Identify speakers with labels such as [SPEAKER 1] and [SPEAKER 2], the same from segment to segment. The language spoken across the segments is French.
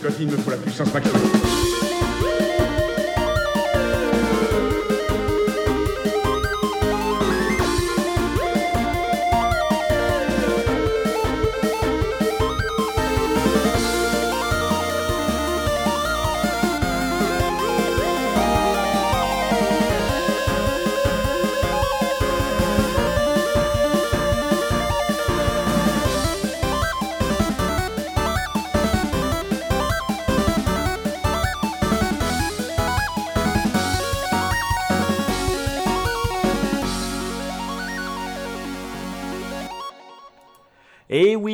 [SPEAKER 1] Scott, il me faut la puissance maximale.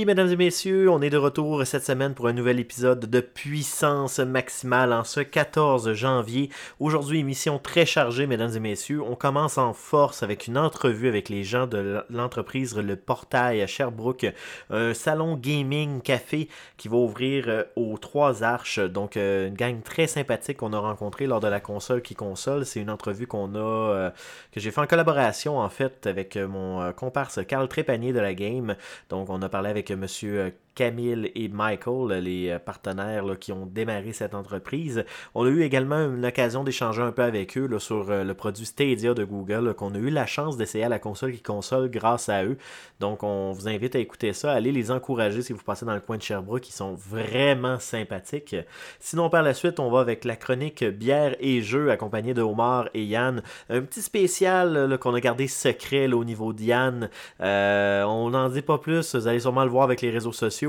[SPEAKER 2] Mesdames et messieurs, on est de retour cette semaine pour un nouvel épisode de Puissance Maximale en ce 14 janvier. Aujourd'hui, émission très chargée, mesdames et messieurs. On commence en force avec une entrevue avec les gens de l'entreprise Le Portail à Sherbrooke, un salon gaming café qui va ouvrir euh, aux Trois Arches. Donc, euh, une gang très sympathique qu'on a rencontré lors de la console qui console. C'est une entrevue qu'on a, euh, que j'ai fait en collaboration en fait avec mon comparse Carl Trépanier de la game. Donc, on a parlé avec monsieur Camille et Michael, les euh, partenaires qui ont démarré cette entreprise. On a eu également une occasion d'échanger un peu avec eux sur euh, le produit Stadia de Google, qu'on a eu la chance d'essayer à la console qui console grâce à eux. Donc on vous invite à écouter ça, allez les encourager si vous passez dans le coin de Sherbrooke, qui sont vraiment sympathiques. Sinon par la suite, on va avec la chronique bière et jeux accompagné de Omar et Yann. Un petit spécial qu'on a gardé secret au niveau de Yann. Euh, on n'en dit pas plus, vous allez sûrement le voir avec les réseaux sociaux.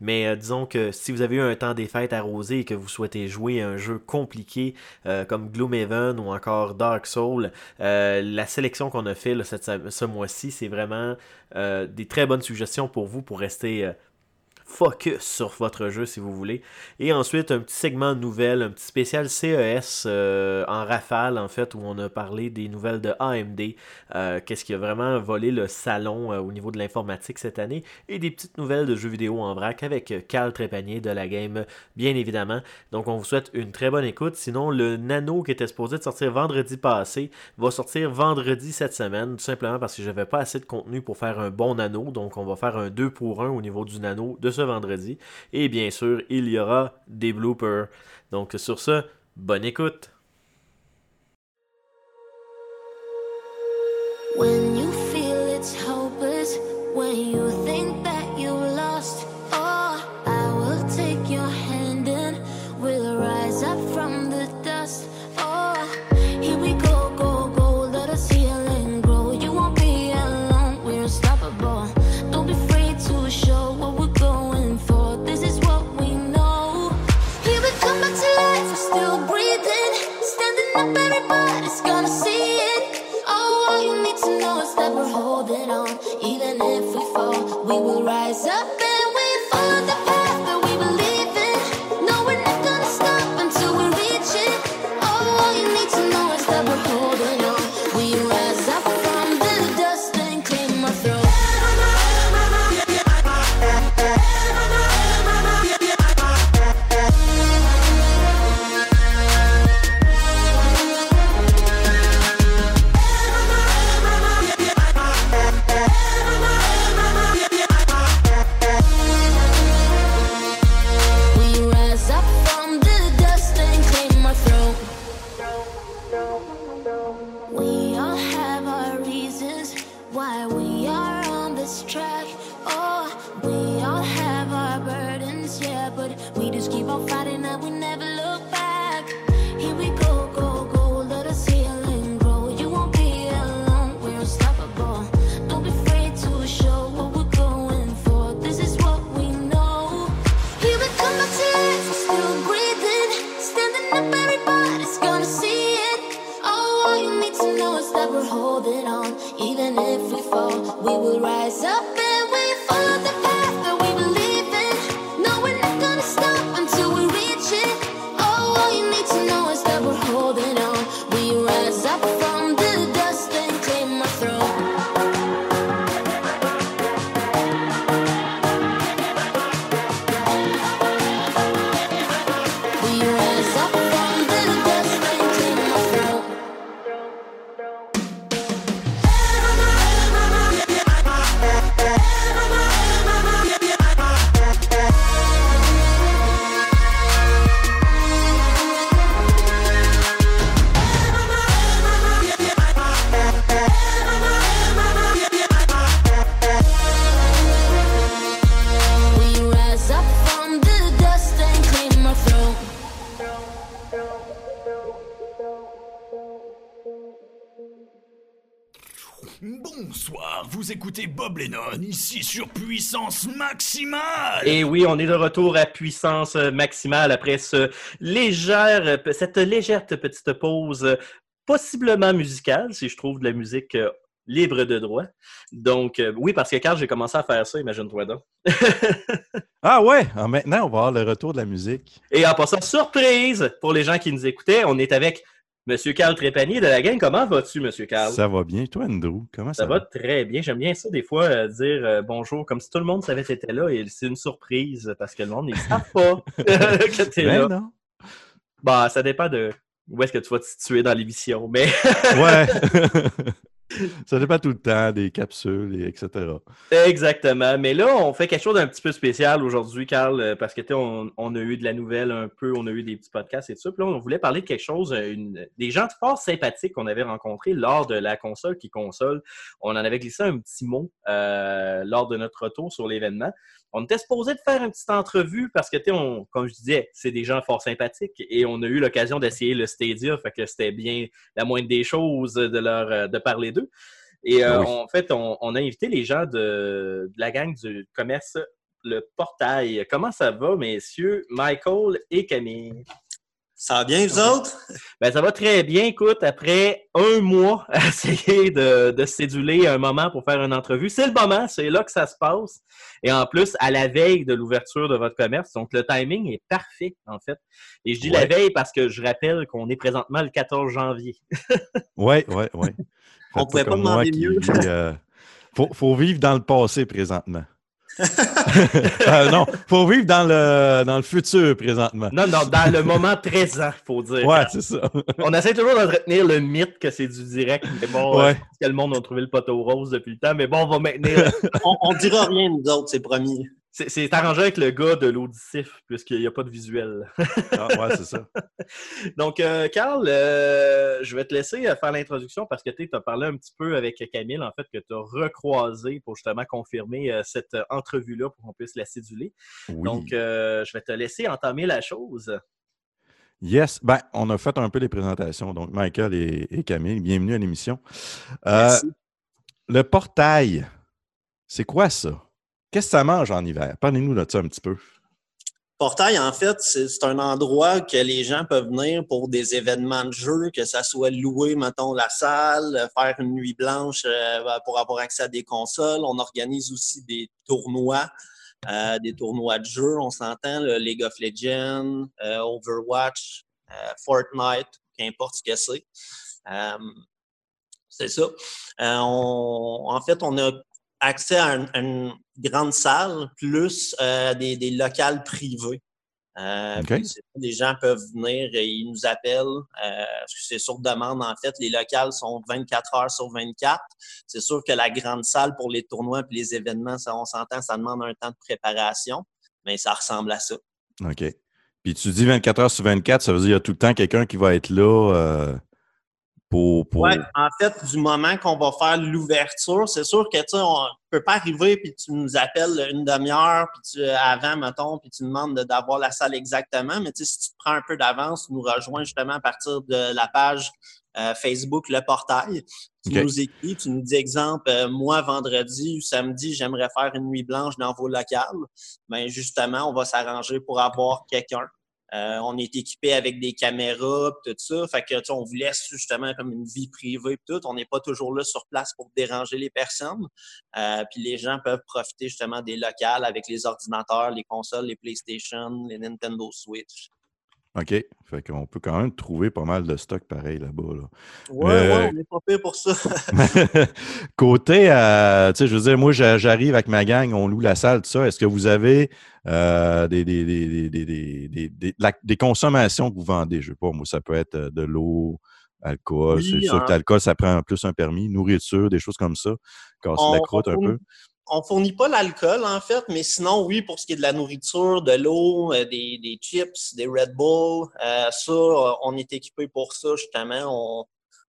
[SPEAKER 2] Mais euh, disons que si vous avez eu un temps des fêtes arrosé et que vous souhaitez jouer un jeu compliqué euh, comme Gloomhaven ou encore Dark Souls, euh, la sélection qu'on a fait ce mois-ci, c'est vraiment des très bonnes suggestions pour vous pour rester focus sur votre jeu si vous voulez. Et ensuite, un petit segment de nouvelles, un petit spécial CES euh, en rafale en fait, où on a parlé des nouvelles de AMD, euh, qu'est-ce qui a vraiment volé le salon euh, au niveau de l'informatique cette année, et des petites nouvelles de jeux vidéo en vrac avec Carl Trépanier de la game, bien évidemment. Donc on vous souhaite une très bonne écoute. Sinon, le Nano qui était supposé de sortir vendredi passé va sortir vendredi cette semaine, tout simplement parce que j'avais pas assez de contenu pour faire un bon Nano, donc on va faire un 2 pour 1 au niveau du Nano de ce vendredi. Et bien sûr, il y aura des bloopers. Donc sur ce, bonne écoute.
[SPEAKER 3] When you feel it's hopeless, when you
[SPEAKER 4] ici sur Puissance Maximale.
[SPEAKER 2] Et oui, on est de retour à puissance maximale après ce légère, cette légère petite pause, possiblement musicale, si je trouve de la musique euh, libre de droit. Donc, euh, oui, parce que quand j'ai commencé à faire ça, imagine-toi donc.
[SPEAKER 5] ah ouais, ah, maintenant, on va avoir le retour de la musique.
[SPEAKER 2] Et en passant, surprise pour les gens qui nous écoutaient, on est avec Monsieur Carl Trépanier de la gang. Comment vas-tu, Monsieur Carl?
[SPEAKER 5] Ça va bien. Toi, Andrew, comment ça,
[SPEAKER 2] ça va? très bien. J'aime bien ça, des fois, euh, dire euh, bonjour, comme si tout le monde savait que tu étais là et c'est une surprise parce que le monde ne savent pas que tu es ben là. Non. Bah, ça dépend de où est-ce que tu vas te situer dans l'émission, mais...
[SPEAKER 5] ouais! Ça dépend tout le temps des capsules, et etc.
[SPEAKER 2] Exactement. Mais là, on fait quelque chose d'un petit peu spécial aujourd'hui, Carl, euh, parce que on, on, a eu de la nouvelle un peu, on a eu des petits podcasts et tout ça. Puis là, on voulait parler de quelque chose, euh, des gens fort sympathiques qu'on avait rencontrés lors de la console qui console. On en avait glissé un petit mot euh, lors de notre retour sur l'événement on était supposé de faire une petite entrevue parce que, tu on, comme je disais, c'est des gens fort sympathiques et on a eu l'occasion d'essayer le Stadia, fait que c'était bien la moindre des choses de leur euh, de parler d'eux. Et euh, en fait, on, a invité les gens de, la gang du commerce Le Portail. Comment ça va, messieurs, Michael et Camille?
[SPEAKER 6] Ça va bien, vous autres?
[SPEAKER 2] Ben, ça va très bien. Écoute, après un mois à essayer de, de céduler un moment pour faire une entrevue, c'est le moment, c'est là que ça se passe. Et en plus, à la veille de l'ouverture de votre commerce, donc le timing est parfait, en fait. Et je dis la veille parce que je rappelle qu'on est présentement le 14 janvier.
[SPEAKER 5] oui, oui, oui.
[SPEAKER 6] On ne pouvait pas demander mieux.
[SPEAKER 5] Il euh, faut, faut vivre dans le passé présentement. euh, non, faut vivre dans le, dans le futur présentement.
[SPEAKER 2] Non, non, dans le moment présent, faut dire.
[SPEAKER 5] Ouais, c'est ça.
[SPEAKER 2] On essaie toujours d'entretenir le mythe que c'est du direct, mais bon, ouais. parce que le monde a trouvé le poteau rose depuis le temps, mais bon, on va maintenir.
[SPEAKER 6] on, on dira rien, nous autres, c'est promis.
[SPEAKER 2] C'est arrangé avec le gars de l'auditif, puisqu'il n'y a pas de visuel.
[SPEAKER 5] ah, ouais, c'est ça.
[SPEAKER 2] Donc, euh, Carl, euh, je vais te laisser euh, faire l'introduction parce que tu as parlé un petit peu avec Camille, en fait, que tu as recroisé pour justement confirmer cette entrevue-là pour qu'on puisse la céduler. Donc, je vais te laisser entamer la chose.
[SPEAKER 5] Yes, ben, on a fait un peu les présentations. Donc, Michael et, et Camille, bienvenue à l'émission. le portail, c'est quoi ça? Qu'est-ce que ça mange en hiver? Parlez-nous de ça un petit peu.
[SPEAKER 6] Portail, en fait, c'est un endroit que les gens peuvent venir pour des événements de jeu, que ça soit louer, mettons, la salle, faire une nuit blanche euh, pour avoir accès à des consoles. On organise aussi des tournois, euh, des tournois de jeu, on s'entend, League of Legends, euh, Overwatch, Fortnite, qu'importe ce que c'est. c'est ça. en fait, on a accès à, une grande salle plus euh, des, des, locales privés. Euh, les gens peuvent venir et ils nous appellent. Euh, c'est sur demande, en fait. Les locales sont 24 heures sur 24. C'est sûr que la grande salle pour les tournois et les événements, ça, on s'entend, ça demande un temps de préparation, mais ça ressemble à ça.
[SPEAKER 5] OK. Puis tu dis 24 heures sur 24, ça veut dire qu'il y a tout le temps quelqu'un qui va être là. Euh,
[SPEAKER 6] oui, en fait, du moment qu'on va faire l'ouverture, c'est sûr que tu on peut pas arriver puis tu nous appelles une demi-heure puis tu, avant, mettons, puis tu demandes d'avoir la salle exactement. Mais si tu te prends un peu d'avance, tu nous rejoins justement à partir de la page euh, Facebook Le Portail. Tu nous écris, tu nous dis exemple, euh, moi, vendredi ou samedi, j'aimerais faire une nuit blanche dans vos locales. Bien, justement, on va s'arranger pour avoir quelqu'un. Euh, on est équipé avec des caméras tout ça. Fait que on vous laisse justement comme une vie privée tout. On n'est pas toujours là sur place pour déranger les personnes. Euh, puis les gens peuvent profiter justement des locales avec les ordinateurs, les consoles, les PlayStation, les Nintendo Switch.
[SPEAKER 5] OK. Fait qu'on peut quand même trouver pas mal de stock pareil là-bas. Là.
[SPEAKER 6] Ouais, ouais, on n'est pas fait pour ça.
[SPEAKER 5] Côté, euh, tu sais, je veux dire, moi, j'arrive avec ma gang, on loue la salle, tout ça. Est-ce que vous avez euh, des, des, des, des, consommations que vous vendez? Je sais pas, moi, ça peut être euh, de l'eau, alcool. c'est sûr que l'alcool, ça prend plus un permis. Nourriture, des choses comme ça. Casser la croûte un peu
[SPEAKER 6] on fournit pas l'alcool, en fait, mais sinon, oui, pour ce qui est de la nourriture, de l'eau, euh, des, chips, des Red Bull, euh, ça, euh, on est équipé pour ça, justement.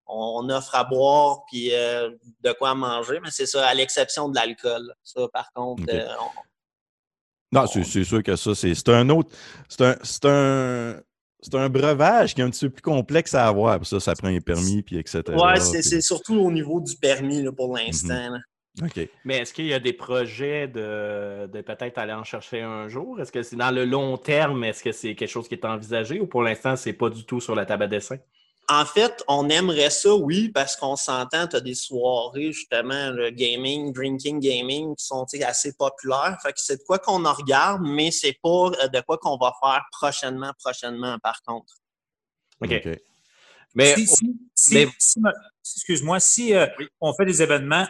[SPEAKER 6] On, offre à boire puis de quoi manger, mais c'est ça, à l'exception de l'alcool. Ça, par contre,
[SPEAKER 5] Non, c'est sûr que ça, c'est un autre. C'est un. c'est un breuvage qui est un petit peu plus complexe à avoir. ça, ça prend un permis, puis etc.
[SPEAKER 6] Oui, c'est surtout au niveau du permis là, pour l'instant.
[SPEAKER 5] Mhm. OK.
[SPEAKER 2] Mais est-ce qu'il y a des projets de, de peut-être aller en chercher un jour? Est-ce que c'est dans le long terme? Est-ce que c'est quelque chose qui est envisagé ou pour l'instant, c'est pas du tout sur la table à dessin?
[SPEAKER 6] En fait, on aimerait ça, oui, parce qu'on s'entend, tu as des soirées, justement, le gaming, drinking gaming, qui sont assez populaires. Fait que c'est de quoi qu'on en regarde, mais c'est pas euh, de quoi qu'on va faire prochainement, prochainement, par contre.
[SPEAKER 2] OK.
[SPEAKER 7] Mais, si, excuse-moi, si euh, on fait des événements,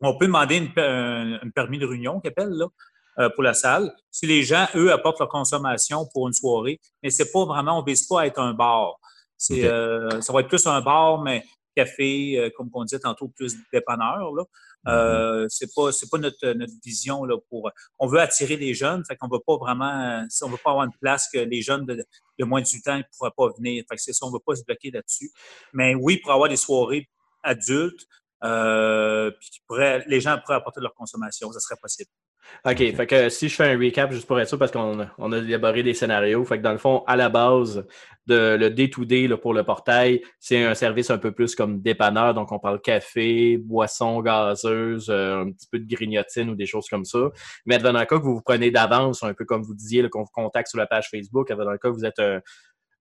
[SPEAKER 7] on peut demander une, un, permis de réunion, là, euh, pour la salle. Si les gens, eux, apportent leur consommation pour une soirée, mais c'est pas vraiment, on ne vise pas à être un bar. C'est, euh, ça va être plus un bar, mais café, euh, comme on disait tantôt, plus dépanneur. Là. Euh, mm-hmm. c'est pas c'est pas notre, notre vision là pour on veut attirer les jeunes fait qu'on veut pas vraiment on veut pas avoir une place que les jeunes de, de moins de 18 ans ne pourraient pas venir fait que c'est ça on veut pas se bloquer là-dessus mais oui pour avoir des soirées adultes puis les gens pourraient apporter leur consommation ça serait possible
[SPEAKER 2] OK. Fait que si je fais un recap juste pour être sûr, parce qu'on on a élaboré des scénarios, fait que dans le fond, à la base, de, le day-to-day pour le portail, c'est un service un peu plus comme dépanneur. Donc, on parle café, boisson gazeuse, euh, un petit peu de grignotine ou des choses comme ça. Mais advenant cas que vous vous prenez d'avance, un peu comme vous disiez, qu'on vous contacte sur la page Facebook, advenant cas que vous êtes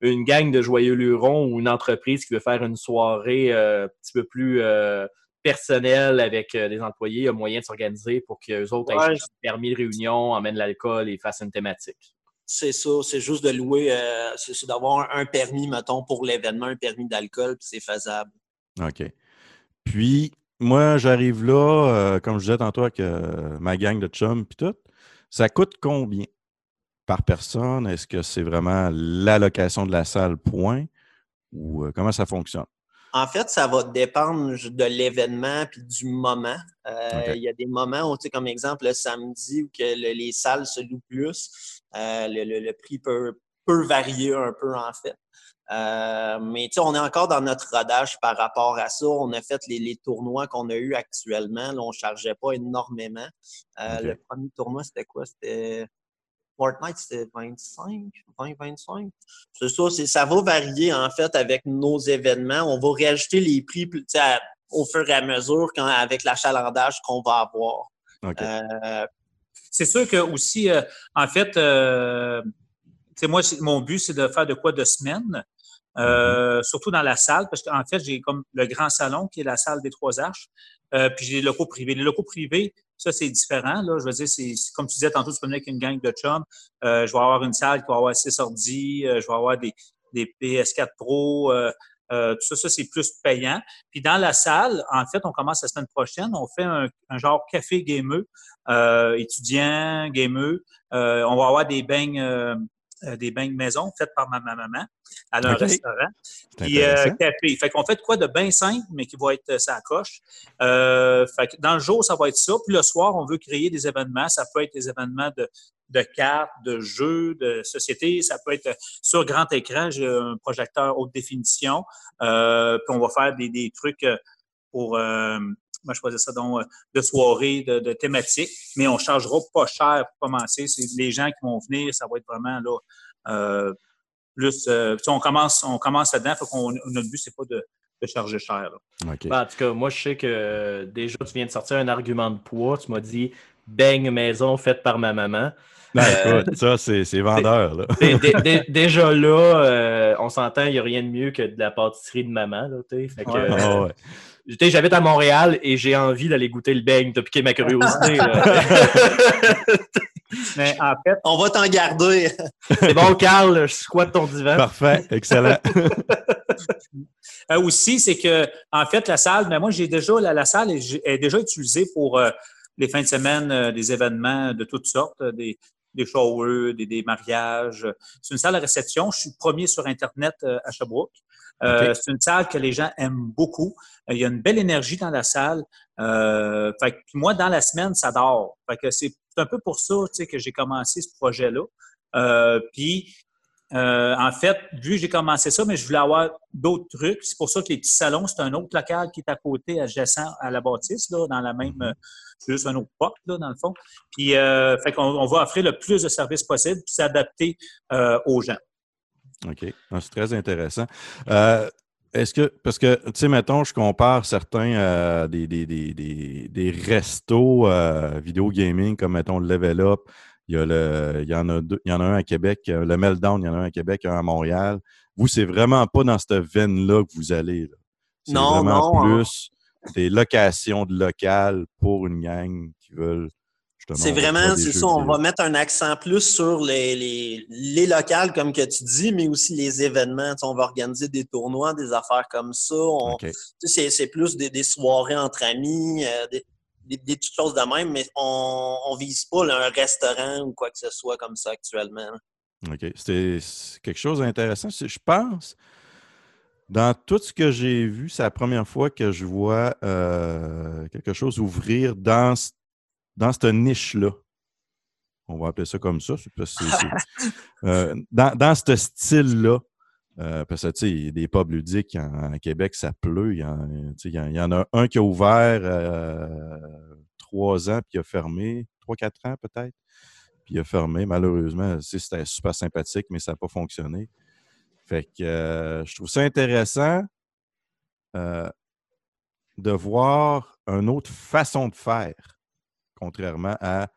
[SPEAKER 2] une gang de joyeux lurons ou une entreprise qui veut faire une soirée euh, un petit peu plus euh, personnel avec euh, des employés, il y a moyen de s'organiser pour qu'eux autres aient un permis de réunion, emmènent l'alcool et fassent une thématique.
[SPEAKER 6] C'est ça, c'est juste de louer, euh, c'est d'avoir un, permis, mettons, pour l'événement, un permis d'alcool, puis c'est faisable.
[SPEAKER 5] OK. Puis, moi, j'arrive là, euh, comme je disais tantôt avec ma gang de chums, puis tout. Ça coûte combien par personne? Est-ce que c'est vraiment l'allocation de la salle, point? Ou comment ça fonctionne?
[SPEAKER 6] En fait, ça va dépendre de l'événement puis du moment. Euh, il y a des moments où, tu sais, comme exemple, le samedi où que les salles se louent plus, euh, le, prix peut, varier un peu, en fait. Euh, mais on est encore dans notre rodage par rapport à ça. On a fait les, tournois qu'on a eus actuellement. Là, on ne chargeait pas énormément. Le premier tournoi, c'était quoi? C'était Fortnite, c'était 25, 20, 25. C'est ça, ça va varier en fait avec nos événements. On va réajuster les prix au fur et à mesure quand, avec l'achalandage qu'on va avoir.
[SPEAKER 7] Euh, c'est sûr que aussi, euh, en fait, euh, moi, mon but, c'est de faire de quoi de semaine. Mm-hmm. surtout dans la salle, parce qu'en fait, j'ai comme le grand salon qui est la salle des trois arches, puis j'ai les locaux privés. Les locaux privés, ça, c'est différent. Là. Je veux dire, c'est, comme tu disais tantôt, tu peux venir avec une gang de chums. Euh, je vais avoir une salle qui va avoir six ordi, euh, je vais avoir des, des PS4 Pro. Euh, tout ça, ça, c'est plus payant. Puis dans la salle, en fait, on commence la semaine prochaine, on fait un, genre café gameux, étudiant gameux. on va avoir des beignes euh, des bains de maison faites par ma, maman à un restaurant. Puis euh, café. Fait qu'on fait quoi de bien simple, mais qui va être sa euh, coche. fait que dans le jour, ça va être ça. Puis le soir, on veut créer des événements. Ça peut être des événements de, de cartes, de jeux, de société. Ça peut être sur grand écran. J'ai un projecteur haute définition. puis on va faire des, des trucs pour moi, je faisais ça donc euh, de soirée, de, de thématique, mais on ne chargera pas cher pour commencer. C'est les gens qui vont venir, ça va être vraiment là. Euh, plus, euh, on commence, on commence là-dedans, notre but, c'est pas de, charger cher.
[SPEAKER 2] Ben, en tout cas, moi, je sais que déjà, tu viens de sortir un argument de poids. Tu m'as dit beigne maison faite par ma maman.
[SPEAKER 5] Ben, écoute, ça, c'est vendeur. Là.
[SPEAKER 2] déjà là, on s'entend, il n'y a rien de mieux que de la pâtisserie de maman. Là, fait que, j'habite à Montréal et j'ai envie d'aller goûter le beigne. T'as piqué ma curiosité.
[SPEAKER 6] Mais en fait, on va t'en garder.
[SPEAKER 2] C'est bon, Carl, je squatte ton divan.
[SPEAKER 5] Parfait, excellent.
[SPEAKER 7] Euh, aussi, c'est que, en fait, la salle, mais moi, j'ai déjà, la, salle est, déjà utilisée pour euh, les fins de semaine, euh, des événements de toutes sortes, des, des showers, des, des mariages. C'est une salle de réception. Je suis premier sur Internet à Sherbrooke. Euh, c'est une salle que les gens aiment beaucoup. Euh, il y a une belle énergie dans la salle. Euh, fait que, moi, dans la semaine, ça dort. Fait que c'est un peu pour ça que j'ai commencé ce projet-là. puis, en fait, vu que j'ai commencé ça, mais je voulais avoir d'autres trucs. C'est pour ça que les petits salons, c'est un autre local qui est à côté, adjacent à la bâtisse, là, dans la même, juste un autre porte, là, dans le fond. Puis, fait qu'on on va offrir le plus de services possible, puis s'adapter aux gens.
[SPEAKER 5] OK. Ah, c'est très intéressant. Euh, est-ce que, parce que, tu sais, mettons, je compare certains euh, des, des, des, des, restos euh, vidéo gaming comme, mettons, le Level Up. Il y, a le, il, y en a deux, il y en a un à Québec, le Meltdown, il y en a un à Québec, un à Montréal. Vous, c'est vraiment pas dans cette veine-là que vous allez. C'est vraiment
[SPEAKER 6] non, hein.
[SPEAKER 5] Des locations de locales pour une gang qui veulent
[SPEAKER 6] c'est vraiment, c'est ça, on va mettre un accent plus sur les, les, les, locales, comme que tu dis, mais aussi les événements. On va organiser des tournois, des affaires comme ça. C'est plus des, des, soirées entre amis, euh, des, des, petites choses de même, mais on ne vise pas là, un restaurant ou quoi que ce soit comme ça actuellement.
[SPEAKER 5] OK. C'est quelque chose d'intéressant. Je pense, dans tout ce que j'ai vu, c'est la première fois que je vois euh, quelque chose ouvrir dans dans cette niche-là, on va appeler ça comme ça, euh, dans, ce style-là, euh, parce que, tu sais, il y a des pubs ludiques en, Québec, ça pleut. Il y, en, il y, en, a un qui a ouvert trois ans, puis il a fermé, trois, quatre ans peut-être, puis il a fermé. Malheureusement, c'était super sympathique, mais ça n'a pas fonctionné. Fait que je trouve ça intéressant de voir une autre façon de faire Contrairement à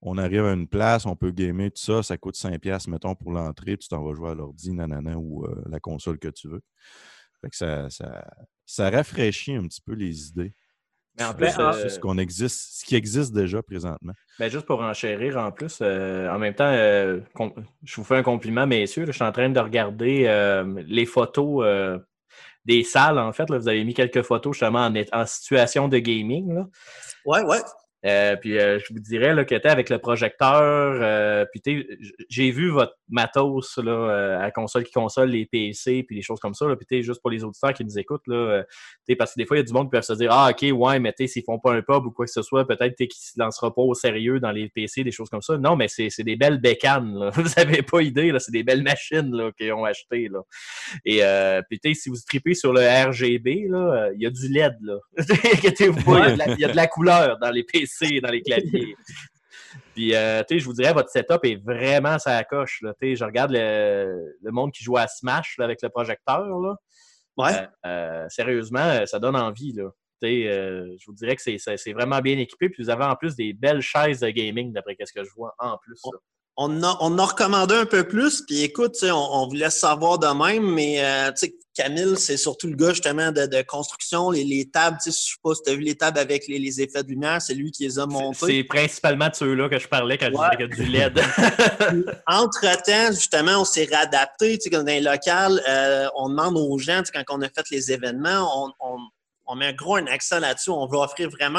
[SPEAKER 5] on arrive à une place, on peut gamer, tout ça, ça coûte 5$, mettons, pour l'entrée, tu t'en vas jouer à l'ordi, nanana, ou euh, la console que tu veux. Fait que ça, ça, rafraîchit un petit peu les idées.
[SPEAKER 2] Mais en plus,
[SPEAKER 5] euh, ce, qu'on existe, ce qui existe déjà présentement.
[SPEAKER 2] Ben juste pour enchérir en plus, euh, en même temps, je vous fais un compliment, messieurs. je suis en train de regarder les photos des salles, en fait. Là, vous avez mis quelques photos justement en, en situation de gaming. Là.
[SPEAKER 6] Ouais, ouais.
[SPEAKER 2] Euh, puis euh, je vous dirais là, que avec le projecteur, euh, puis j'ai vu votre matos là, à console qui console, les PC, puis des choses comme ça. Là, puis juste pour les auditeurs qui nous écoutent, là, parce que des fois, il y a du monde qui peut se dire Ah, ok, ouais, mais s'ils font pas un pub ou quoi que ce soit, peut-être qu'ils ne se lancera pas au sérieux dans les PC, des choses comme ça. Non, mais c'est des belles bécanes. Là. Vous n'avez pas idée, c'est des belles machines qu'ils ont achetées. Là. Et puis si vous tripez sur le RGB, il y a du LED. Là. il y a de la couleur dans les PC dans les claviers. Puis, euh, tu sais, je vous dirais, votre setup est vraiment ça coche. Là. Je regarde le, monde qui joue à Smash avec le projecteur. Là.
[SPEAKER 6] Ouais.
[SPEAKER 2] Euh, euh, sérieusement, ça donne envie. Là. je vous dirais que c'est vraiment bien équipé. Puis vous avez en plus des belles chaises de gaming, d'après ce que je vois en plus
[SPEAKER 6] on a, on a recommandé un peu plus. Puis écoute, on, on vous laisse savoir de même, mais Camille, c'est surtout le gars justement de, construction, les, les tables. Je sais pas si tu as vu les tables avec les, effets de lumière, c'est lui qui les a montées.
[SPEAKER 2] C'est principalement de ceux-là que je parlais quand je disais du LED.
[SPEAKER 6] Entre-temps, justement, on s'est réadapté. Dans les locales, euh, on demande aux gens, quand on a fait les événements, on on met un gros un accent là-dessus. On veut offrir vraiment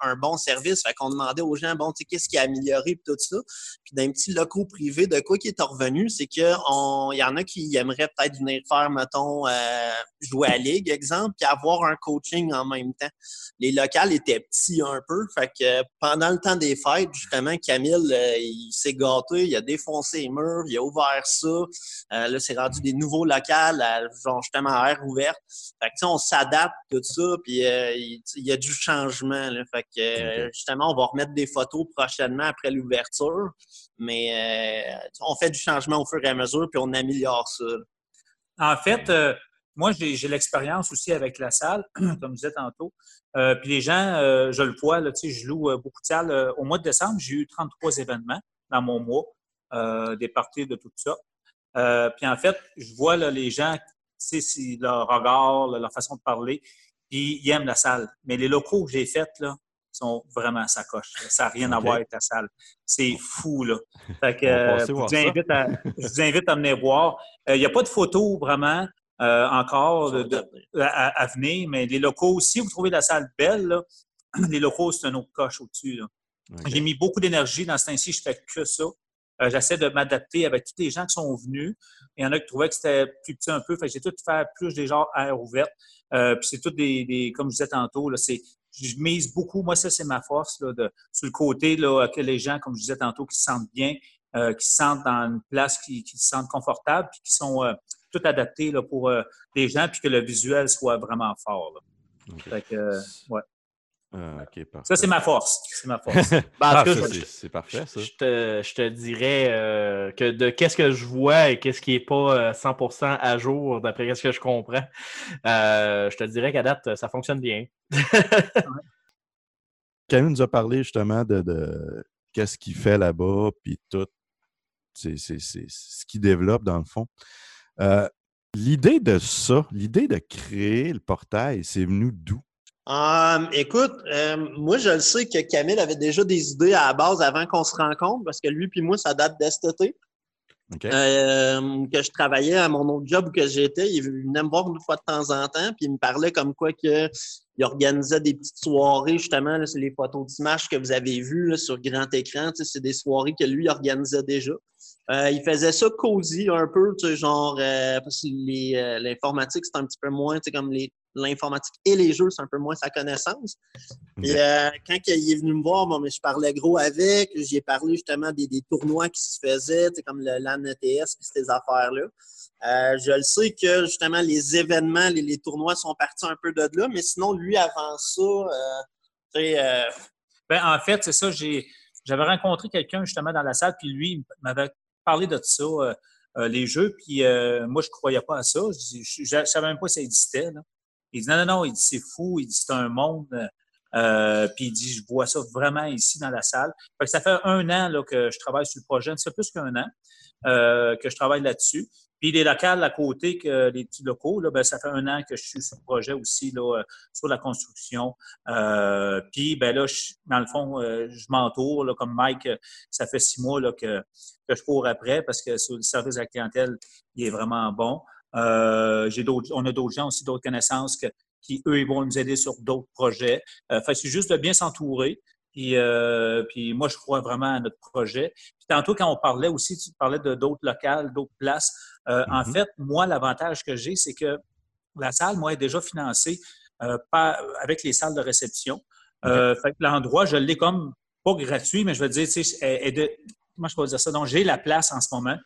[SPEAKER 6] un, bon service. Fait qu'on demandait aux gens, bon, tu sais, qu'est-ce qui a amélioré et tout ça. Puis dans un petit locaux privé, de quoi qui est revenu, c'est qu'il y en a qui aimeraient peut-être venir faire, mettons, euh, jouer à Ligue, exemple, puis avoir un coaching en même temps. Les locales étaient petits un peu. Fait que pendant le temps des fêtes, justement, Camille, euh, il s'est gâté, il a défoncé les murs, il a ouvert ça. Euh, là, c'est rendu des nouveaux locales, genre justement à air ouverte. Fait que, on s'adapte, tout ça puis il, y a du changement. Fait que, justement, on va remettre des photos prochainement après l'ouverture, mais euh, on fait du changement au fur et à mesure, puis on améliore ça.
[SPEAKER 7] En fait, moi, j'ai l'expérience aussi avec la salle, comme je disais tantôt. puis les gens, je le vois, là, je loue beaucoup de salles. au mois de décembre, j'ai eu 33 événements dans mon mois, des parties de tout ça. puis en fait, je vois les gens, leur regard, leur façon de parler, puis ils aiment la salle. Mais les locaux que j'ai faits, là, sont vraiment sacoche. Ça n'a rien à voir avec la salle. C'est fou, là. Fait que, je, vous invite à, je, vous invite à, venir voir. Il euh, n'y a pas de photos vraiment euh, encore à, venir, mais les locaux, si vous trouvez la salle belle, là, les locaux, c'est un autre coche au-dessus. J'ai mis beaucoup d'énergie dans ce temps-ci, je fais que ça. Euh, j'essaie de m'adapter avec tous les gens qui sont venus. Il y en a qui trouvaient que c'était plus petit un peu. Fait j'ai tout fait plus des genres air ouverte. Euh, puis c'est tout des, comme je disais tantôt, là, c'est, je mise beaucoup. Moi, ça, c'est ma force, là, de, sur le côté, là, que les gens, comme je disais tantôt, qui se sentent bien, euh, qui se sentent dans une place qui, qui se sentent confortables, puis qui sont euh, tout adaptés là, pour les gens, puis que le visuel soit vraiment fort. Fait que, ouais.
[SPEAKER 5] Ah.
[SPEAKER 7] Ça, c'est ma force. C'est ma force.
[SPEAKER 2] Ben, en
[SPEAKER 5] Ah,
[SPEAKER 2] tout cas,
[SPEAKER 5] ça,
[SPEAKER 2] je-
[SPEAKER 5] c'est c'est parfait, ça.
[SPEAKER 2] Je te, je te dirais euh, que de qu'est-ce que je vois et qu'est-ce qui n'est pas euh, 100% à jour, d'après ce que je comprends, euh, je te dirais qu'à date, ça fonctionne bien.
[SPEAKER 5] Camille nous a parlé justement de, de qu'est-ce qu'il fait là-bas, puis tout. C'est c'est- c'est ce qu'il développe dans le fond. Euh, l'idée de ça, l'idée de créer le portail, c'est venu d'où?
[SPEAKER 6] Euh, écoute, euh, moi, je le sais que Camille avait déjà des idées à la base avant qu'on se rencontre, parce que lui puis moi, ça date de cet été. Euh, que je travaillais à mon autre job où que j'étais, il venait me voir une fois de temps en temps, puis il me parlait comme quoi que il organisait des petites soirées, justement, là, c'est les photos d'images que vous avez vues là, sur grand écran, c'est des soirées que lui organisait déjà. Euh, il faisait ça cosy un peu, tu sais, genre, euh, parce que les, l'informatique, c'est un petit peu moins, tu sais, comme les, l'informatique et les jeux, c'est un peu moins sa connaissance. Puis euh, quand il est venu me voir, bon, mais je parlais gros avec, j'ai parlé justement des, des tournois qui se faisaient, comme le LAN ETS puis ces affaires-là. Euh, je le sais que justement les événements, les, les tournois sont partis un peu de là, mais sinon, lui, avant ça, euh, tu sais, euh,
[SPEAKER 7] Ben, en fait, c'est ça, j'ai, j'avais rencontré quelqu'un justement dans la salle, puis lui il m'avait parlé de ça, euh, euh, les jeux, puis euh, moi, je ne croyais pas à ça. Je ne savais même pas si ça existait. là. Il dit non, non, non, il dit c'est fou, il dit c'est un monde. euh, puis il dit je vois ça vraiment ici dans la salle. Que ça fait un an là, que je travaille sur le projet, c'est plus qu'un an euh, que je travaille là-dessus. Puis les locales à côté, que les petits locaux, là, ben, ça fait un an que je suis sur le projet aussi, là, euh, sur la construction. Puis ben là, dans le fond, je m'entoure, comme Mike, ça fait six mois là, que, que je cours après parce que le service à la clientèle, il est vraiment bon. Euh, on a d'autres gens aussi, d'autres connaissances que, qui, eux, ils vont nous aider sur d'autres projets. Euh, c'est juste de bien s'entourer. Puis, euh, puis moi, je crois vraiment à notre projet. Puis tantôt, quand on parlait aussi, tu parlais de d'autres locales, d'autres places. Euh, En
[SPEAKER 5] Mhm.
[SPEAKER 7] fait, moi, l'avantage que j'ai, c'est que la salle, moi, est déjà financée par- avec les salles de réception. Fait que l'endroit, je l'ai comme pas gratuit, mais je veux dire, tu sais, elle de- comment je peux dire ça? Donc, j'ai la place en ce moment.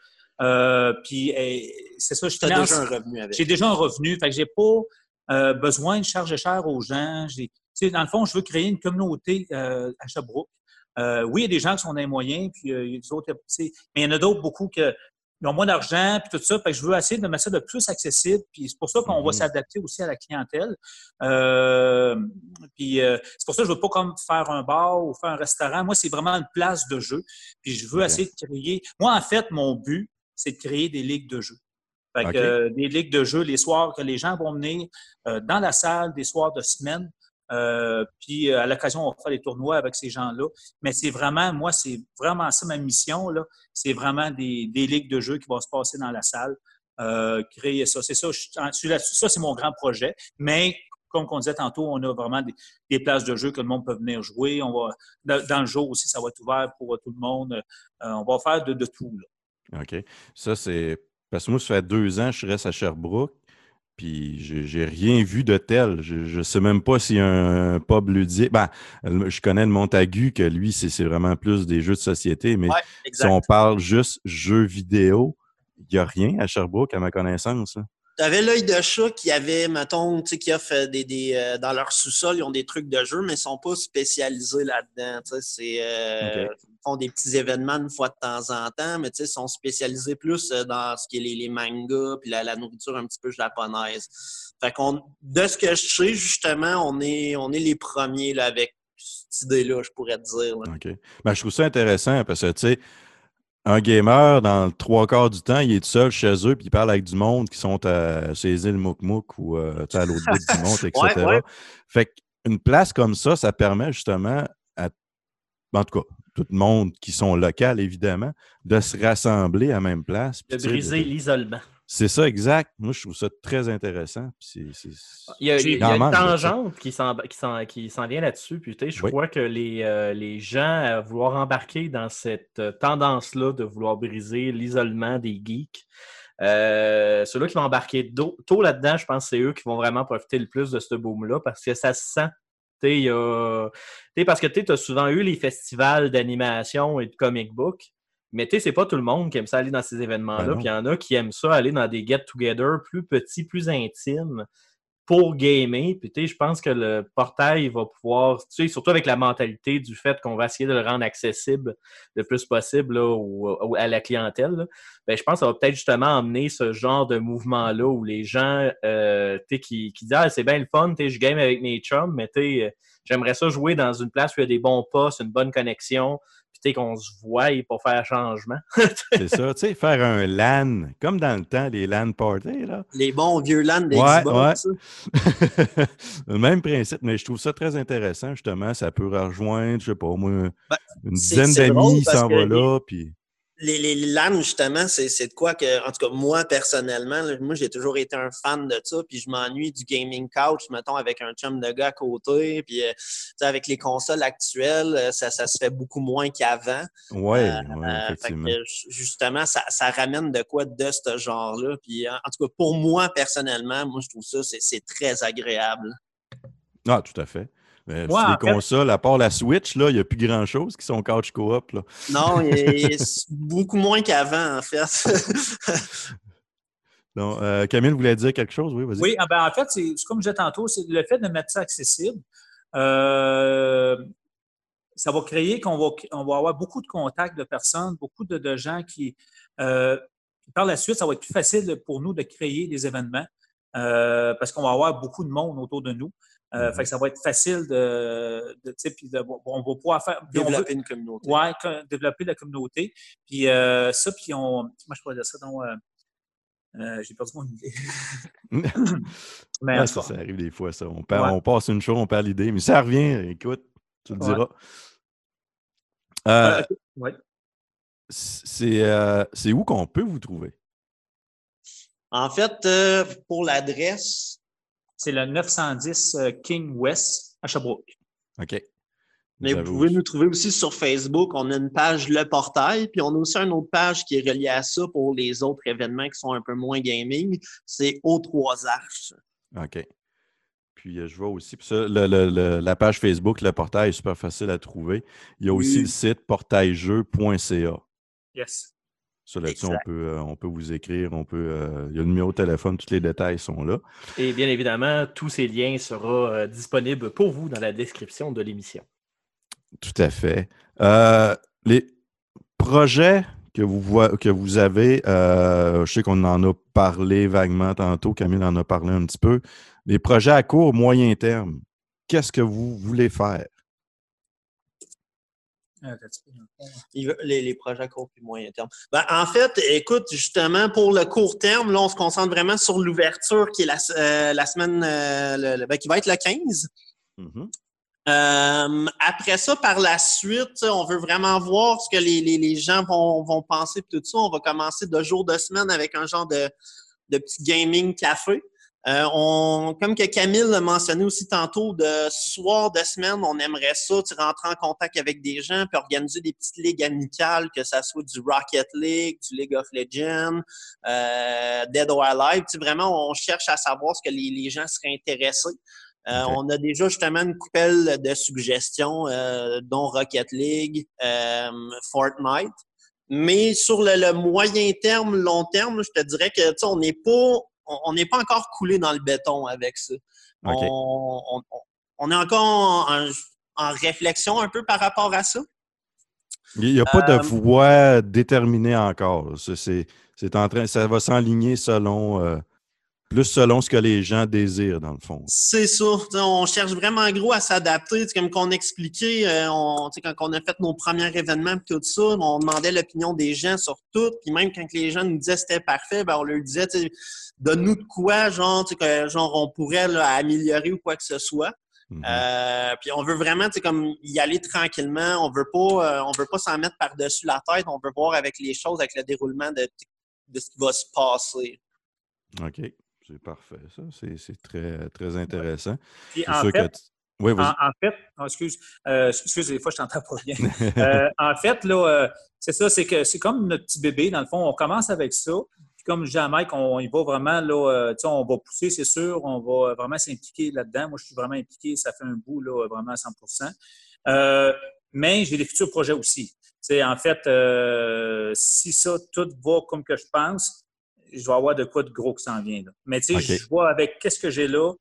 [SPEAKER 7] Euh, puis, elle- c'est ça, je
[SPEAKER 6] déjà un revenu avec.
[SPEAKER 7] J'ai déjà un revenu, fait que j'ai pas euh, besoin de charger cher aux gens. J'ai- tu sais, dans le fond, je veux créer une communauté euh, à Sherbrooke. Euh, oui, il y a des gens qui sont dans les moyens, puis euh, il y a des autres, tu sais, mais il y en a d'autres beaucoup qui ont moins d'argent, puis tout ça. Fait que je veux essayer de mettre ça de plus accessible, puis c'est pour ça qu'on va
[SPEAKER 5] Mhm.
[SPEAKER 7] s'adapter aussi à la clientèle. Euh, puis euh, c'est pour ça que je veux pas comme faire un bar ou faire un restaurant. Moi, c'est vraiment une place de jeu. Puis je veux essayer de créer. Moi, en fait, mon but, c'est de créer des ligues de jeu. Fait que,
[SPEAKER 5] Ok.
[SPEAKER 7] euh, des ligues de jeu, les soirs que les gens vont venir euh, dans la salle, des soirs de semaine. Euh, puis à l'occasion, on va faire des tournois avec ces gens-là. Mais c'est vraiment, moi, c'est vraiment ça ma mission. là. C'est vraiment des, des ligues de jeu qui vont se passer dans la salle. Créer ça. C'est ça, je ça, c'est mon grand projet. Mais comme on disait tantôt, on a vraiment des, des places de jeu que le monde peut venir jouer. On va, dans, le jour aussi, ça va être ouvert pour tout le monde. Euh, on va faire de, de tout. là.
[SPEAKER 5] OK. Ça, c'est. Parce que moi, ça fait deux ans que je reste à Sherbrooke, puis j'ai rien vu de tel. Je ne sais même pas a un pub ludique. Ben, je connais le Montagu, que lui, c'est vraiment plus des jeux de société, mais
[SPEAKER 6] Ouais,
[SPEAKER 5] si on parle juste jeux vidéo, il n'y a rien à Sherbrooke, à ma connaissance. là.
[SPEAKER 6] Tu avais l'œil de chat qui avait, mettons, tu sais, qui offre des, des euh, dans leur sous-sol, ils ont des trucs de jeu, mais ils sont pas spécialisés là-dedans. tu sais, C'est, euh. Ils font des petits événements une fois de temps en temps, mais tu sais, ils sont spécialisés plus euh, dans ce qui est les, les mangas puis la, la nourriture un petit peu japonaise. Fait qu'on, de ce que je sais, justement, on est, on est les premiers là, avec cette idée-là, je pourrais te dire. là.
[SPEAKER 5] OK. Ben, je trouve ça intéressant parce que, tu sais, un gamer, dans le trois quarts du temps, il est tout seul chez eux, puis il parle avec du monde qui sont à, sur les îles Mouk ou euh, à l'autre bout du monde, etc.
[SPEAKER 6] Ouais, ouais.
[SPEAKER 5] Fait qu'une place comme ça, ça permet justement à, en tout cas, tout le monde qui sont local, évidemment, de se rassembler à même place.
[SPEAKER 2] De briser l'isolement.
[SPEAKER 5] C'est ça, exact. Moi, je trouve ça très intéressant. c'est-
[SPEAKER 2] Il y a, il y une tangente qui s'en, vient là-dessus. Puis, je
[SPEAKER 5] Oui.
[SPEAKER 2] crois que les, euh, les gens à vouloir embarquer dans cette euh, tendance-là de vouloir briser l'isolement des geeks, euh, ceux-là qui vont embarquer tôt là-dedans, je pense que c'est eux qui vont vraiment profiter le plus de ce boom-là parce que ça se sent. Parce que tu as souvent eu les festivals d'animation et de comic book, mais tu sais, c'est pas tout le monde qui aime ça aller dans ces
[SPEAKER 5] Ben
[SPEAKER 2] événements-là.
[SPEAKER 5] non.
[SPEAKER 2] Puis il y en a qui aiment ça aller dans des get-together plus petits, plus intimes. pour gamer. Puis, tu sais, je pense que le portail va pouvoir, tu sais, surtout avec la mentalité du fait qu'on va essayer de le rendre accessible le plus possible là, au- à la clientèle, là, ben, je pense que ça va peut-être justement emmener ce genre de mouvement-là où les gens, euh, tu sais, qui, qui disent, ah, c'est bien le fun, tu sais, je game avec mes chums, mais tu sais, j'aimerais ça jouer dans une place où il y a des bons postes, une bonne connexion, puis qu'on se voie pour faire changement.
[SPEAKER 5] C'est ça, tu sais, faire un LAN, comme dans le temps, les LAN parties, là.
[SPEAKER 6] Les bons vieux LAN des
[SPEAKER 5] Ouais,
[SPEAKER 6] Xbox. ça.
[SPEAKER 5] le même principe, mais je trouve ça très intéressant, justement. Ça peut rejoindre, je sais pas, moi,
[SPEAKER 6] Ben,
[SPEAKER 5] une dizaine d'amis
[SPEAKER 6] parce
[SPEAKER 5] s'en va là, puis...
[SPEAKER 6] les, les LAN, justement, c'est de quoi que, en tout cas, moi, personnellement, là, moi, j'ai toujours été un fan de ça, puis je m'ennuie du gaming couch, mettons, avec un chum de gars à côté, puis, euh, avec les consoles actuelles, euh, ça, ça se fait beaucoup moins qu'avant.
[SPEAKER 5] Ouais,
[SPEAKER 6] Euh,
[SPEAKER 5] ouais,
[SPEAKER 6] euh,
[SPEAKER 5] effectivement.
[SPEAKER 6] que, justement, ça, ça ramène de quoi de ce genre-là. Puis, en, en tout cas, pour moi, personnellement, moi, je trouve ça, c'est- c'est très agréable.
[SPEAKER 5] Ah, tout à fait. Mais
[SPEAKER 7] Ouais,
[SPEAKER 5] les
[SPEAKER 7] fait-
[SPEAKER 5] consoles, à part la Switch, là, il n'y a plus grand-chose qui sont couch co-op, là.
[SPEAKER 6] Non, il est- c'est beaucoup moins qu'avant, en fait.
[SPEAKER 5] Donc, euh, Camille voulait dire quelque chose? Oui, vas-y.
[SPEAKER 7] Oui, ah ben, en fait, c'est c'est comme je disais tantôt, c'est le fait de mettre ça accessible. euh, ça va créer qu'on va, on va avoir beaucoup de contacts de personnes, beaucoup de, de gens qui. euh, par la suite, ça va être plus facile pour nous de créer des événements euh, parce qu'on va avoir beaucoup de monde autour de nous. Euh. Fait que ça va être facile de. de, tu sais, puis de- on va pouvoir faire. veut-
[SPEAKER 6] Développer une communauté.
[SPEAKER 7] Ouais, co- développer la communauté. Puis euh, ça, puis on. Moi, je pourrais dire ça dans. euh, euh, J'ai perdu mon idée. Mais
[SPEAKER 5] ça, arrive des fois, ça. On, perd-
[SPEAKER 7] Ouais.
[SPEAKER 5] on passe une chose, on perd l'idée. Mais ça revient, écoute, tu le
[SPEAKER 7] Ouais.
[SPEAKER 5] diras. Euh,
[SPEAKER 7] ouais.
[SPEAKER 5] c'est c'est où qu'on peut vous trouver?
[SPEAKER 6] En fait, euh, pour l'adresse,
[SPEAKER 7] C'est le 910 euh, King West à Sherbrooke.
[SPEAKER 5] OK.
[SPEAKER 6] Mais vous pouvez nous trouver aussi sur Facebook. On a une page Le Portail, puis on a aussi une autre page qui est reliée à ça pour les autres événements qui sont un peu moins gaming. C'est aux trois arches.
[SPEAKER 5] OK. Puis euh, je vois aussi, puis ça, le- le- le- la page Facebook, le portail est super facile à trouver. Il y a aussi
[SPEAKER 6] Oui.
[SPEAKER 5] le site portailleujeu.ca.
[SPEAKER 7] Yes.
[SPEAKER 5] Ça, là-dessus, on
[SPEAKER 6] Exact.
[SPEAKER 5] peut, euh, on peut vous écrire, on peut. euh, il y a le numéro de téléphone, tous les détails sont là.
[SPEAKER 2] Et bien évidemment, tous ces liens seront euh, disponibles pour vous dans la description de l'émission.
[SPEAKER 5] Tout à fait. Euh, les projets que vous, voi- que vous avez, euh, je sais qu'on en a parlé vaguement tantôt, Camille en a parlé un petit peu. Les projets à court, moyen terme, qu'est-ce que vous voulez faire?
[SPEAKER 6] Les, les projets à court et moyen terme. Ben, en fait, écoute, justement, pour le court terme, là, on se concentre vraiment sur l'ouverture qui est la, euh, la semaine euh, le- ben, qui va être le 15.
[SPEAKER 5] Mhm.
[SPEAKER 6] Euh, après ça, par la suite, on veut vraiment voir ce que les, les- les gens vont, vont penser et tout ça. On va commencer de jour de semaine avec un genre de, de petit gaming café. Euh, on, comme que Camille l'a mentionné aussi tantôt, de soir de semaine, on aimerait ça, tu rentrer en contact avec des gens, puis organiser des petites ligues amicales, que ça soit du Rocket League, du League of Legends, euh, Dead or Alive. Tu sais, vraiment, on cherche à savoir ce que les, les gens seraient intéressés. Euh. On a déjà justement une coupelle de suggestions, euh, dont Rocket League, euh, Fortnite. Mais sur le, le moyen terme, long terme, je te dirais que on n'est pas on n'est pas encore coulé dans le béton avec ça. On, on- on- on est encore en, en- en réflexion un peu par rapport à ça.
[SPEAKER 5] Il n'y a pas
[SPEAKER 6] Euh,
[SPEAKER 5] de voie déterminée encore. C'est en train, ça va s'enligner selon euh, plus selon ce que les gens désirent, dans le fond.
[SPEAKER 6] C'est ça. On cherche vraiment gros à s'adapter. Comme qu'on expliquait, euh, on, quand on a fait nos premiers événements tout ça, on demandait l'opinion des gens sur tout. Puis même quand les gens nous disaient c'était parfait, ben, on leur disait donne-nous de quoi, genre, que, genre on pourrait là, améliorer ou quoi que ce soit.
[SPEAKER 5] Mhm.
[SPEAKER 6] Euh, puis on veut vraiment comme y aller tranquillement. On veut pas, euh, on veut pas s'en mettre par-dessus la tête. On veut voir avec les choses, avec le déroulement de, de ce qui va se passer.
[SPEAKER 5] OK. C'est parfait, ça. C'est très, très intéressant.
[SPEAKER 7] En
[SPEAKER 5] sûr
[SPEAKER 7] fait,
[SPEAKER 5] que. Oui.
[SPEAKER 7] En, en fait, oh, excuse, euh, excuse, des fois, je t'entends pas bien. Euh, en fait, là, euh, c'est ça, c'est que c'est comme notre petit bébé, dans le fond, on commence avec ça. Puis comme je dis à Mike, on y va vraiment, là, euh, on va pousser, c'est sûr, on va vraiment s'impliquer là-dedans. Moi, je suis vraiment impliqué, ça fait un bout, là, vraiment à 100% Euh, Mais j'ai des futurs projets aussi. Tu sais, en fait, euh, si ça, tout va comme que je pense, je vais avoir de quoi de gros qui s'en vient. Là. Mais tu sais, je vois avec qu'est-ce que j'ai là,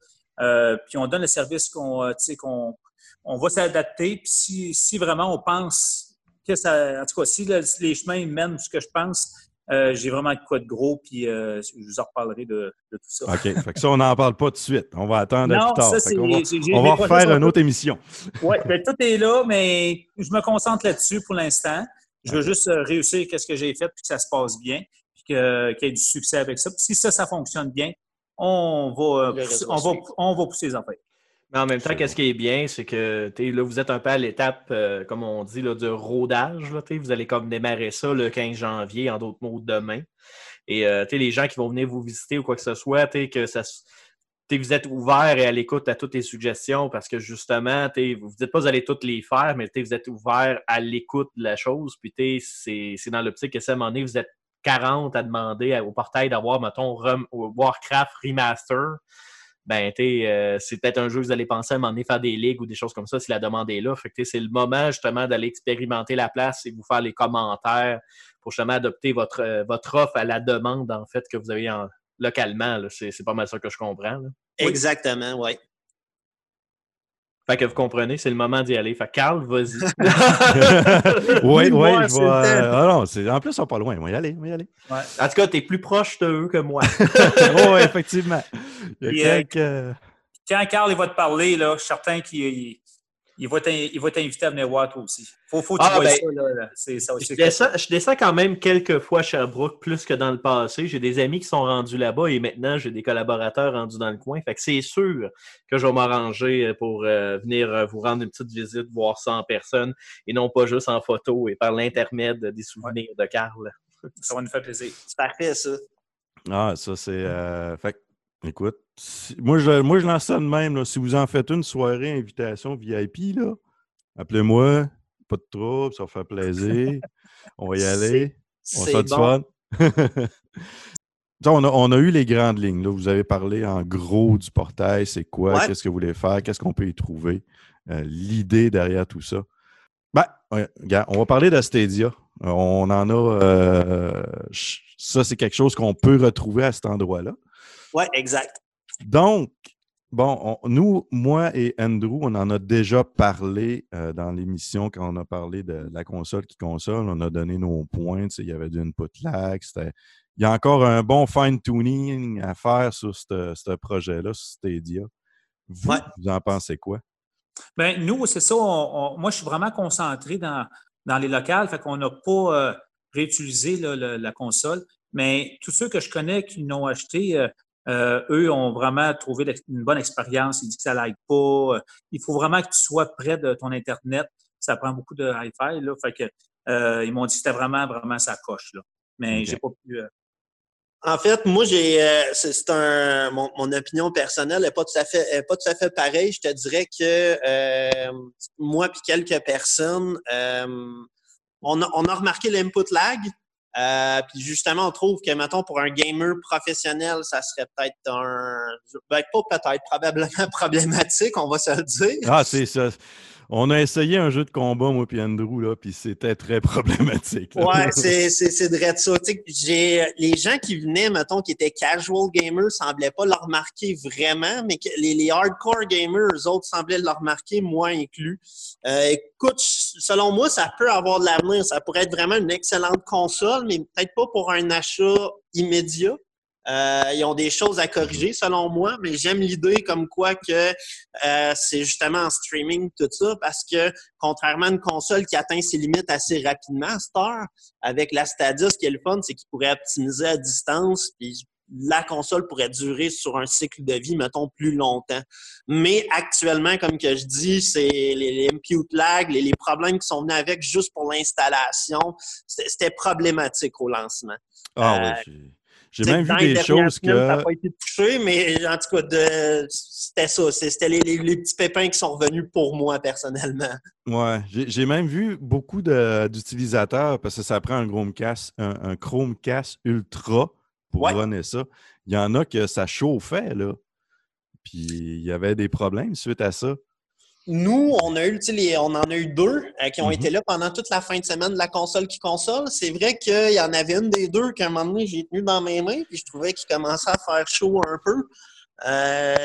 [SPEAKER 7] euh, puis on donne le service qu'on euh, qu'on on va s'adapter. Puis si, si, vraiment on pense que ça. En tout cas, si les chemins mènent ce que je pense, euh, j'ai vraiment de quoi de gros, puis je vous en reparlerai de, tout ça.
[SPEAKER 5] OK. fait que ça, on n'en parle pas tout de suite. On va attendre plus tard. Ça, on va, on va refaire une autre émission.
[SPEAKER 7] oui, ben, tout est là, mais je me concentre là-dessus pour l'instant. Je veux juste réussir ce que j'ai fait, puis que ça se passe bien, qu'il y ait du succès avec ça. Puis si ça, ça fonctionne bien, on va, pousser, on va, on va pousser les affaires.
[SPEAKER 2] Mais en même temps, qu'est-ce qui est bien, c'est que là, vous êtes un peu à l'étape, euh, comme on dit, là, de rodage. Là, vous allez comme démarrer ça le 15 janvier, en d'autres mots, demain. Et euh, les gens qui vont venir vous visiter ou quoi que ce soit, que ça, vous êtes ouvert et à l'écoute à toutes les suggestions parce que justement, vous ne dites pas que vous allez toutes les faire, mais vous êtes ouvert à l'écoute de la chose. Puis c'est dans l'optique que ça, à un moment donné, vous êtes 40 à demander au portail d'avoir, mettons, Warcraft Remaster, ben, euh, c'est peut-être un jeu que vous allez penser à un moment donné faire des ligues ou des choses comme ça si la demande est là. Fait que c'est le moment justement d'aller expérimenter la place et vous faire les commentaires pour justement adopter votre, euh, votre offre à la demande, en fait, que vous avez localement. C'est pas mal ça que je comprends.
[SPEAKER 6] Exactement, oui.
[SPEAKER 2] Fait que vous comprenez, c'est le moment d'y aller. Fait que Carl, vas-y.
[SPEAKER 5] oui, oui, je vois. Ah non, en plus, on pas loin. On va y aller, on va y aller.
[SPEAKER 2] En tout cas, tu es plus proche d'eux que moi.
[SPEAKER 5] oui, effectivement.
[SPEAKER 7] Euh, quand Carl il va te parler, là, je suis certain qu'il il va t'inviter à venir voir toi aussi. Faut, faut que tu ah, vois ben, ça.
[SPEAKER 2] je, descends, quand même quelques fois à Sherbrooke, plus que dans le passé. J'ai des amis qui sont rendus là-bas et maintenant j'ai des collaborateurs rendus dans le coin. Fait que c'est sûr que je vais m'arranger pour euh, venir euh, vous rendre une petite visite, voir ça en personne et non pas juste en photo et par l'intermède des souvenirs de Carl.
[SPEAKER 7] Ça va nous faire plaisir.
[SPEAKER 6] C'est parfait, ça.
[SPEAKER 5] Ah, ça, c'est. Euh, fait Écoute, moi, je, moi, je lance ça de même. Là. Si vous en faites une soirée invitation VIP, là, appelez-moi. Pas de trouble, ça va faire plaisir. On va y aller. On va bon. fun. on, a, on a eu les grandes lignes. Là. Vous avez parlé en gros du portail. C'est quoi? Qu'est-ce que vous voulez faire? Qu'est-ce qu'on peut y trouver? Euh, l'idée derrière tout ça. Ben, on va parler de Stadia. On en a. Euh, ça, c'est quelque chose qu'on peut retrouver à cet endroit-là.
[SPEAKER 6] Oui, exact.
[SPEAKER 5] Donc, bon, nous, moi et Andrew, on en a déjà parlé euh, dans l'émission quand on a parlé de, la console qui console. On a donné nos points. Il y avait du input lag. Il y a encore un bon fine-tuning à faire sur ce projet-là, sur Stadia. Vous, vous en pensez quoi?
[SPEAKER 7] Bien, nous, c'est ça. moi, je suis vraiment concentré dans, dans les locales. Fait qu'on n'a pas euh, réutilisé la console. Mais tous ceux que je connais qui l'ont acheté, euh, euh, eux ont vraiment trouvé une bonne expérience. Ils disent que ça lag pas. Il faut vraiment que tu sois près de ton Internet. Ça prend beaucoup de Hi-Fi. Là. Fait que, euh, ils m'ont dit que c'était vraiment, vraiment sa coche. Là. Mais j'ai pas pu. Euh,
[SPEAKER 6] en fait, moi, j'ai c'est un mon, opinion personnelle n'est pas tout à fait pas tout à fait pareil. Je te dirais que moi puis quelques personnes, on a, on a remarqué l'input lag, euh, puis justement, on trouve que, mettons, pour un gamer professionnel, ça serait peut-être un. Ben, pas peut-être, probablement problématique, on va se le dire.
[SPEAKER 5] Ah, c'est ça. On a essayé un jeu de combat, moi et Andrew, là, puis c'était très problématique.
[SPEAKER 6] Ouais, c'est, c'est, c'est de ça. J'ai, les gens qui venaient, mettons, qui étaient casual gamers, semblaient pas le remarquer vraiment, mais que les, les hardcore gamers, eux autres, semblaient le remarquer, moi inclus. Euh, écoute, selon moi, ça peut avoir de l'avenir. Ça pourrait être vraiment une excellente console, mais peut-être pas pour un achat immédiat. Euh, ils ont des choses à corriger, selon moi, mais j'aime l'idée comme quoi que euh, c'est justement en streaming tout ça, parce que contrairement à une console qui atteint ses limites assez rapidement heure, avec la Stadia, ce qui est le fun, c'est qu'il pourrait optimiser à distance, la console pourrait durer sur un cycle de vie, mettons, plus longtemps. Mais actuellement, comme que je dis, c'est les, les impute lag, les, problèmes qui sont venus avec juste pour l'installation, c'était problématique au lancement.
[SPEAKER 5] Ah oui, euh, j'ai même vu des choses que. Ça
[SPEAKER 6] n'a pas été touché, mais en tout cas, c'était ça. C'était les, petits pépins qui sont revenus pour moi personnellement.
[SPEAKER 5] Ouais, j'ai même vu beaucoup d'utilisateurs, parce que ça prend un Chromecast, un, Chromecast Ultra pour runner ça. Il y en a que ça chauffait, là. Puis il y avait des problèmes suite à ça.
[SPEAKER 6] nous, on a eu, les, on en a eu deux euh, qui ont
[SPEAKER 5] Mhm.
[SPEAKER 6] été là pendant toute la fin de semaine de la console qui console. C'est vrai qu'il y en avait une des deux qu'à un moment donné, j'ai tenu dans mes mains, puis je trouvais qu'il commençait à faire chaud un peu. Euh,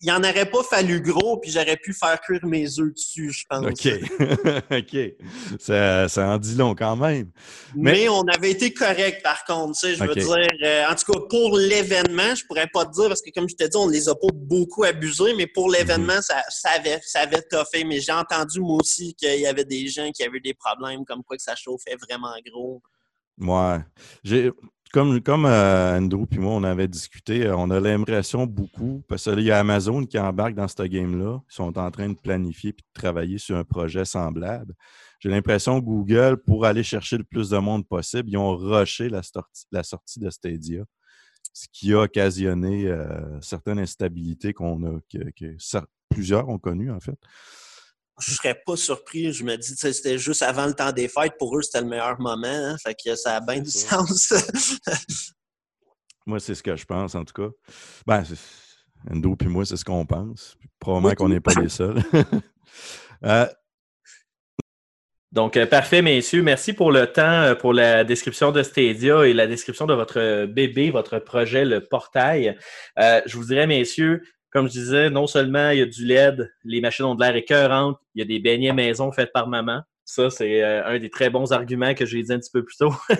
[SPEAKER 6] il en aurait pas fallu gros, puis j'aurais pu faire cuire mes œufs dessus, je pense.
[SPEAKER 5] OK. OK. Ça, ça en dit long quand même.
[SPEAKER 6] Mais,
[SPEAKER 5] Mais-
[SPEAKER 6] on avait été correct, par contre. tu sais, Je veux dire, euh, en tout cas, pour l'événement, je pourrais pas te dire, parce que comme je te dis, on les a pas beaucoup abusés, mais pour l'événement, ça, ça, avait, ça avait toffé. Mais j'ai entendu, moi aussi, qu'il y avait des gens qui avaient des problèmes, comme quoi que ça chauffait vraiment gros.
[SPEAKER 5] Ouais. Comme euh, Andrew puis moi, on avait discuté, euh, on a l'impression beaucoup, parce qu'il y a Amazon qui embarque dans ce game-là. Ils sont en train de planifier et de travailler sur un projet semblable. J'ai l'impression que Google, pour aller chercher le plus de monde possible, ils ont rushé la sortie, de Stadia, ce qui a occasionné euh, certaines instabilités que, plusieurs ont connues, en fait.
[SPEAKER 6] Je serais pas surpris. Je me dis, c'était juste avant le temps des fêtes. Pour eux, c'était le meilleur moment. hein. Fait que ça a bien du
[SPEAKER 5] ça.
[SPEAKER 6] sens.
[SPEAKER 5] Moi, c'est ce que je pense, en tout cas. Ben, Endo puis moi, c'est ce qu'on pense. Puis probablement
[SPEAKER 6] Oui.
[SPEAKER 5] qu'on n'est pas les seuls. Euh,
[SPEAKER 2] Donc, euh, parfait, messieurs. Merci pour le temps, euh, pour la description de Stadia et la description de votre bébé, votre projet, le portail. Euh, je vous dirais, messieurs, comme je disais, non seulement il y a du LED, les machines ont de l'air écœurantes, il y a des beignets maison faits par maman. Ça, c'est euh, un des très bons arguments que j'ai dit un petit peu plus tôt.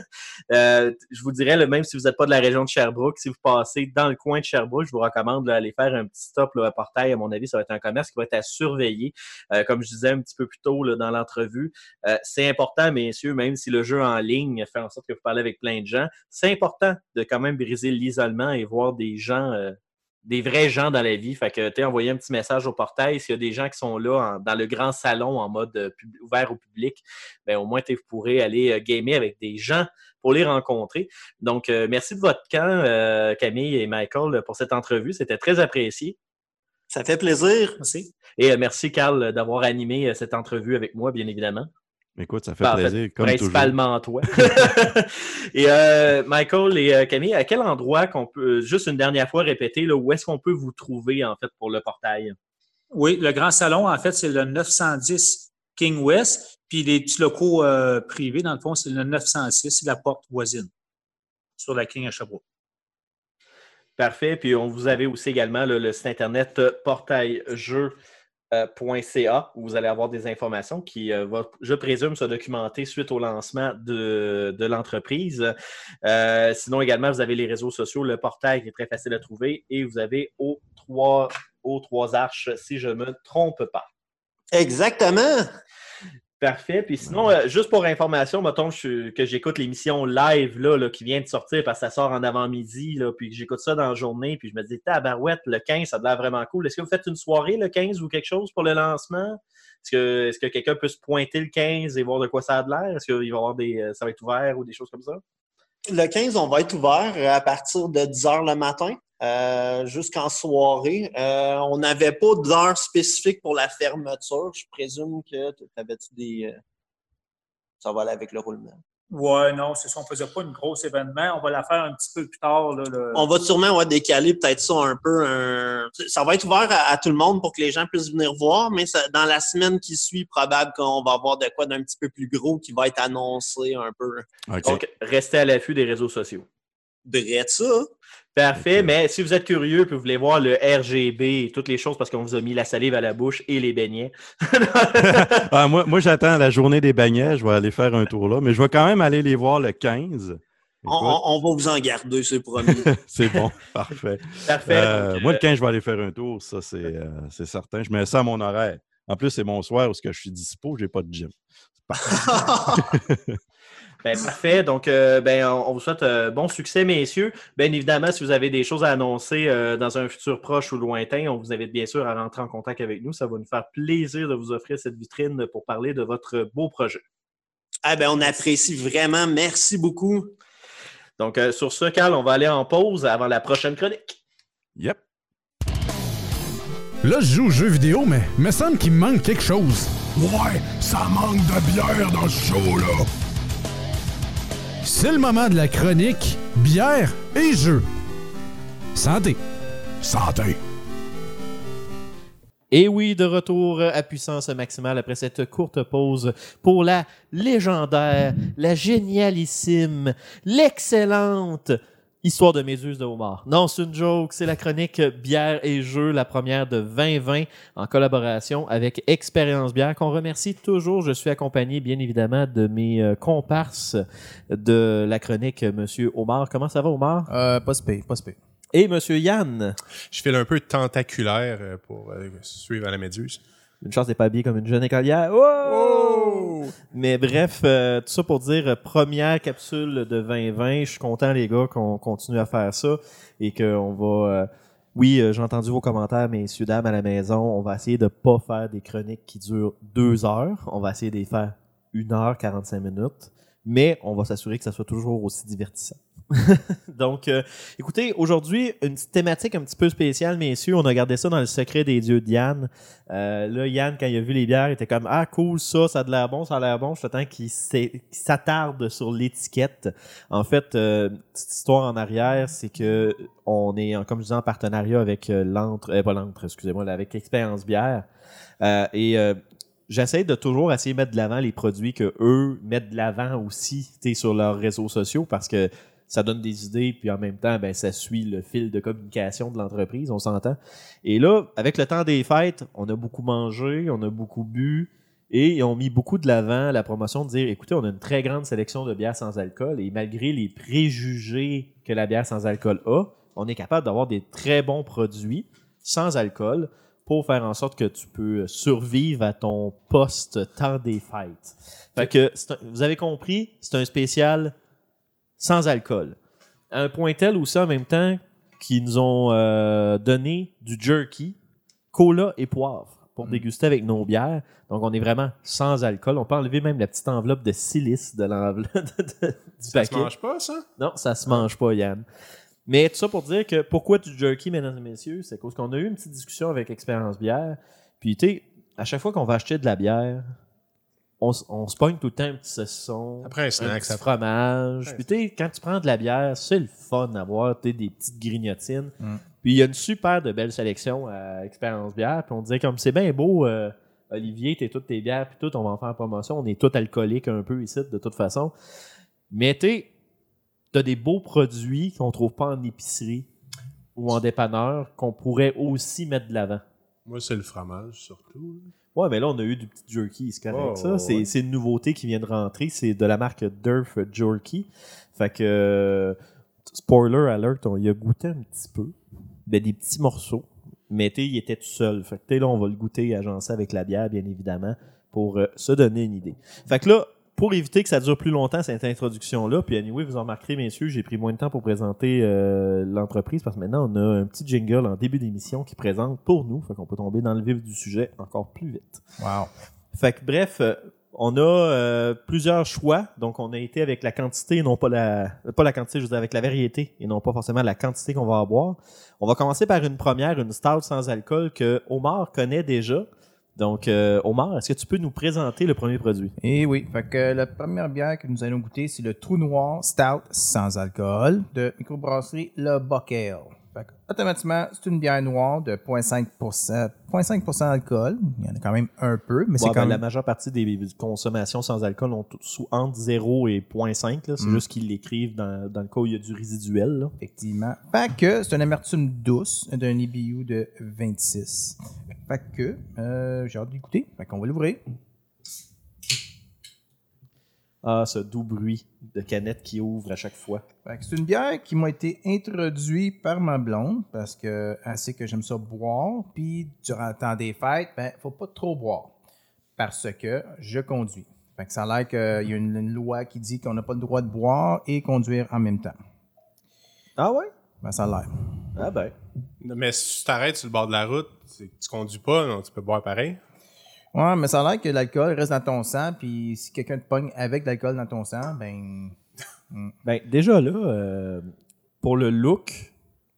[SPEAKER 2] Euh, je vous dirais, là, même si vous n'êtes pas de la région de Sherbrooke, si vous passez dans le coin de Sherbrooke, je vous recommande d'aller faire un petit stop là, à portail. À mon avis, ça va être un commerce qui va être à surveiller. Euh, comme je disais un petit peu plus tôt là, dans l'entrevue, euh, c'est important, messieurs, même si le jeu en ligne fait en sorte que vous parlez avec plein de gens, c'est important de quand même briser l'isolement et voir des gens, euh, des vrais gens dans la vie. Fait que tu envoyé un petit message au portail. S'il y a des gens qui sont là en- dans le grand salon en mode euh, pub- ouvert au public, ben, au moins t'es- vous pourrez aller euh, gamer avec des gens pour les rencontrer. Donc, euh, merci de votre camp, euh, Camille et Michael, pour cette entrevue. C'était très apprécié.
[SPEAKER 6] ça fait plaisir.
[SPEAKER 7] Merci.
[SPEAKER 2] Et euh, merci, Carl, d'avoir animé euh, cette entrevue avec moi, bien évidemment.
[SPEAKER 5] Écoute, ça fait
[SPEAKER 2] Ben, en fait,
[SPEAKER 5] plaisir, comme toujours.
[SPEAKER 2] Principalement toi. et euh, Michael et euh, Camille, à quel endroit qu'on peut, juste une dernière fois répéter, là, où est-ce qu'on peut vous trouver en fait pour le portail?
[SPEAKER 7] Oui, le grand salon, en fait, c'est le 910 King West. Puis les petits locaux euh, privés, dans le fond, c'est le 906, c'est la porte voisine sur la King à Sherbrooke.
[SPEAKER 2] Parfait. Puis on vous avez aussi également là, le site internet euh, portailleujeu.ca où vous allez avoir des informations qui euh, va, je présume, se documenter suite au lancement de, de l'entreprise. Euh, sinon, également, vous avez les réseaux sociaux, le portail qui est très facile à trouver et vous avez aux trois, aux trois arches, si je ne me trompe pas.
[SPEAKER 6] Exactement.
[SPEAKER 2] Parfait. Puis sinon, euh, juste pour information, mettons que, je- que j'écoute l'émission live là, là, qui vient de sortir parce que ça sort en avant-midi, puis que j'écoute ça dans la journée, puis je me dis, tabarouette, le 15, ça a l'air vraiment cool. Est-ce que vous faites une soirée le 15 ou quelque chose pour le lancement? Est-ce que, quelqu'un peut se pointer le 15 et voir de quoi ça a de l'air? Est-ce qu'il va avoir des. euh, ça va être ouvert ou des choses comme ça?
[SPEAKER 6] Le 15, on va être ouvert euh, à partir de 10 h le matin euh, jusqu'en soirée. Euh, on n'avait pas d'heure spécifique pour la fermeture. Je présume que tu avais-tu des. euh, Ça va aller avec le roulement.
[SPEAKER 7] Ouais, non, c'est ça. On ne faisait pas une grosse événement. On va la faire un petit peu plus tard. Là, le-
[SPEAKER 6] On va sûrement ouais, décaler peut-être ça un peu. un- Ça va être ouvert à, à tout le monde pour que les gens puissent venir voir, mais ça- dans la semaine qui suit, probable qu'on va avoir de quoi d'un petit peu plus gros qui va être annoncé un peu.
[SPEAKER 5] OK.
[SPEAKER 2] Donc, restez à l'affût des réseaux sociaux.
[SPEAKER 6] Drette ça.
[SPEAKER 2] Parfait, mais si vous êtes curieux puis vous voulez voir le RGB et toutes les choses parce qu'on vous a mis la salive à la bouche et les beignets.
[SPEAKER 5] Ah, moi, moi j'attends la journée des beignets. Je vais aller faire un tour là. Mais je vais quand même aller les voir le 15.
[SPEAKER 6] On, va vous en garder, c'est promis.
[SPEAKER 5] C'est bon, parfait.
[SPEAKER 2] Parfait.
[SPEAKER 5] Euh,
[SPEAKER 2] donc,
[SPEAKER 5] moi,
[SPEAKER 2] euh,
[SPEAKER 5] le 15, je vais aller faire un tour. Ça, c'est euh, c'est certain. Je mets ça à mon horaire. En plus, c'est mon soir où ce que je suis dispo. Je n'ai pas de gym.
[SPEAKER 2] Ben, parfait. Donc, euh, ben, on, vous souhaite euh, bon succès, messieurs. Bien évidemment, si vous avez des choses à annoncer euh, dans un futur proche ou lointain, on vous invite bien sûr à rentrer en contact avec nous. Ça va nous faire plaisir de vous offrir cette vitrine pour parler de votre beau projet.
[SPEAKER 6] ah ben, on apprécie vraiment. Merci beaucoup.
[SPEAKER 2] Donc, euh, sur ce, Carl, on va aller en pause avant la prochaine chronique.
[SPEAKER 5] Yep.
[SPEAKER 8] Là, je joue aux jeux vidéo, mais me semble qu'il me manque quelque chose.
[SPEAKER 4] Ouais, ça manque de bière dans ce show-là.
[SPEAKER 8] C'est le moment de la chronique bière et jeux. Santé.
[SPEAKER 4] Santé.
[SPEAKER 2] Et oui, de retour à puissance maximale après cette courte pause pour la légendaire, la génialissime, l'excellente Histoire de Méduse de Homard. Non, c'est une joke, c'est la chronique Bière et Jeux, la première de 2020 en collaboration avec Expérience Bière qu'on remercie toujours. Je suis accompagné bien évidemment de mes euh, comparses de la chronique Monsieur Omar. Comment ça va Omar?
[SPEAKER 9] Euh, pas spé, pas spé.
[SPEAKER 2] Et Monsieur Yann?
[SPEAKER 10] Je file un peu tentaculaire euh, pour euh, suivre à la méduse.
[SPEAKER 2] Une chance n'est pas comme une jeune écolière. Oh! Mais bref, euh, tout ça pour dire euh, première capsule de 2020. Je suis content les gars qu'on continue à faire ça et qu'on va. euh, oui, euh, j'ai entendu vos commentaires, messieurs dames à la maison. On va essayer de pas faire des chroniques qui durent deux heures. On va essayer de les faire une heure 45 minutes, mais on va s'assurer que ça soit toujours aussi divertissant. Donc, euh, écoutez, aujourd'hui, une thématique un petit peu spéciale, messieurs. On a gardé ça dans le secret des dieux de Yann. Euh, là, Yann, quand il a vu les bières, il était comme Ah, cool, ça, ça a de l'air bon, ça a l'air bon. Je t'attends qu'il s'attarde sur l'étiquette. En fait, euh, petite histoire en arrière, c'est que on est, comme je disais, en partenariat avec euh, l'entre, euh, pas l'entre, excusez-moi, avec Expérience Bière. Euh, et j'essaie de toujours essayer de mettre de l'avant les produits que eux mettent de l'avant aussi sur leurs réseaux sociaux parce que ça donne des idées, puis en même temps, ben, ça suit le fil de communication de l'entreprise, on s'entend. Et là, avec le temps des fêtes, on a beaucoup mangé, on a beaucoup bu, et ils ont mis beaucoup de l'avant la promotion de dire, écoutez, on a une très grande sélection de bières sans alcool, et malgré les préjugés que la bière sans alcool a, on est capable d'avoir des très bons produits sans alcool pour faire en sorte que tu peux survivre à ton poste temps des fêtes. Fait que, vous avez compris, c'est un spécial sans alcool. À un point tel où ça, en même temps, qu'ils nous ont euh, donné du jerky, cola et poivre pour déguster avec nos bières. Donc, on est vraiment sans alcool. On peut enlever même la petite enveloppe de silice de l'enveloppe du
[SPEAKER 10] Ça
[SPEAKER 2] paquet.
[SPEAKER 10] se mange pas, ça?
[SPEAKER 2] Non, ça se mange pas, Yann. Mais tout ça pour dire que pourquoi du jerky, mesdames et messieurs, c'est parce qu'on a eu une petite discussion avec Expérience Bière. Puis, tu sais, à chaque fois qu'on va acheter de la bière, on, se pogne tout le temps un petit saucisson,
[SPEAKER 10] Après un snack,
[SPEAKER 2] petit
[SPEAKER 10] ça-
[SPEAKER 2] fromage.
[SPEAKER 10] Ouais.
[SPEAKER 2] Puis, tu sais, quand tu prends de la bière, c'est le fun d'avoir tu sais, des petites grignotines.
[SPEAKER 9] Mm.
[SPEAKER 2] Puis, il y a une super de belle sélection à Expérience Bière. Puis, on disait comme c'est bien beau, euh, Olivier, t'es toutes tes bières, puis tout, on va en faire en promotion. On est tout alcoolique un peu ici, de toute façon. Mais tu sais, t'as des beaux produits qu'on trouve pas en épicerie ou en dépanneur qu'on pourrait aussi mettre de l'avant.
[SPEAKER 10] Moi, c'est le fromage, surtout.
[SPEAKER 2] Ouais, mais là, on a eu du petit jerky, c'est correct.
[SPEAKER 10] Oh,
[SPEAKER 2] ça.
[SPEAKER 10] ouais.
[SPEAKER 2] C'est, c'est une nouveauté qui vient de rentrer. C'est de la marque Durf Jerky. Fait que, euh, spoiler alert, on y a goûté un petit peu. Ben, des petits morceaux. Mais tu sais, il était tout seul. Fait que, tu sais, là, on va le goûter agencé avec la bière, bien évidemment, pour euh, se donner une idée. Fait que là, pour éviter que ça dure plus longtemps, cette introduction-là, puis anyway, vous en remarquerez, messieurs, j'ai pris moins de temps pour présenter euh, l'entreprise parce que maintenant, on a un petit jingle en début d'émission qui présente pour nous. Fait qu'on peut tomber dans le vif du sujet encore plus vite.
[SPEAKER 9] Wow.
[SPEAKER 2] Fait que bref, euh, on a euh, plusieurs choix. Donc, on a été avec la quantité, non pas la, pas la quantité, je veux dire avec la variété et non pas forcément la quantité qu'on va avoir. On va commencer par une première, une stout sans alcool que Omar connaît déjà. Donc, euh, Omar, est-ce que tu peux nous présenter le premier produit?
[SPEAKER 9] Et oui, fait que la première bière que nous allons goûter, c'est le Trou Noir Stout sans alcool de microbrasserie Le Bockel. Fait automatiquement, c'est une bière noire de 0.5%, 0.5% d'alcool. Il y en a quand même un peu, mais c'est
[SPEAKER 2] Ouais,
[SPEAKER 9] quand
[SPEAKER 2] ben, La
[SPEAKER 9] même...
[SPEAKER 2] majeure partie des consommations sans alcool ont sous entre 0 et 0.5. là. C'est
[SPEAKER 9] Mm.
[SPEAKER 2] juste qu'ils l'écrivent dans, dans le cas où il y a du résiduel. là.
[SPEAKER 9] Effectivement. Fait que c'est une amertume douce d'un IBU de 26. Fait que euh, j'ai hâte d'écouter. Fait qu'on va l'ouvrir.
[SPEAKER 2] Ah, ce doux bruit de canette qui ouvre à chaque fois.
[SPEAKER 9] Fait que c'est une bière qui m'a été introduite par ma blonde parce que elle sait que j'aime ça boire. Puis durant le temps des fêtes, ben faut pas trop boire parce que je conduis. Fait que ça a l'air qu'il y a une, une loi qui dit qu'on n'a pas le droit de boire et conduire en même temps.
[SPEAKER 2] Ah ouais?
[SPEAKER 9] Ben ça a l'air.
[SPEAKER 2] Ah ben.
[SPEAKER 10] Mais si tu t'arrêtes sur le bord de la route, c'est que tu conduis pas, non, tu peux boire pareil.
[SPEAKER 9] Ouais, mais ça a l'air que l'alcool reste dans ton sang. Puis si quelqu'un te pogne avec de l'alcool dans ton sang, ben
[SPEAKER 2] Ben, déjà là, euh, pour le look,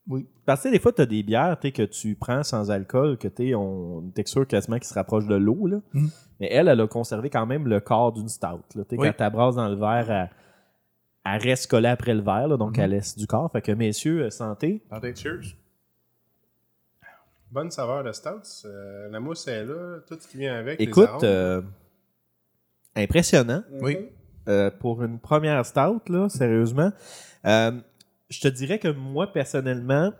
[SPEAKER 9] oui.
[SPEAKER 2] Parce que des fois, tu as des bières que tu prends sans alcool, que tu on une texture quasiment qui se rapproche de l'eau. là.
[SPEAKER 9] Mhm.
[SPEAKER 2] Mais elle, elle a conservé quand même le corps d'une stout. Là.
[SPEAKER 9] Oui.
[SPEAKER 2] Quand tu brasses dans le verre, elle, elle reste collée après le verre, là, donc
[SPEAKER 9] Mhm.
[SPEAKER 2] elle laisse du corps. Fait que messieurs, euh, santé.
[SPEAKER 9] Santé.
[SPEAKER 10] Cheers. Bonne saveur de Stouts. Euh, la mousse est là, tout ce qui vient avec.
[SPEAKER 2] Écoute, euh, impressionnant.
[SPEAKER 10] Oui.
[SPEAKER 2] Euh, pour une première stout, là, sérieusement. Euh, je te dirais que moi, personnellement,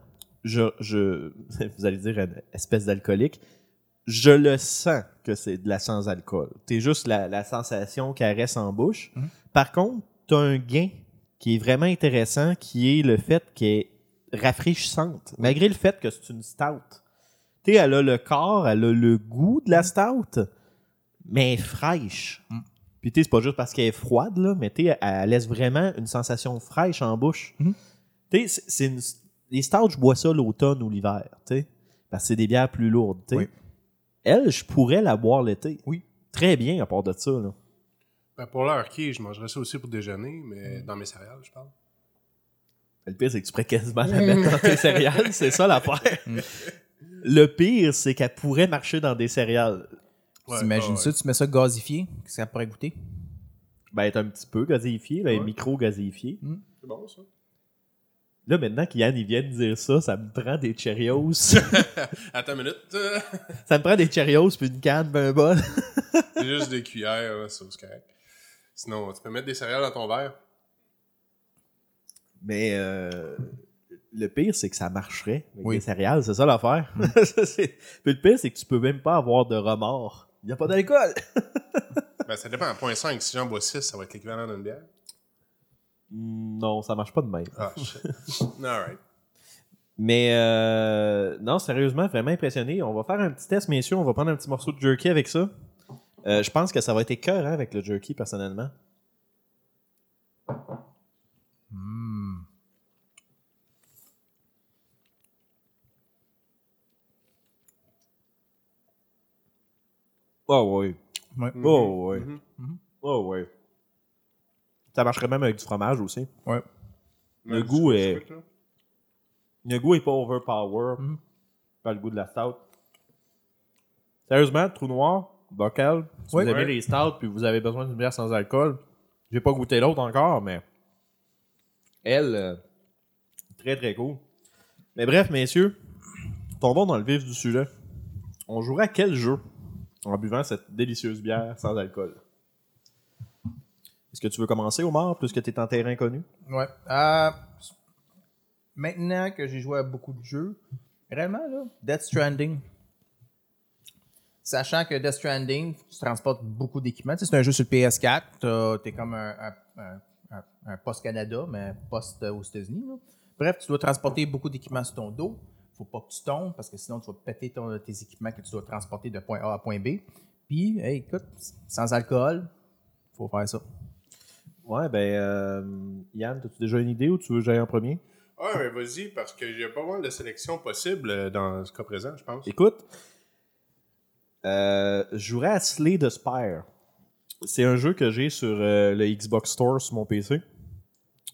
[SPEAKER 2] je, je vous allez dire une espèce d'alcoolique, je le sens que c'est de la sans-alcool. C'est juste la, la sensation qu'elle reste en bouche.
[SPEAKER 9] Mhm.
[SPEAKER 2] Par contre, tu as un gain qui est vraiment intéressant, qui est le fait qu'elle est rafraîchissante, malgré le fait que c'est une stout. Tu sais, elle a le corps, elle a le goût de la stout, mais elle est fraîche.
[SPEAKER 9] Mm.
[SPEAKER 2] Puis tu sais, c'est pas juste parce qu'elle est froide, là, mais tu sais, elle laisse vraiment une sensation fraîche en bouche.
[SPEAKER 9] Mhm.
[SPEAKER 2] Tu sais, c'est- c'est une- les stouts, je bois ça l'automne ou l'hiver, tu sais, parce que c'est des bières plus lourdes, tu sais.
[SPEAKER 9] Oui.
[SPEAKER 2] Elle, je pourrais la boire l'été.
[SPEAKER 9] Oui.
[SPEAKER 2] Très bien à part de ça, là.
[SPEAKER 10] Ben, pour l'heure qui est, je mangerais ça aussi pour déjeuner, mais dans mes céréales, je parle.
[SPEAKER 2] Le pire, c'est que tu pourrais quasiment la mettre dans tes céréales. C'est ça l'affaire. Le pire, c'est qu'elle pourrait marcher dans des céréales.
[SPEAKER 10] Ouais,
[SPEAKER 9] T'imagines
[SPEAKER 10] ouais,
[SPEAKER 9] ça, tu mets ça gazifié, qu'est-ce que ça pourrait goûter?
[SPEAKER 2] Ben, elle est un petit peu gazéifiée, là,
[SPEAKER 10] Ouais.
[SPEAKER 2] micro-gazéifiée.
[SPEAKER 10] C'est bon, ça.
[SPEAKER 2] Là, maintenant qu'Yann il vient de dire ça, ça me prend des Cheerios.
[SPEAKER 10] Attends une minute.
[SPEAKER 2] ça me prend des Cheerios puis une canne, ben un bol.
[SPEAKER 10] c'est juste des cuillères, ça, c'est correct. Sinon, tu peux mettre des céréales dans ton verre.
[SPEAKER 2] Mais euh, le pire, c'est que ça marcherait avec
[SPEAKER 9] Oui.
[SPEAKER 2] des céréales, c'est ça l'affaire. Puis le pire, c'est que tu peux même pas avoir de remords. Il n'y a pas d'alcool.
[SPEAKER 10] Ben, ça dépend. À 0.5, si j'en bois 6, ça va être l'équivalent d'une bière?
[SPEAKER 2] Mm, Non, ça marche pas de même.
[SPEAKER 10] Ah, shit. Alright.
[SPEAKER 2] Mais euh, non, sérieusement, vraiment impressionné. On va faire un petit test, messieurs. On va prendre un petit morceau de jerky avec ça. Euh, je pense que ça va être écœurant avec le jerky, personnellement.
[SPEAKER 9] Hmm.
[SPEAKER 2] Oh oui.
[SPEAKER 9] Ouais.
[SPEAKER 2] Oh oui.
[SPEAKER 10] Mhm.
[SPEAKER 2] Oh oui. Ça marcherait même avec du fromage aussi.
[SPEAKER 9] Ouais.
[SPEAKER 2] Le
[SPEAKER 10] Même
[SPEAKER 2] goût est-. Le goût est pas overpower.
[SPEAKER 9] Mhm.
[SPEAKER 2] Pas le goût de la stout. Sérieusement, trou noir, bocal. Si
[SPEAKER 9] Oui.
[SPEAKER 2] vous aimez
[SPEAKER 10] Ouais.
[SPEAKER 2] les stouts puis vous avez besoin d'une bière sans alcool, j'ai pas goûté l'autre encore, mais elle, euh, très très cool. Mais bref, messieurs, tombons dans le vif du sujet. On jouera à quel jeu? En buvant cette délicieuse bière sans alcool? Est-ce que tu veux commencer, Omar, puisque tu es en terrain connu?
[SPEAKER 9] Ouais. Euh, maintenant que j'ai joué à beaucoup de jeux, réellement, là, Death Stranding. Sachant que Death Stranding, tu transportes beaucoup d'équipements. Tu sais, c'est un jeu sur le PS4. t'as- T'es comme un, un, un- un- un poste Canada, mais poste aux États-Unis. Bref, tu dois transporter beaucoup d'équipements sur ton dos. Faut pas que tu tombes parce que sinon tu vas péter ton- tes équipements que tu dois transporter de point A à point B. Puis, hey, écoute, sans alcool, faut faire ça.
[SPEAKER 2] Ouais, ben, euh, Yann, as-tu déjà une idée ou tu veux que j'aille en premier?
[SPEAKER 10] Ah, mais vas-y, parce qu'il y a pas mal de sélections possibles euh, dans ce cas présent, je pense.
[SPEAKER 2] Écoute, euh, je jouerais à Slay the Spire. C'est un jeu que j'ai sur euh, le Xbox Store sur mon PC.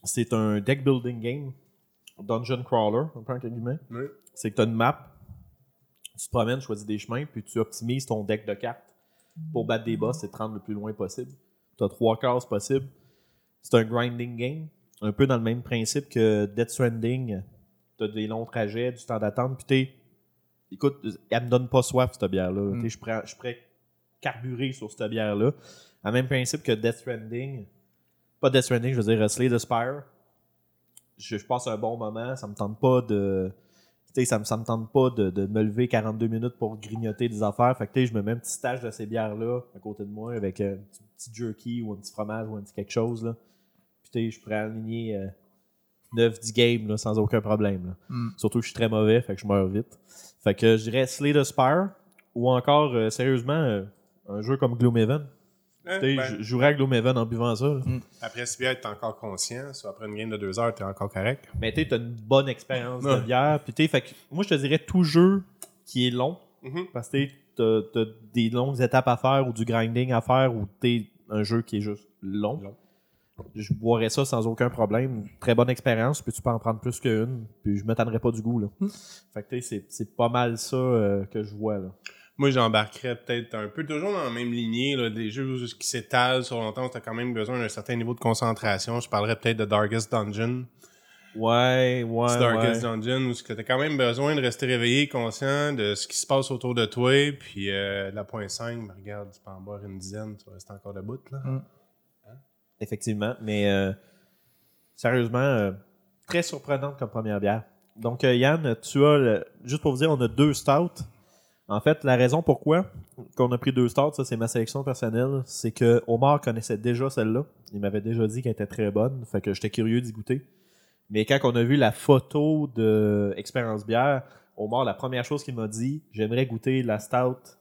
[SPEAKER 2] C'est un deck building game, dungeon crawler, un peu entre guillemets.
[SPEAKER 10] Oui.
[SPEAKER 2] C'est que tu as une map, tu te promènes, tu choisis des chemins, puis tu optimises ton deck de cartes pour battre des boss et te rendre le plus loin possible. Tu as trois cases possibles. C'est un grinding game, un peu dans le même principe que Death Stranding. Tu as des longs trajets, du temps d'attente, puis t'es écoute, elle me donne pas soif, cette bière-là.
[SPEAKER 9] Mm.
[SPEAKER 2] Je pourrais, je pourrais carburer sur cette bière-là. À même principe que Death Stranding. Pas Death Stranding, je veux dire Slay the Spire. Je, je passe un bon moment. Ça me tente pas de. Tu sais, ça me, ça me tente pas de, de me lever 42 minutes pour grignoter des affaires. Fait que tu sais, je me mets un petit stage de ces bières-là à côté de moi avec un petit, petit jerky ou un petit fromage ou un petit quelque chose. Là. Puis tu sais, je pourrais aligner euh, 9-10 games là, sans aucun problème. là.
[SPEAKER 9] Mm.
[SPEAKER 2] Surtout que je suis très mauvais, fait que je meurs vite. Fait que je dirais Slay the Spire ou encore, euh, sérieusement, euh, un jeu comme Gloomhaven.
[SPEAKER 10] Hein,
[SPEAKER 2] Tu sais,
[SPEAKER 10] ben,
[SPEAKER 2] je je jouerais à Gloomhaven en buvant ça. là.
[SPEAKER 10] Après ce bière, t'es encore conscient. Soit après une game de deux heures, t'es encore correct.
[SPEAKER 2] Mais tu as une bonne expérience de bière. Puis fait que moi, je te dirais tout jeu qui est long.
[SPEAKER 10] Mhm.
[SPEAKER 2] Parce que tu as, des longues étapes à faire ou du grinding à faire ou tu un jeu qui est juste long.
[SPEAKER 10] Long.
[SPEAKER 2] Je boirais ça sans aucun problème. Très bonne expérience, puis tu peux en prendre plus qu'une. Puis je m'étonnerais pas du goût. Là. Fait que tu sais, c'est- c'est pas mal ça euh, que je vois. Là.
[SPEAKER 10] Moi, j'embarquerais peut-être un peu toujours dans la même lignée, là, des jeux qui s'étalent sur longtemps, tu as quand même besoin d'un certain niveau de concentration. Je parlerais peut-être de Darkest Dungeon.
[SPEAKER 2] Ouais, ouais.
[SPEAKER 10] C'est Darkest
[SPEAKER 2] ouais.
[SPEAKER 10] Dungeon où tu as quand même besoin de rester réveillé, conscient de ce qui se passe autour de toi. Puis euh, la point 5, mais regarde, tu peux en boire une dizaine, tu vas rester encore debout. Là.
[SPEAKER 2] Mm. Effectivement, mais euh, sérieusement, euh, très surprenante comme première bière. Donc, euh, Yann, tu as, le- juste pour vous dire, on a deux stouts. En fait, la raison pourquoi qu'on a pris deux stouts, ça c'est ma sélection personnelle, c'est que Omar connaissait déjà celle-là. Il m'avait déjà dit qu'elle était très bonne, fait que j'étais curieux d'y goûter. Mais quand on a vu la photo de Expérience Bière, Omar, la première chose qu'il m'a dit, j'aimerais goûter la stout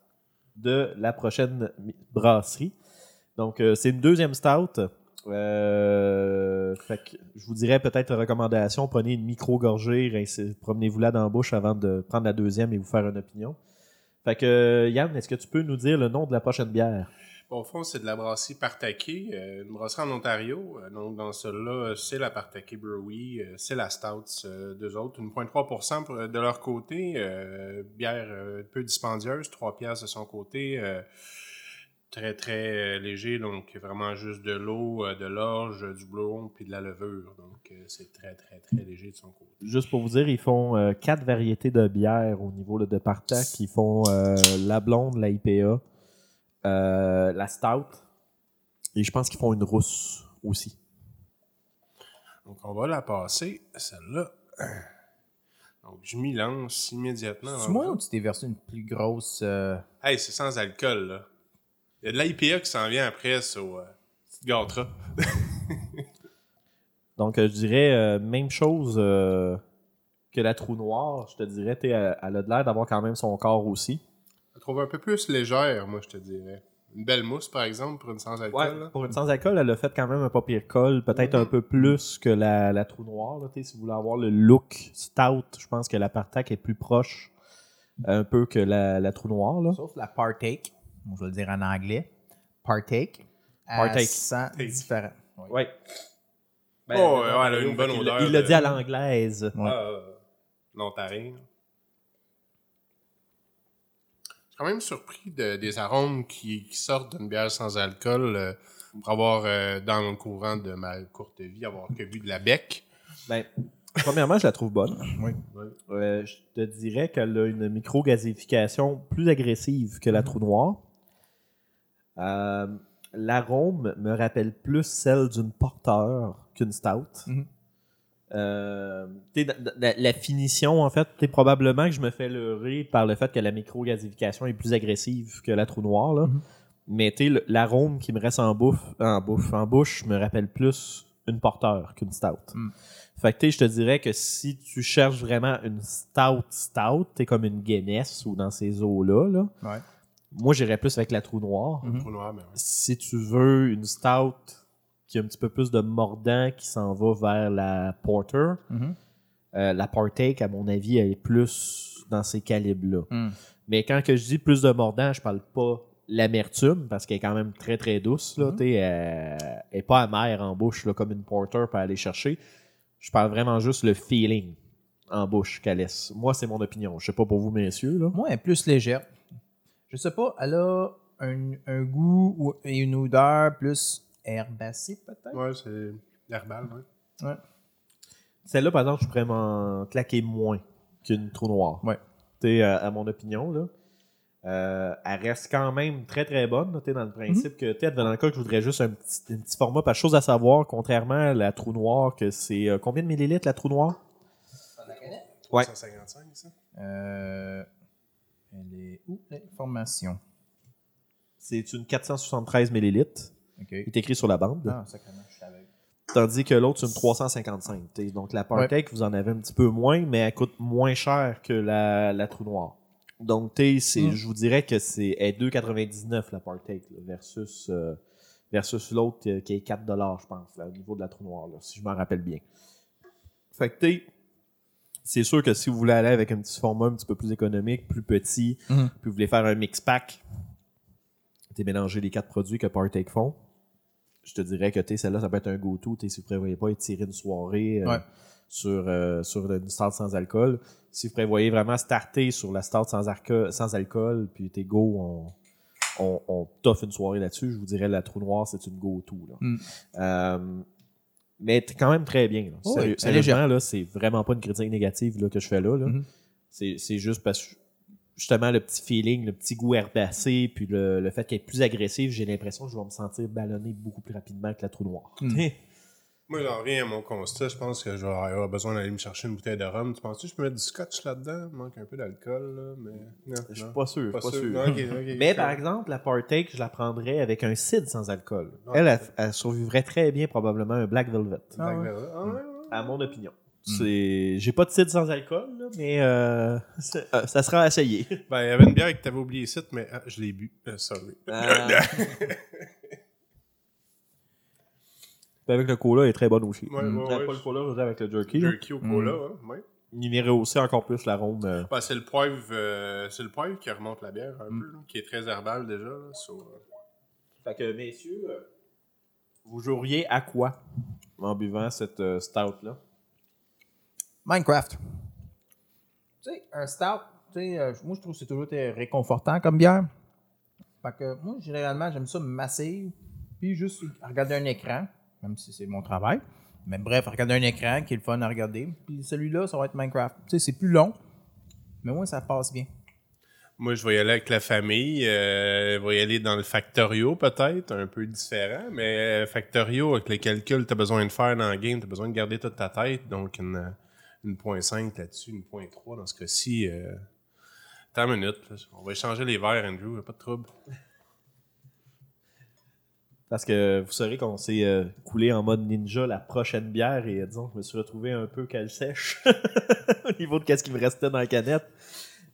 [SPEAKER 2] de la prochaine brasserie. Donc, euh, c'est une deuxième stout. Euh, fait que je vous dirais peut-être recommandation, prenez une micro-gorgée, promenez-vous là dans la bouche avant de prendre la deuxième et vous faire une opinion. Fait que Yann, est-ce que tu peux nous dire le nom de la prochaine bière?
[SPEAKER 10] Au fond, c'est de la brasserie Partake, euh, une brasserie en Ontario. Euh, donc, dans celle-là, euh, c'est la Partake Brewery, c'est la Stout, euh, deux autres. Une 0.3% pour- de leur côté. bière peu dispendieuse, 3 piastres de son côté. Très, très euh, léger, donc vraiment juste de l'eau, euh, de l'orge, du blond, puis de la levure. Donc, euh, c'est très, très, très léger de son côté.
[SPEAKER 2] Juste pour vous dire, ils font euh, quatre variétés de bières au niveau là, de Partac. Ils font euh, la blonde, la IPA, euh, la stout, et je pense qu'ils font une rousse aussi.
[SPEAKER 10] Donc, on va la passer, celle-là. Donc, je m'y lance immédiatement.
[SPEAKER 9] C'est moi ou tu t'es versé une plus grosse. euh,
[SPEAKER 10] Hey, c'est sans alcool, là. Il y a de l'IPA qui s'en vient après, sur euh, petite gâteras.
[SPEAKER 2] Donc, euh, je dirais euh, même chose euh, que la trou noire. Je te dirais, euh, elle a de l'air d'avoir quand même son corps aussi.
[SPEAKER 10] Je la trouve un peu plus légère, moi, je te dirais. Une belle mousse, par exemple, pour une sans alcool. là.
[SPEAKER 2] Pour une sans-alcool, elle a fait quand même un pas pire col, peut-être un peu plus que la, la trou noire. Là, tu si vous voulez avoir le look stout, je pense que la Partac est plus proche un peu que la, la trou noire. Là.
[SPEAKER 9] Sauf la partake. Bon, je vais le dire en anglais. Partake.
[SPEAKER 2] Partake.
[SPEAKER 9] Elle sent différent. Oui.
[SPEAKER 2] Ouais. Ben,
[SPEAKER 10] oh, ouais, elle a une bonne
[SPEAKER 2] il,
[SPEAKER 10] odeur.
[SPEAKER 2] Il l'a
[SPEAKER 10] de-
[SPEAKER 2] dit à l'anglaise.
[SPEAKER 10] Ah, euh, l'Ontario. Je suis quand même surpris de- des arômes qui, qui sortent d'une bière sans alcool. euh, pour avoir, euh, dans le courant de ma courte vie, avoir que bu de la bec.
[SPEAKER 2] Ben, premièrement, je la trouve bonne.
[SPEAKER 9] Oui.
[SPEAKER 2] Euh, je te dirais qu'elle a une micro-gazification plus agressive que la trou noire. Euh, L'arôme me rappelle plus celle d'une porteur qu'une stout.
[SPEAKER 9] Mhm.
[SPEAKER 2] Euh, la, la finition, en fait, t'es probablement que je me fais leurrer par le fait que la micro-gazification est plus agressive que la trou noire. Là. Mais t'sais, le- l'arôme qui me reste en bouffe, en bouffe, en bouche, me rappelle plus une porteur qu'une stout. Fait que je te dirais que si tu cherches vraiment une stout stout, t'es comme une Guinness ou dans ces eaux-là, là,
[SPEAKER 9] Ouais.
[SPEAKER 2] Moi j'irais plus avec la trou noire.
[SPEAKER 10] Trou noir, mais ouais.
[SPEAKER 2] Si tu veux une stout qui a un petit peu plus de mordant qui s'en va vers la porter,
[SPEAKER 9] Mhm.
[SPEAKER 2] euh, la partake, à mon avis, elle est plus dans ces calibres-là.
[SPEAKER 9] Mm.
[SPEAKER 2] Mais quand que je dis plus de mordant, je parle pas l'amertume parce qu'elle est quand même très très douce. Là, elle, elle est pas amère en bouche là, comme une porter peut aller chercher. Je parle vraiment juste le feeling en bouche qu'elle laisse. Moi, c'est mon opinion. Je sais pas pour vous, messieurs. Là.
[SPEAKER 9] Moi, elle est plus légère. Je sais pas, elle a un, un goût ou- et une odeur plus herbacée, peut-être?
[SPEAKER 10] Ouais, c'est herbal, ouais.
[SPEAKER 9] Ouais.
[SPEAKER 2] Celle-là, par exemple, je pourrais m'en claquer moins qu'une trou noire.
[SPEAKER 9] Ouais.
[SPEAKER 2] T'sais, à, à mon opinion, là. Euh, elle reste quand même très très bonne, t'sais, dans le principe que, t'es dans le cas que je voudrais juste un petit, un petit format, pas chose à savoir, contrairement à la trou noire, que c'est euh, combien de millilitres la trou noire? Ouais.
[SPEAKER 10] 155, ça?
[SPEAKER 9] Euh, elle est où l'information?
[SPEAKER 2] C'est une 473 millilitres.
[SPEAKER 9] Ok.
[SPEAKER 2] Il est écrit sur la bande.
[SPEAKER 9] Ah, sacrément, je suis aveugle.
[SPEAKER 2] Tandis que l'autre, c'est une 355. t'sais. Donc la Partake, vous en avez un petit peu moins, mais elle coûte moins cher que la, la trou noire. Donc,
[SPEAKER 9] Mm.
[SPEAKER 2] je vous dirais que c'est elle est 2,99 la Partake là, versus, euh, versus l'autre euh, qui est 4 je pense, là, au niveau de la trou noire, là, si je m'en rappelle bien. Fait que, c'est sûr que si vous voulez aller avec un petit format un petit peu plus économique, plus petit,
[SPEAKER 9] Mhm.
[SPEAKER 2] puis vous voulez faire un mix pack, t'es mélanger les quatre produits que Partake font, je te dirais que t'es celle-là, ça peut être un go-to. t'sais, Si vous prévoyez pas étirer une soirée euh,
[SPEAKER 9] Ouais.
[SPEAKER 2] sur, euh, sur une start sans alcool, si vous prévoyez vraiment starter sur la start sans, alcool, puis t'es go, on, on, on t'offre une soirée là-dessus, je vous dirais la trou noire, c'est une go-to. là.
[SPEAKER 9] Mm.
[SPEAKER 2] Euh, Mais quand même très bien. là.
[SPEAKER 9] Oh,
[SPEAKER 2] Sérieux- sérieusement, là, c'est vraiment pas une critique négative là, que je fais là. là.
[SPEAKER 9] Mhm.
[SPEAKER 2] C'est c'est juste parce que justement le petit feeling, le petit goût herbacé, puis le, le fait qu'elle est plus agressive, j'ai l'impression que je vais me sentir ballonné beaucoup plus rapidement que la trou noir.
[SPEAKER 9] Mm.
[SPEAKER 10] Moi, j'en reviens à mon constat. Je pense que je vais avoir besoin d'aller me chercher une bouteille de rhum. Tu penses que je peux mettre du scotch là-dedans? Il manque un peu d'alcool, là, mais... Non,
[SPEAKER 2] Je suis
[SPEAKER 10] non.
[SPEAKER 2] pas sûr. je
[SPEAKER 10] Pas
[SPEAKER 2] suis pas
[SPEAKER 10] sûr. Non,
[SPEAKER 2] Mais par exemple, la Partake, je la prendrais avec un cidre sans alcool. Elle, elle, elle survivrait très bien probablement un Black Velvet.
[SPEAKER 10] Black
[SPEAKER 9] Ah ouais.
[SPEAKER 10] Velvet. Ah ouais, ouais.
[SPEAKER 2] À mon opinion. C'est, j'ai pas de cidre sans alcool, là, mais euh, euh, ça sera à essayer.
[SPEAKER 10] Ben, il y avait une bière que t'avais oublié ici, mais ah, je l'ai bu. Euh, sorry.
[SPEAKER 2] Puis avec le cola, elle est très bonne aussi.
[SPEAKER 10] Ouais,
[SPEAKER 2] Mm.
[SPEAKER 10] ouais, ouais.
[SPEAKER 2] Pas le cola, je dire avec le jerky.
[SPEAKER 10] Jerky au cola, hein, ouais.
[SPEAKER 2] Il irait aussi encore plus l'arôme. euh.
[SPEAKER 10] Ben, c'est le poivre, euh, c'est le poivre qui remonte la bière un
[SPEAKER 2] Mm.
[SPEAKER 10] peu, là, qui est très herbal déjà. Là, so, euh,
[SPEAKER 2] Fait que, messieurs, euh, vous joueriez à quoi en buvant cette euh, stout-là?
[SPEAKER 9] Minecraft. Tu sais, un stout, tu sais, euh, moi, je trouve que c'est toujours été réconfortant comme bière. Fait que moi, généralement, j'aime ça massive, puis juste regarder un écran, même si c'est mon travail. Mais bref, regarder un écran qui est le fun à regarder. Puis celui-là, ça va être Minecraft. Tu sais, c'est plus long, mais moi, ça passe bien.
[SPEAKER 10] Moi, je vais y aller avec la famille. Euh, je vais y aller dans le Factorio, peut-être, un peu différent. Mais euh, Factorio, avec les calculs que tu as besoin de faire dans le game, tu as besoin de garder toute ta tête. Donc, une, une point .5 là-dessus, une point .3 dans ce cas-ci. Euh... Attends une minute. On va échanger les verres, Andrew. Pas de trouble.
[SPEAKER 2] Parce que vous saurez qu'on s'est euh, coulé en mode ninja la prochaine bière et euh, disons, je me suis retrouvé un peu qu'elle sèche au niveau de qu'est-ce qui me restait dans la canette.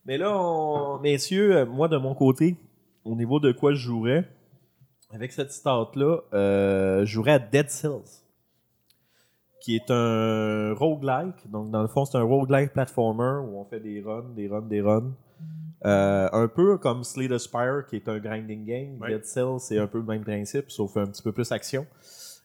[SPEAKER 2] Mais là, on- messieurs, euh, moi de mon côté, au niveau de quoi je jouerais, avec cette stout-là, euh, je jouerais à Dead Cells, qui est un roguelike. Donc, dans le fond, c'est un roguelike platformer où on fait des runs, des runs, des runs. Euh, un peu comme Slay the Spire, qui est un grinding game.
[SPEAKER 10] Ouais.
[SPEAKER 2] Dead Cells, c'est un peu le même principe, sauf un petit peu plus action.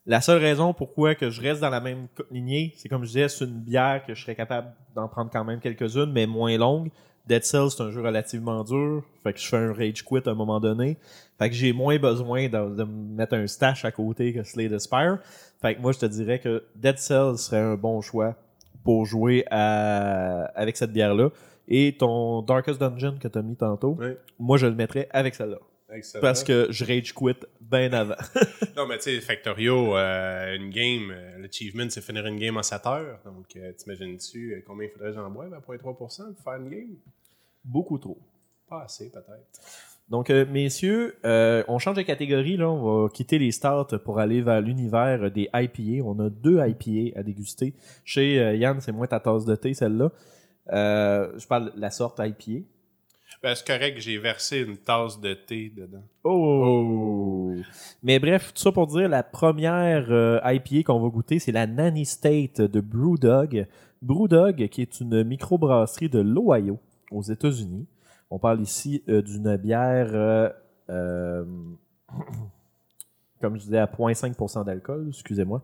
[SPEAKER 2] La seule raison pourquoi que je reste dans la même lignée, c'est comme je disais, c'est une bière que je serais capable d'en prendre quand même quelques-unes, mais moins longue. Dead Cells, c'est un jeu relativement dur. Fait que je fais un rage quit à un moment donné. Fait que j'ai moins besoin de, de me mettre un stash à côté que Slay the Spire. Fait que moi, je te dirais que Dead Cells serait un bon choix pour jouer à- avec cette bière-là. Et ton Darkest Dungeon que tu as mis tantôt, moi, je le mettrais avec celle-là.
[SPEAKER 10] Excellent.
[SPEAKER 2] Parce que je rage quit bien avant.
[SPEAKER 10] Non, mais tu sais, Factorio, euh, une game, euh, l'achievement, c'est finir une game en 7 heures. Donc, euh, t'imagines-tu combien il faudrait j'en boive à 0.3% pour faire une game?
[SPEAKER 2] Beaucoup trop.
[SPEAKER 10] Pas assez, peut-être.
[SPEAKER 2] Donc, messieurs, on change de catégorie. Là. On va quitter les stouts pour aller vers l'univers des IPA. On a deux IPA à déguster. Chez Yann, c'est moins ta tasse de thé, celle-là. Euh, je parle de la sorte IPA.
[SPEAKER 10] Ben, c'est correct, j'ai versé une tasse de thé dedans.
[SPEAKER 2] Oh! Mais bref, tout ça pour dire, la première euh, IPA qu'on va goûter, c'est la Nanny State de Brewdog. Brewdog, qui est une microbrasserie de l'Ohio, aux États-Unis. On parle ici euh, d'une bière, euh, euh, comme je disais, à 0.5% d'alcool, excusez-moi.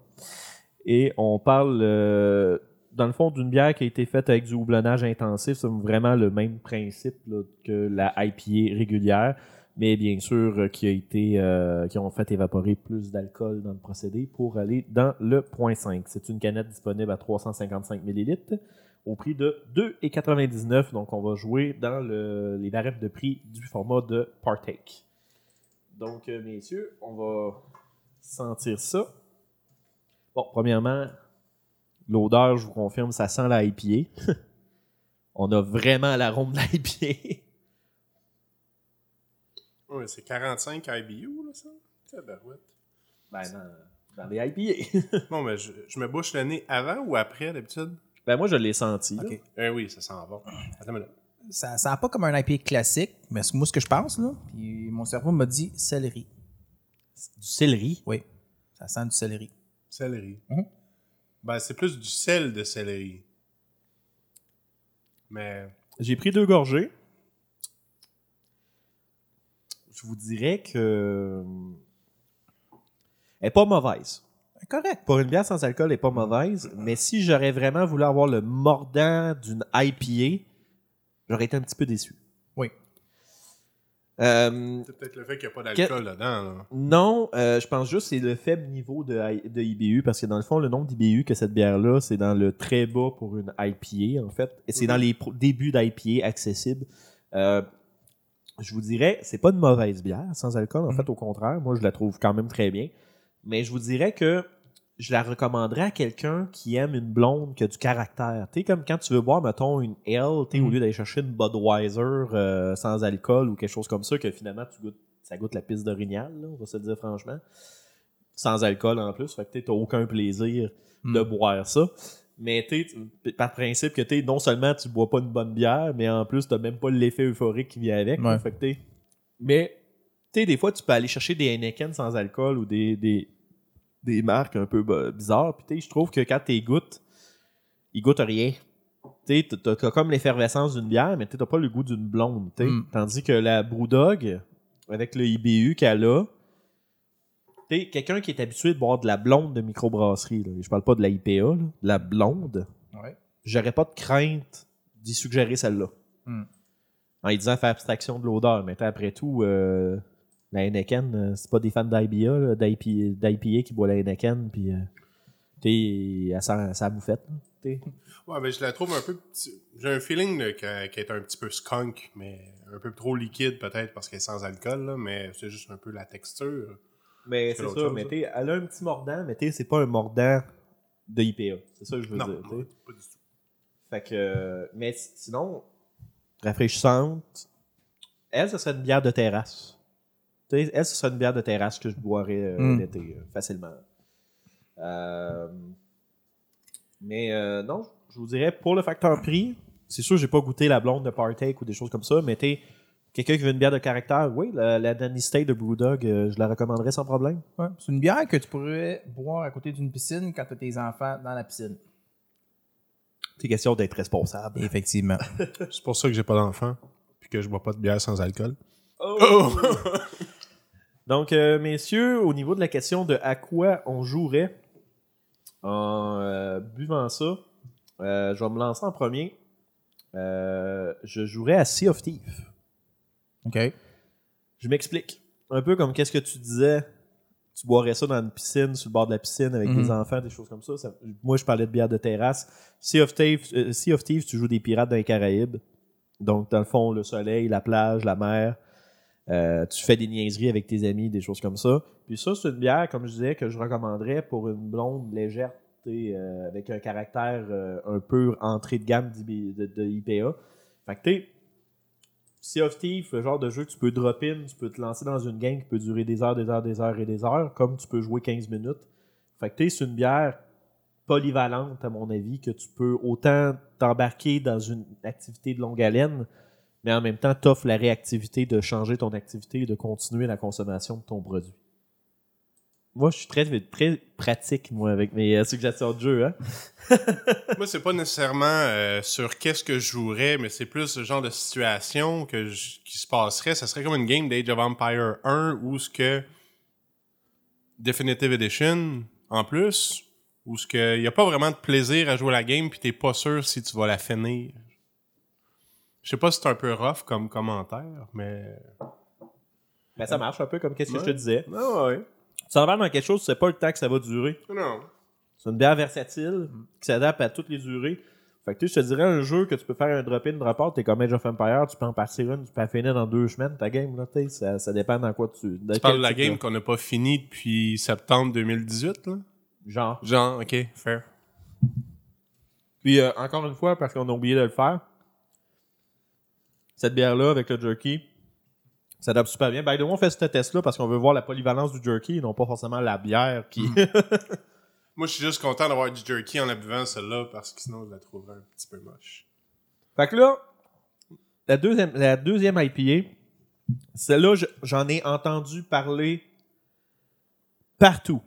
[SPEAKER 2] Et on parle, euh, dans le fond, d'une bière qui a été faite avec du houblonnage intensif. C'est vraiment le même principe que la IPA régulière mais bien sûr euh, qui a été euh, qui ont fait évaporer plus d'alcool dans le procédé pour aller dans le 0.5. C'est une canette disponible à 355 ml au prix de 2,99. Donc on va jouer dans le- les barèmes de prix du format de Partake. Donc euh, messieurs, on va sentir ça. Bon, premièrement, l'odeur, je vous confirme, ça sent la IPA. on a vraiment l'arôme de la IPA.
[SPEAKER 10] Ouais, c'est 45 IBU, là, ça? Tabarouette.
[SPEAKER 2] Ben, dans, dans les IPA.
[SPEAKER 10] bon, ben, je, je me bouche le nez avant ou après, d'habitude?
[SPEAKER 2] Ben, moi, je l'ai senti.
[SPEAKER 9] Ok.
[SPEAKER 10] Eh oui, ça sent bon. Attends une minute.
[SPEAKER 9] Ça sent pas comme un IPA classique, mais c'est moi ce que je pense, là. Puis mon cerveau m'a dit céleri.
[SPEAKER 2] Du céleri?
[SPEAKER 9] Oui, ça sent du céleri.
[SPEAKER 10] Céleri.
[SPEAKER 9] Mhm.
[SPEAKER 10] Ben, c'est plus du sel de céleri. Mais,
[SPEAKER 2] J'ai pris deux gorgées. Je vous dirais que. Elle est pas mauvaise.
[SPEAKER 9] Correct.
[SPEAKER 2] Pour une bière sans alcool, elle est pas mauvaise. Mais si j'aurais vraiment voulu avoir le mordant d'une IPA, j'aurais été un petit peu déçu.
[SPEAKER 10] Euh, c'est peut-être le fait qu'il n'y a pas d'alcool dedans. Là.
[SPEAKER 2] Non, euh, je pense juste que c'est le faible niveau de, de, IBU, parce que dans le fond, le nombre d'IBU que cette bière-là, c'est dans le très bas pour une IPA, en fait. Et c'est dans les débuts d'IPA accessibles. Euh, je vous dirais, c'est pas une mauvaise bière sans alcool. En fait, au contraire, moi, je la trouve quand même très bien. Mais je vous dirais que je la recommanderais à quelqu'un qui aime une blonde qui a du caractère. Tu sais, comme quand tu veux boire, mettons, une L, au mm. lieu d'aller chercher une Budweiser euh, sans alcool ou quelque chose comme ça, que finalement, tu goûtes, ça goûte la piste d'orignal, on va se dire franchement. Sans alcool en plus, fait que tu n'as aucun plaisir mm. de boire ça. Mais tu par principe que tu non seulement tu bois pas une bonne bière, mais en plus, tu n'as même pas l'effet euphorique qui vient avec. Fait que mais tu sais, des fois, tu peux aller chercher des Heineken sans alcool ou des des marques un peu bah, bizarres. Puis je trouve que quand tu goûtes, ils goûtent rien. Tu as, comme l'effervescence d'une bière, mais tu n'as pas le goût d'une blonde. Mm. Tandis que la Brewdog, avec le IBU qu'elle a, quelqu'un qui est habitué de boire de la blonde de microbrasserie, là, je parle pas de la IPA, de la blonde, j'aurais pas de crainte d'y suggérer celle-là. Mm. En disant faire abstraction de l'odeur, mais après tout, euh, la Heineken, euh, c'est pas des fans d'IBA, d'IPA qui boit la Heineken, puis euh, tu sais, ça, ça bouffette.
[SPEAKER 10] Ouais, mais je la trouve un peu. J'ai un feeling qu'elle est un petit peu skunk, mais un peu trop liquide peut-être parce qu'elle est sans alcool, là, mais c'est juste un peu la texture.
[SPEAKER 2] Mais c'est ça, mais tu elle a un petit mordant, mais tu c'est pas un mordant de IPA. C'est ça que je veux dire. Non, pas du tout. Fait que. Mais sinon, rafraîchissante. Elle, ce serait une bière de terrasse elle, ce serait une bière de terrasse que je boirais euh, hmm. l'été euh, facilement. Euh, mais non, je vous dirais, pour le facteur prix, c'est sûr, j'ai pas goûté la blonde de Partake ou des choses comme ça, mais t'es quelqu'un qui veut une bière de caractère, oui, la, Danny State de Brewdog, je la recommanderais sans problème.
[SPEAKER 9] c'est une bière que tu pourrais boire à côté d'une piscine quand tu as tes enfants dans la piscine.
[SPEAKER 2] C'est question d'être responsable.
[SPEAKER 9] Effectivement.
[SPEAKER 10] c'est pour ça que j'ai pas d'enfants, puis que je bois pas de bière sans alcool. Oh!
[SPEAKER 2] oh! Donc, euh, messieurs, au niveau de la question de à quoi on jouerait en euh, buvant ça, euh, je vais me lancer en premier. je jouerais à Sea of Thieves.
[SPEAKER 9] OK.
[SPEAKER 2] Je m'explique. Un peu comme qu'est-ce que tu disais. Tu boirais ça dans une piscine, sur le bord de la piscine avec des mhm. enfants, des choses comme ça. Moi, je parlais de bière de terrasse. Sea of, Thieves, sea of Thieves, tu joues des pirates dans les Caraïbes. Donc, dans le fond, le soleil, la plage, la mer. Euh, tu fais des niaiseries avec tes amis, des choses comme ça. Puis ça, c'est une bière, comme je disais, que je recommanderais pour une blonde légère, euh, avec un caractère euh, un peu entrée de gamme de, IPA. Fait que tu Sea of Thieves, le genre de jeu que tu peux drop in, tu peux te lancer dans une game qui peut durer des heures, des heures, des heures et des heures, comme tu peux jouer 15 minutes. Fait que c'est une bière polyvalente, à mon avis, que tu peux autant t'embarquer dans une activité de longue haleine, mais en même temps, t'offres la réactivité de changer ton activité et de continuer la consommation de ton produit. Moi, je suis très, très pratique, moi, avec mes euh, suggestions de jeu. Hein?
[SPEAKER 10] moi, c'est pas nécessairement euh, sur qu'est-ce que je jouerais, mais c'est plus ce genre de situation que qui se passerait. Ça serait comme une game d'Age of Empire 1 où ce que Definitive Edition, en plus, où ce que y a pas vraiment de plaisir à jouer la game puis t'es pas sûr si tu vas la finir. Je sais pas si c'est un peu rough comme commentaire, mais.
[SPEAKER 2] Ben, ça marche un peu comme qu'est-ce que je te disais.
[SPEAKER 10] Ah ouais.
[SPEAKER 2] Tu s'en dans quelque chose, tu sais pas le temps que ça va durer.
[SPEAKER 10] Non.
[SPEAKER 2] C'est une bière versatile qui s'adapte à toutes les durées. Fait que tu je te dirais un jeu que tu peux faire un drop-in, drop-out, t'es comme Age of Empire, tu peux en passer une, tu peux la finir dans deux semaines ta game, là, ça, ça dépend dans quoi tu.
[SPEAKER 10] Tu parles de la game qu'on n'a pas fini depuis septembre 2018, là?
[SPEAKER 2] Genre.
[SPEAKER 10] Genre, ok, fair.
[SPEAKER 2] Puis euh, encore une fois, parce qu'on a oublié de le faire, cette bière-là avec le jerky, ça adapte super bien. By the way, on fait ce test-là parce qu'on veut voir la polyvalence du jerky et non pas forcément la bière qui. Hmm.
[SPEAKER 10] Moi, je suis juste content d'avoir du jerky en la buvant, celle-là, parce que sinon, je la trouverais un petit peu moche.
[SPEAKER 2] Fait que là, la deuxième, la deuxième IPA, celle-là, j'en ai entendu parler partout.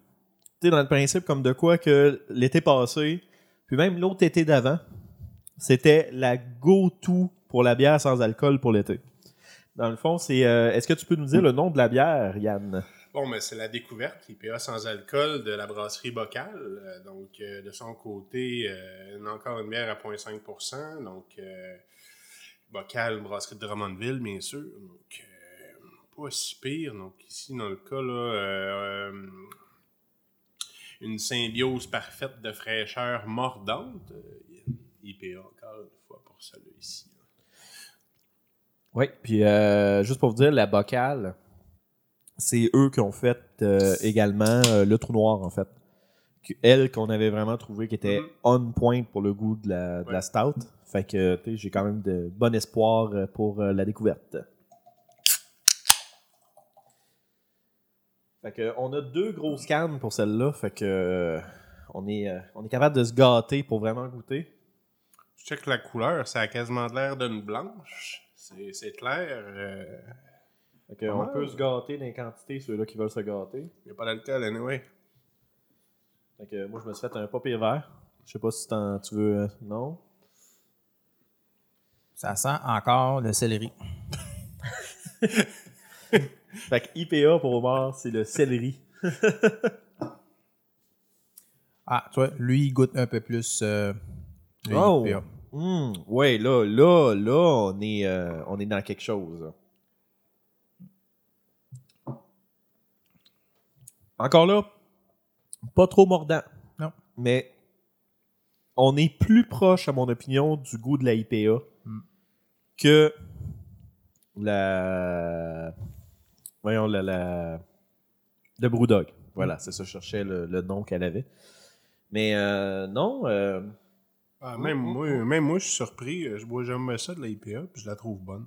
[SPEAKER 2] Tu sais, dans le principe, comme de quoi que l'été passé, puis même l'autre été d'avant, c'était la go-to pour la bière sans alcool pour l'été. Dans le fond, c'est. Euh, est-ce que tu peux nous dire le nom de la bière, Yann?
[SPEAKER 10] Bon, mais c'est la découverte, l'IPA sans alcool de la brasserie Bocal. Euh, donc, euh, de son côté, encore une bière à 0,5% Donc, Bocal, brasserie de Drummondville, bien sûr. Donc, pas si pire. Donc ici, dans le cas, là, une symbiose parfaite de fraîcheur mordante. IPA encore une fois pour ça là, ici. là.
[SPEAKER 2] Oui, puis euh, juste pour vous dire, la bocale, c'est eux qui ont fait euh, également euh, le trou noir, en fait. Elle, qu'on avait vraiment trouvé qui était on point pour le goût de la, de la stout. Fait que, tu sais, j'ai quand même de bon espoir pour la découverte. Fait que, on a deux grosses cannes pour celle-là. Fait que, on est, on est capable de se gâter pour vraiment goûter.
[SPEAKER 10] Je check la couleur, ça a quasiment l'air d'une blanche. C'est clair. euh,
[SPEAKER 2] Fait que,
[SPEAKER 10] pas
[SPEAKER 2] on peut se gâter dans les quantités, ceux-là qui veulent se gâter.
[SPEAKER 10] Il n'y a pas d'alcool, anyway.
[SPEAKER 2] Fait que moi, je me suis fait un papier vert. Je sais pas si t'en- tu veux. euh, non?
[SPEAKER 9] Ça sent encore le céleri.
[SPEAKER 2] fait que IPA pour Omar, c'est le céleri.
[SPEAKER 9] Ah, tu vois, lui, il goûte un peu plus euh,
[SPEAKER 2] Oh! Hmm, ouais, là, là, là, on est, euh, on est dans quelque chose. Encore là, pas trop mordant.
[SPEAKER 9] Non.
[SPEAKER 2] Mais on est plus proche, à mon opinion, du goût de la IPA
[SPEAKER 9] Hmm.
[SPEAKER 2] que la. Voyons, la. la... Le Brewdog. Voilà, c'est ça, je cherchais le, le nom qu'elle avait. Mais euh, non. euh,
[SPEAKER 10] Ah, même, moi, même moi, je suis surpris. euh, Je bois jamais ça de la IPA, puis je la trouve bonne.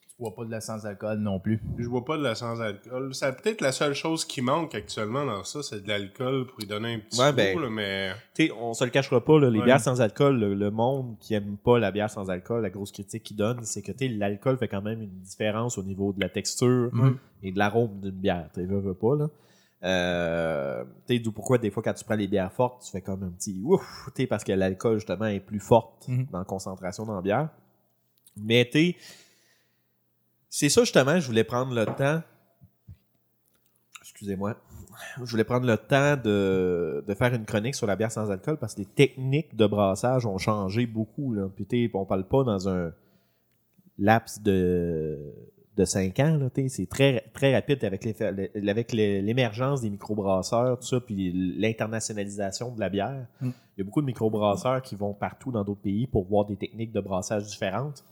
[SPEAKER 9] Tu bois pas de la sans-alcool non plus.
[SPEAKER 10] Je bois pas de la sans-alcool. C'est peut-être la seule chose qui manque actuellement dans ça, c'est de l'alcool pour y donner un petit
[SPEAKER 2] Ouais,
[SPEAKER 10] goût,
[SPEAKER 2] ben,
[SPEAKER 10] là, mais...
[SPEAKER 2] Tu sais, on se le cachera pas, là, les
[SPEAKER 10] Ouais.
[SPEAKER 2] bières sans alcool, le, le monde qui aime pas la bière sans alcool, la grosse critique qu'ils donne, c'est que l'alcool fait quand même une différence au niveau de la texture et de l'arôme d'une bière. Tu veux, veux pas, là. Euh, tu sais, d'où pourquoi des fois quand tu prends les bières fortes, tu fais comme un petit ouf, tu parce que l'alcool justement est plus forte
[SPEAKER 9] Mhm.
[SPEAKER 2] dans la concentration dans la bière. Mais tu c'est ça justement, je voulais prendre le temps. Excusez-moi. Je voulais prendre le temps de, de faire une chronique sur la bière sans alcool parce que les techniques de brassage ont changé beaucoup. Là. Puis, on parle pas dans un laps de, de 5 ans. C'est très, très rapide avec les- avec les- l'émergence des microbrasseurs, tout ça, puis l'internationalisation de la bière.
[SPEAKER 9] Mm.
[SPEAKER 2] Il y a beaucoup de microbrasseurs qui vont partout dans d'autres pays pour voir des techniques de brassage différentes.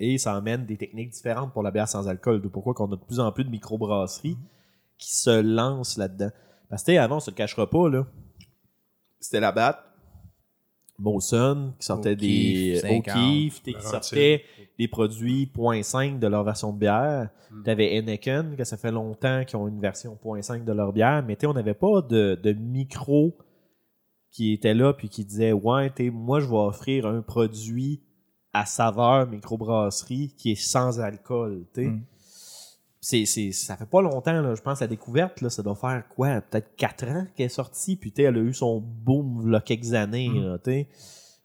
[SPEAKER 2] Et ça amène des techniques différentes pour la bière sans alcool. De pourquoi qu'on a de plus en plus de microbrasseries qui se lancent là-dedans. Parce que tu sais, avant, on se le cachera pas, là. C'était la batte, Molson, qui sortait des
[SPEAKER 9] 50,
[SPEAKER 2] O'Keeffe, tu sais, qui sortait des produits 0.5 de leur version de bière.
[SPEAKER 10] Mm.
[SPEAKER 2] Tu avais Heineken, que ça fait longtemps qu'ils ont une version 0.5 de leur bière, mais tu sais, on n'avait pas de, de micro qui était là puis qui disait Ouais, tu sais, moi, je vais offrir un produit à saveur microbrasserie qui est sans alcool. tu sais.
[SPEAKER 9] Mm.
[SPEAKER 2] C'est, c'est, ça fait pas longtemps, là, je pense, la découverte, là, ça doit faire quoi, peut-être 4 ans qu'elle est sortie, puis elle a eu son boom là, quelques années,
[SPEAKER 9] Mm.
[SPEAKER 2] là.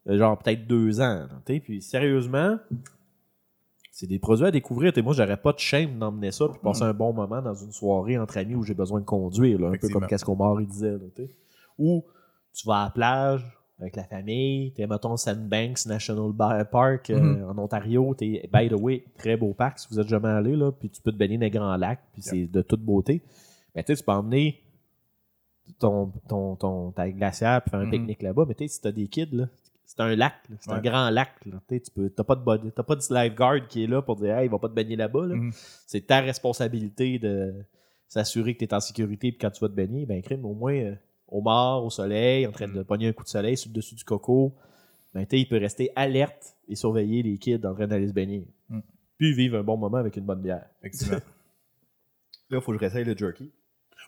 [SPEAKER 2] Euh, genre peut-être deux ans. là, puis sérieusement, c'est des produits à découvrir. moi, j'aurais pas de shame d'emmener ça puis passer un bon moment dans une soirée entre amis où j'ai besoin de conduire, là, un peu comme Cascomar il disait. Là. Ou tu vas à la plage avec la famille, t'es, mettons, Sandbanks National Park euh,
[SPEAKER 9] Mhm.
[SPEAKER 2] en Ontario. T'es, by the way, très beau parc si vous êtes jamais allé, là, puis tu peux te baigner dans les grands lacs, puis c'est de toute beauté. Mais tu sais, tu peux emmener ton, ton, ton, ta glacière puis faire un
[SPEAKER 9] Mhm.
[SPEAKER 2] pique-nique là-bas, mais tu sais, si t'as des kids, là, c'est un lac, là, c'est un grand lac. Là, tu peux, t'as pas de body- t'as pas de lifeguard qui est là pour dire, hey, il va pas te baigner là-bas. là.
[SPEAKER 9] Mhm.
[SPEAKER 2] C'est ta responsabilité de s'assurer que tu es en sécurité, puis quand tu vas te baigner, ben crime, au moins euh, au mort, au soleil, en train de pogner un coup de soleil sur le dessus du coco, ben tu sais, il peut rester alerte et surveiller les kids en train d'aller se baigner.
[SPEAKER 9] Mm.
[SPEAKER 2] Puis vivre un bon moment avec une bonne bière.
[SPEAKER 9] Effectivement.
[SPEAKER 2] Là, il faut que je réessaye le jerky.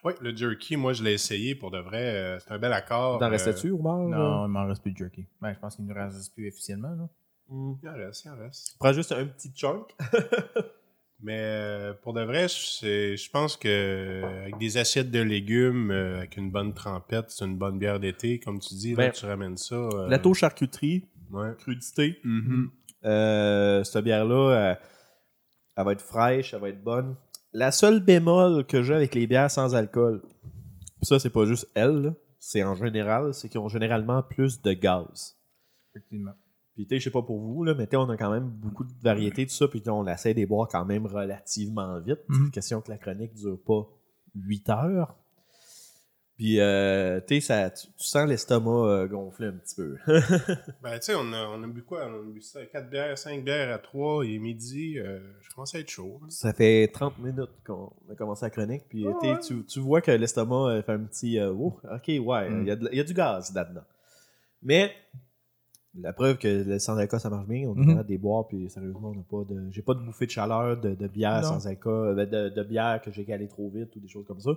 [SPEAKER 10] Oui, le jerky, moi, je l'ai essayé pour de vrai. euh, c'est un bel accord.
[SPEAKER 2] T'en
[SPEAKER 10] euh,
[SPEAKER 2] restais-tu, Omar?
[SPEAKER 9] non, il m'en reste plus de jerky. Ben, je pense qu'il ne nous reste plus officiellement. Là.
[SPEAKER 2] Mm.
[SPEAKER 10] Il en reste, il en reste.
[SPEAKER 2] Prends juste un petit chunk.
[SPEAKER 10] Mais euh, pour de vrai, c'est- je pense que avec des assiettes de légumes, euh, avec une bonne trempette, c'est une bonne bière d'été. Comme tu dis, là,
[SPEAKER 2] Ben,
[SPEAKER 10] tu ramènes ça. euh,
[SPEAKER 2] Plateau charcuterie,
[SPEAKER 10] Ouais.
[SPEAKER 2] crudité.
[SPEAKER 10] Mhm.
[SPEAKER 2] Euh, cette bière-là, elle, elle va être fraîche, elle va être bonne. La seule bémol que j'ai avec les bières sans alcool, pis ça, c'est pas juste elle, là, c'est en général, c'est qu'ils ont généralement plus de gaz.
[SPEAKER 9] Effectivement.
[SPEAKER 2] Puis, tu sais, je sais pas pour vous, là, mais tu sais, on a quand même beaucoup de variétés, tout ça. Puis, tu on essaie de les boire quand même relativement vite.
[SPEAKER 9] Mhm.
[SPEAKER 2] Question que la chronique dure pas 8 heures. Puis, euh, tu sais, ça- tu, tu sens l'estomac euh, gonfler un petit peu.
[SPEAKER 10] Ben, tu sais, on a, on a bu quoi? On a bu ça, 4 bières, 5 bières à 3 et midi. euh, je commence à être chaud. hein.
[SPEAKER 2] Ça fait 30 minutes qu'on a commencé la chronique, puis
[SPEAKER 10] Ah
[SPEAKER 2] t'sais,
[SPEAKER 10] ouais.
[SPEAKER 2] tu, tu vois que l'estomac euh, fait un petit euh, Oh, ok, ouais, il
[SPEAKER 9] Mm.
[SPEAKER 2] y, a de- il y a du gaz là-dedans. Mais la preuve que le sans alcool ça marche bien, on est
[SPEAKER 9] Mhm.
[SPEAKER 2] capable de les boire, puis sérieusement, on n'a pas de. J'ai pas de bouffée de chaleur de, de bière
[SPEAKER 9] Non.
[SPEAKER 2] sans alcool, euh, de, de bière que j'ai calé trop vite ou des choses comme ça.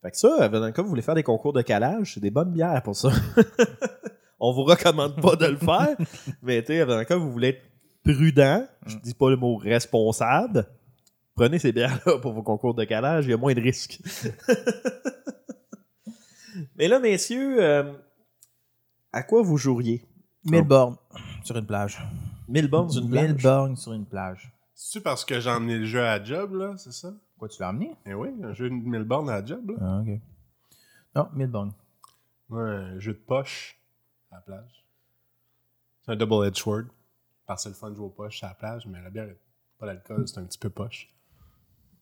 [SPEAKER 2] Fait que ça, dans le cas où vous voulez faire des concours de calage, c'est des bonnes bières pour ça. on vous recommande pas de le faire, mais tu sais, dans le cas où vous voulez être prudent, je dis pas le mot responsable, prenez ces bières-là pour vos concours de calage, il y a moins de risques. Mais là, messieurs, euh, à quoi vous joueriez?
[SPEAKER 9] Mille bornes sur une plage.
[SPEAKER 2] Mille bornes sur une plage?
[SPEAKER 9] Mille bornes sur une plage.
[SPEAKER 10] C'est-tu parce que j'ai emmené le jeu à la job, là? C'est ça?
[SPEAKER 9] Quoi, tu l'as emmené?
[SPEAKER 10] Eh oui, un jeu de 1000 bornes à la job, là.
[SPEAKER 9] Ah, ok. Non, mille bornes.
[SPEAKER 10] Ouais, un jeu de poche à la plage. C'est un double-edged sword. Parce que c'est le fun de jouer aux poches à la plage, mais la bière, pas d'alcool, c'est un petit peu poche.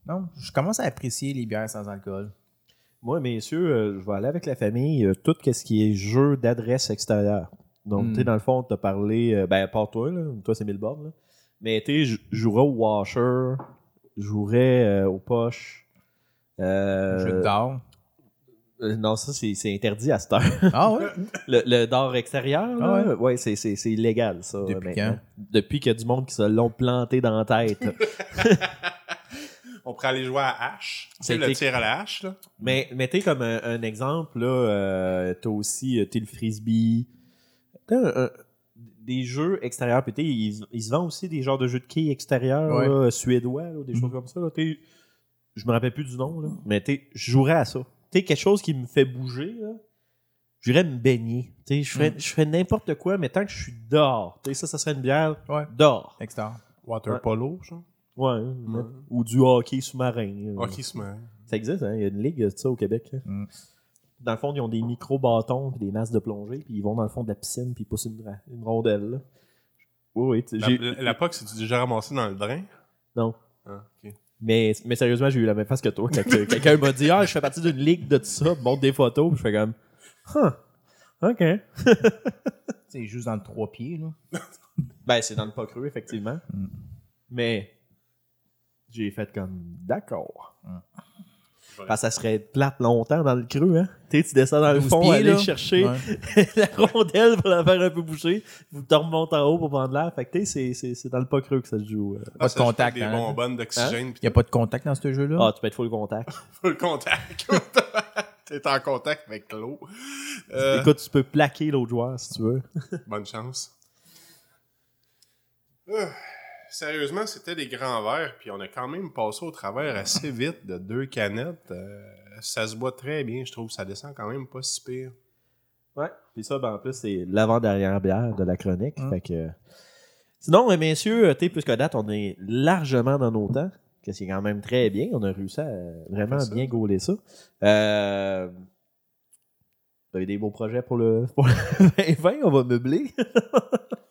[SPEAKER 9] Non, je commence à apprécier les bières sans alcool.
[SPEAKER 2] Moi, messieurs, euh, je vais aller avec la famille, euh, tout ce qui est jeu d'adresse extérieure. Donc,
[SPEAKER 9] Hmm.
[SPEAKER 2] tu sais, dans le fond, tu as parlé, euh, ben, part toi, là, toi, c'est mille bornes, là. Mais tu sais, jouerais au washer, je jouerais euh, aux poches. Euh,
[SPEAKER 9] Jeu d'or.
[SPEAKER 2] euh, non, ça, c'est c'est interdit à cette heure.
[SPEAKER 9] Ah ouais?
[SPEAKER 2] Le, le d'or extérieur, là,
[SPEAKER 9] Ah
[SPEAKER 2] ouais, c'est- c'est c'est illégal, ça.
[SPEAKER 9] Depuis
[SPEAKER 2] maintenant.
[SPEAKER 9] quand?
[SPEAKER 2] Depuis qu'il y a du monde qui se l'ont planté dans la tête.
[SPEAKER 10] On pourrait aller jouer à hache. Tu sais, le tir à la hache, là.
[SPEAKER 2] Mais mettez comme un, un exemple, là, euh, t'as aussi euh, t'as le frisbee. Un- des jeux extérieurs. Puis ils, ils se vendent aussi des genres de jeux de quilles extérieurs,
[SPEAKER 9] Ouais.
[SPEAKER 2] là, suédois, là, des
[SPEAKER 9] Mhm.
[SPEAKER 2] choses comme ça. Là. Je me rappelle plus du nom, là. mais t'sais, je jouerais à ça. T'sais, quelque chose qui me fait bouger, là. J'irais me baigner. T'sais, Je ferais,
[SPEAKER 9] Mhm.
[SPEAKER 2] je ferais n'importe quoi, mais tant que je suis dehors. T'sais, ça, ça serait une bière
[SPEAKER 9] Ouais.
[SPEAKER 2] dehors.
[SPEAKER 9] Extérieur.
[SPEAKER 10] Water
[SPEAKER 2] Ouais.
[SPEAKER 10] polo, genre.
[SPEAKER 2] Ouais, Ou du hockey sous-marin. là.
[SPEAKER 10] Hockey sous-marin.
[SPEAKER 2] Ça existe, hein? Il y a une ligue de ça au Québec.
[SPEAKER 9] Mm.
[SPEAKER 2] Dans le fond, ils ont des micro-bâtons et des masses de plongée, puis ils vont dans le fond de la piscine, puis ils poussent une, rondelle. là. Oui, oui. tu sais,
[SPEAKER 10] La, la, la POC, c'est-tu déjà ramassé dans le drain?
[SPEAKER 2] Non.
[SPEAKER 10] Ah, ok.
[SPEAKER 2] Mais, mais sérieusement, j'ai eu la même face que toi. Quand que- quelqu'un m'a dit Ah, je fais partie d'une ligue de tout ça, montre des photos, puis je fais comme Huh, OK.
[SPEAKER 9] C'est juste dans le trois pieds, là.
[SPEAKER 2] Ben, c'est dans le pas creux, effectivement.
[SPEAKER 9] Mm.
[SPEAKER 2] Mais j'ai fait comme d'accord. Parce que ça serait plate longtemps dans le creux, hein? Tu sais, tu descends dans le
[SPEAKER 9] 12
[SPEAKER 2] fond,
[SPEAKER 9] pieds,
[SPEAKER 2] aller
[SPEAKER 9] là.
[SPEAKER 2] chercher
[SPEAKER 9] Ouais.
[SPEAKER 2] la rondelle pour la faire un peu boucher, vous te remontez en haut pour prendre l'air. Fait que tu sais, c'est- c'est c'est dans le pas creux que ça se joue. euh.
[SPEAKER 9] Pas de
[SPEAKER 10] ça joue
[SPEAKER 9] contact,
[SPEAKER 10] Des
[SPEAKER 9] hein.
[SPEAKER 10] bonbonnes d'oxygène.
[SPEAKER 9] Il n'y a pas de contact dans ce jeu-là?
[SPEAKER 2] Ah, tu peux être full contact.
[SPEAKER 10] le contact. T'es en contact avec l'eau. Euh,
[SPEAKER 2] Écoute, tu peux plaquer l'autre joueur si tu veux.
[SPEAKER 10] Bonne chance. Euh, sérieusement, c'était des grands verres, puis on a quand même passé au travers assez vite de deux canettes. Euh, ça se boit très bien, je trouve. Ça descend quand même pas si pire.
[SPEAKER 2] Ouais. Puis ça, ben, en plus, c'est l'avant-dernière bière de la chronique. Fait que... Sinon, euh, messieurs, tu sais, puisque date, on est largement dans nos temps. Que c'est quand même très bien. On a réussi à vraiment bien gauler ça. Euh... Vous avez des beaux projets pour le, pour le 2020? On va meubler.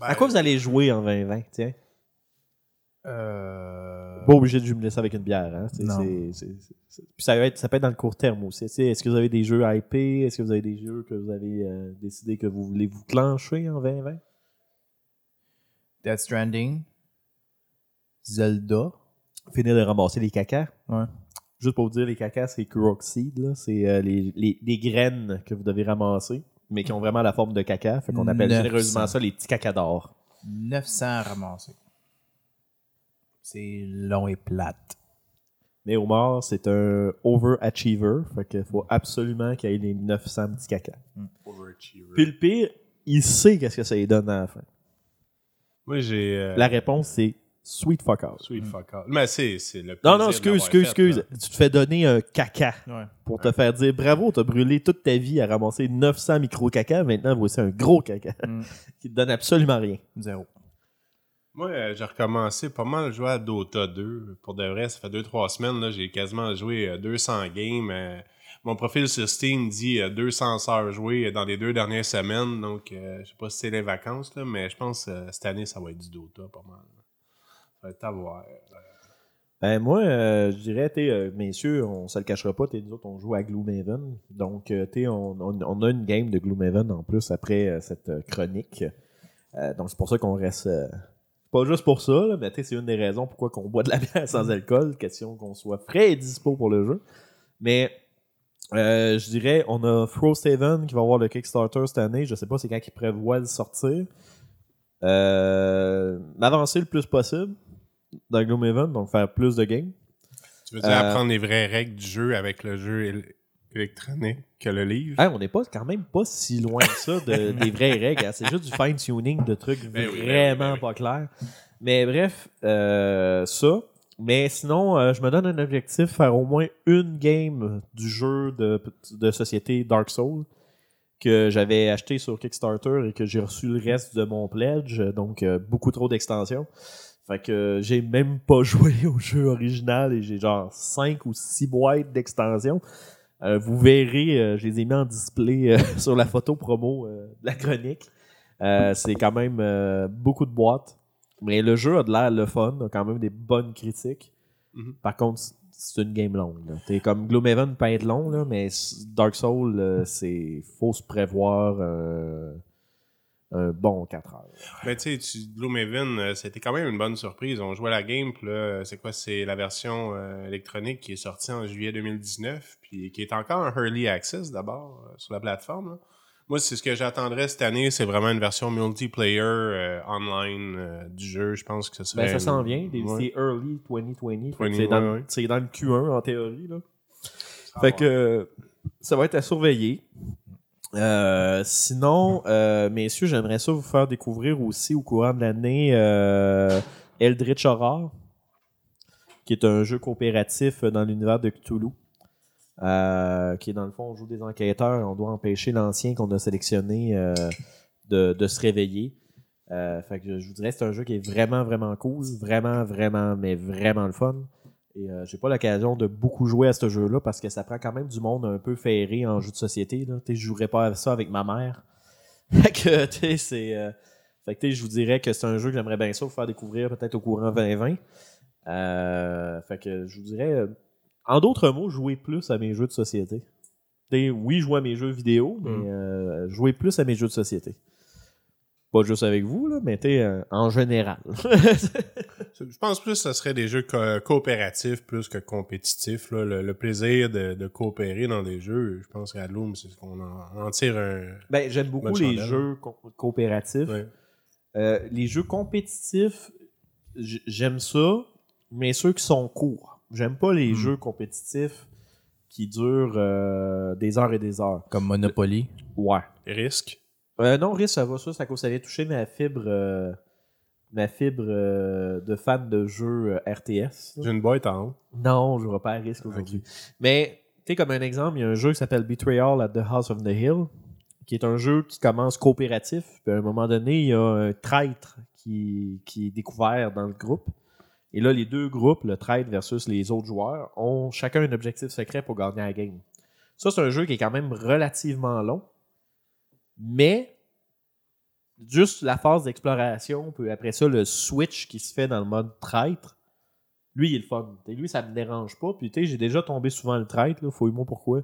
[SPEAKER 10] Ben,
[SPEAKER 2] à quoi vous allez jouer en 2020? Tiens?
[SPEAKER 9] Euh...
[SPEAKER 2] Pas obligé de jumeler ça avec une bière. Hein? Puis ça, va être, ça peut être dans le court terme aussi. Est-ce que vous avez des jeux IP? Est-ce que vous avez des jeux que vous avez euh, décidé que vous voulez vous clencher en 2020?
[SPEAKER 9] Death Stranding. Zelda.
[SPEAKER 2] Finir de ramasser les cacas.
[SPEAKER 9] Ouais.
[SPEAKER 2] Juste pour vous dire, les cacas, c'est là. C'est euh, les, les- les graines que vous devez ramasser, mais qui ont vraiment la forme de caca. Fait qu'on appelle
[SPEAKER 9] 900.
[SPEAKER 2] généreusement ça les petits cacas d'or.
[SPEAKER 9] 900 ramassés. C'est long et plate.
[SPEAKER 2] Mais Omar, c'est un overachiever. Fait qu'il faut absolument qu'il y ait les 900 petits cacas.
[SPEAKER 10] Overachiever.
[SPEAKER 2] Puis le pire, il sait qu'est-ce que ça lui donne à la fin.
[SPEAKER 10] Moi, j'ai. euh,
[SPEAKER 2] La réponse, c'est sweet fuck out.
[SPEAKER 10] Sweet fuck out. Mais c'est c'est le
[SPEAKER 2] Non, non, excuse, excuse,
[SPEAKER 10] fait,
[SPEAKER 2] excuse.
[SPEAKER 10] là.
[SPEAKER 2] Tu te fais donner un caca
[SPEAKER 9] Ouais.
[SPEAKER 2] pour te faire dire bravo, t'as brûlé toute ta vie à ramasser 900 micro-caca. Maintenant, voici un gros caca
[SPEAKER 9] Mm.
[SPEAKER 2] qui te donne absolument rien.
[SPEAKER 9] Zéro.
[SPEAKER 10] Moi, euh, j'ai recommencé pas mal à jouer à Dota 2. Pour de vrai, ça fait 2-3 semaines, là, j'ai quasiment joué euh, 200 games. euh, Mon profil sur Steam dit euh, 200 heures jouées dans les deux dernières semaines. Donc, euh, je sais pas si c'est les vacances, là, mais je pense que euh, cette année, ça va être du Dota pas mal. Ça va être à voir.
[SPEAKER 2] Ben, moi, euh, je dirais, euh, messieurs, on se le cachera pas, t'es, nous autres, on joue à Gloomhaven. Donc, euh, t'es, on, on, a une game de Gloomhaven en plus après euh, cette euh, chronique. Euh, donc, c'est pour ça qu'on reste. euh, pas juste pour ça, mais c'est une des raisons pourquoi on boit de la bière sans alcool. Question qu'on soit frais et dispo pour le jeu. Mais, euh, je dirais, on a Frosthaven qui va avoir le Kickstarter cette année. Je sais pas c'est quand ils prévoient de sortir. Euh, m'avancer le plus possible dans Gloomhaven, donc faire plus de games.
[SPEAKER 10] Tu veux dire
[SPEAKER 2] Euh,
[SPEAKER 10] apprendre les vraies règles du jeu avec le jeu él- électronique que le livre?
[SPEAKER 2] On n'est pas quand même pas si loin que ça de- des vraies règles. hein. C'est juste du fine-tuning de trucs
[SPEAKER 10] Ben ben oui,
[SPEAKER 2] vraiment
[SPEAKER 10] ben oui.
[SPEAKER 2] pas clairs. Mais bref, euh, ça. Mais sinon, euh, je me donne un objectif, faire au moins une game du jeu de, de société Dark Souls que j'avais acheté sur Kickstarter et que j'ai reçu le reste de mon pledge. Donc, beaucoup trop d'extensions. Fait que j'ai même pas joué au jeu original et j'ai genre 5 ou 6 boîtes d'extensions. Euh, vous verrez, euh, je les ai mis en display euh, sur la photo promo euh, de la chronique. Euh, c'est quand même euh, beaucoup de boîtes. Mais le jeu a de l'air le fun, a quand même des bonnes critiques.
[SPEAKER 10] Mhm.
[SPEAKER 2] Par contre, c'est une game longue. T'es comme Gloomhaven peut être long, là, mais Dark Souls, euh, c'est faut se prévoir euh, un bon 4 heures.
[SPEAKER 10] Ben, tu sais, Gloomhaven, euh, c'était quand même une bonne surprise. On jouait à la game, puis là, c'est quoi? C'est la version euh, électronique qui est sortie en juillet 2019, puis qui est encore en early access d'abord euh, sur la plateforme. là. Moi, c'est ce que j'attendrais cette année, c'est vraiment une version multiplayer euh, online euh, du jeu. Je pense que ce serait...
[SPEAKER 2] Ben, ça s'en vient. des-
[SPEAKER 10] Ouais.
[SPEAKER 2] C'est early 2020. fait que
[SPEAKER 10] 20,
[SPEAKER 2] C'est dans,
[SPEAKER 10] ouais, ouais.
[SPEAKER 2] dans le Q1 en théorie. Là. Fait que euh, ça va être à surveiller. Euh, sinon, euh, messieurs, j'aimerais ça vous faire découvrir aussi au courant de l'année euh, Eldritch Horror, qui est un jeu coopératif dans l'univers de Cthulhu. qui est dans le fond, on joue des enquêteurs et on doit empêcher l'ancien qu'on a sélectionné de, se réveiller. Je vous dirais, c'est un jeu qui est vraiment, vraiment cool. Vraiment, vraiment, mais vraiment le fun. Et euh, j'ai pas l'occasion de beaucoup jouer à ce jeu-là parce que ça prend quand même du monde un peu ferré en jeu de société. Là. Je jouerais pas à ça avec ma mère. fait que, c'est. euh, fait que, je vous dirais que c'est un jeu que j'aimerais bien ça vous faire découvrir peut-être au courant 2020. Euh, fait que je vous dirais, euh, en d'autres mots, jouer plus à mes jeux de société. Tu sais, oui, jouer à mes jeux vidéo, mais
[SPEAKER 10] Mm.
[SPEAKER 2] jouer plus à mes jeux de société. Pas juste avec vous, là, mais euh, en général.
[SPEAKER 10] Je pense plus que ce serait des jeux co- coopératifs plus que compétitifs. là. Le, le plaisir de, de coopérer dans des jeux, je pense qu'à Loom, c'est ce qu'on en, tire un.
[SPEAKER 2] Ben, j'aime beaucoup les
[SPEAKER 10] chandelle.
[SPEAKER 2] jeux co- coopératifs.
[SPEAKER 10] Ouais.
[SPEAKER 2] Euh, les jeux compétitifs, j'aime ça, mais ceux qui sont courts. J'aime pas
[SPEAKER 10] Hmm.
[SPEAKER 2] les jeux compétitifs qui durent euh, des heures et des heures.
[SPEAKER 9] Comme Monopoly.
[SPEAKER 2] Ouais.
[SPEAKER 10] Risque.
[SPEAKER 2] Euh, non, Riz, ça va ça, c'est à cause ça vient toucher ma fibre, euh, ma fibre euh, de fan de jeux euh, RTS.
[SPEAKER 10] J'ai une boîte en haut.
[SPEAKER 2] Non, je jouerai pas à risque aujourd'hui. Mais, tu sais, comme un exemple, il y a un jeu qui s'appelle Betrayal at the House of the Hill, qui est un jeu qui commence coopératif. Puis à un moment donné, il y a un traître qui, qui est découvert dans le groupe. Et là, les deux groupes, le traître versus les autres joueurs, ont chacun un objectif secret pour gagner la game. Ça, c'est un jeu qui est quand même relativement long. Mais juste la phase d'exploration, puis après ça, le switch qui se fait dans le mode traître, lui, il est le fun. T'sais, lui, ça me dérange pas. Puis, tu sais, j'ai déjà tombé souvent le traître, là. Fouille-moi pourquoi.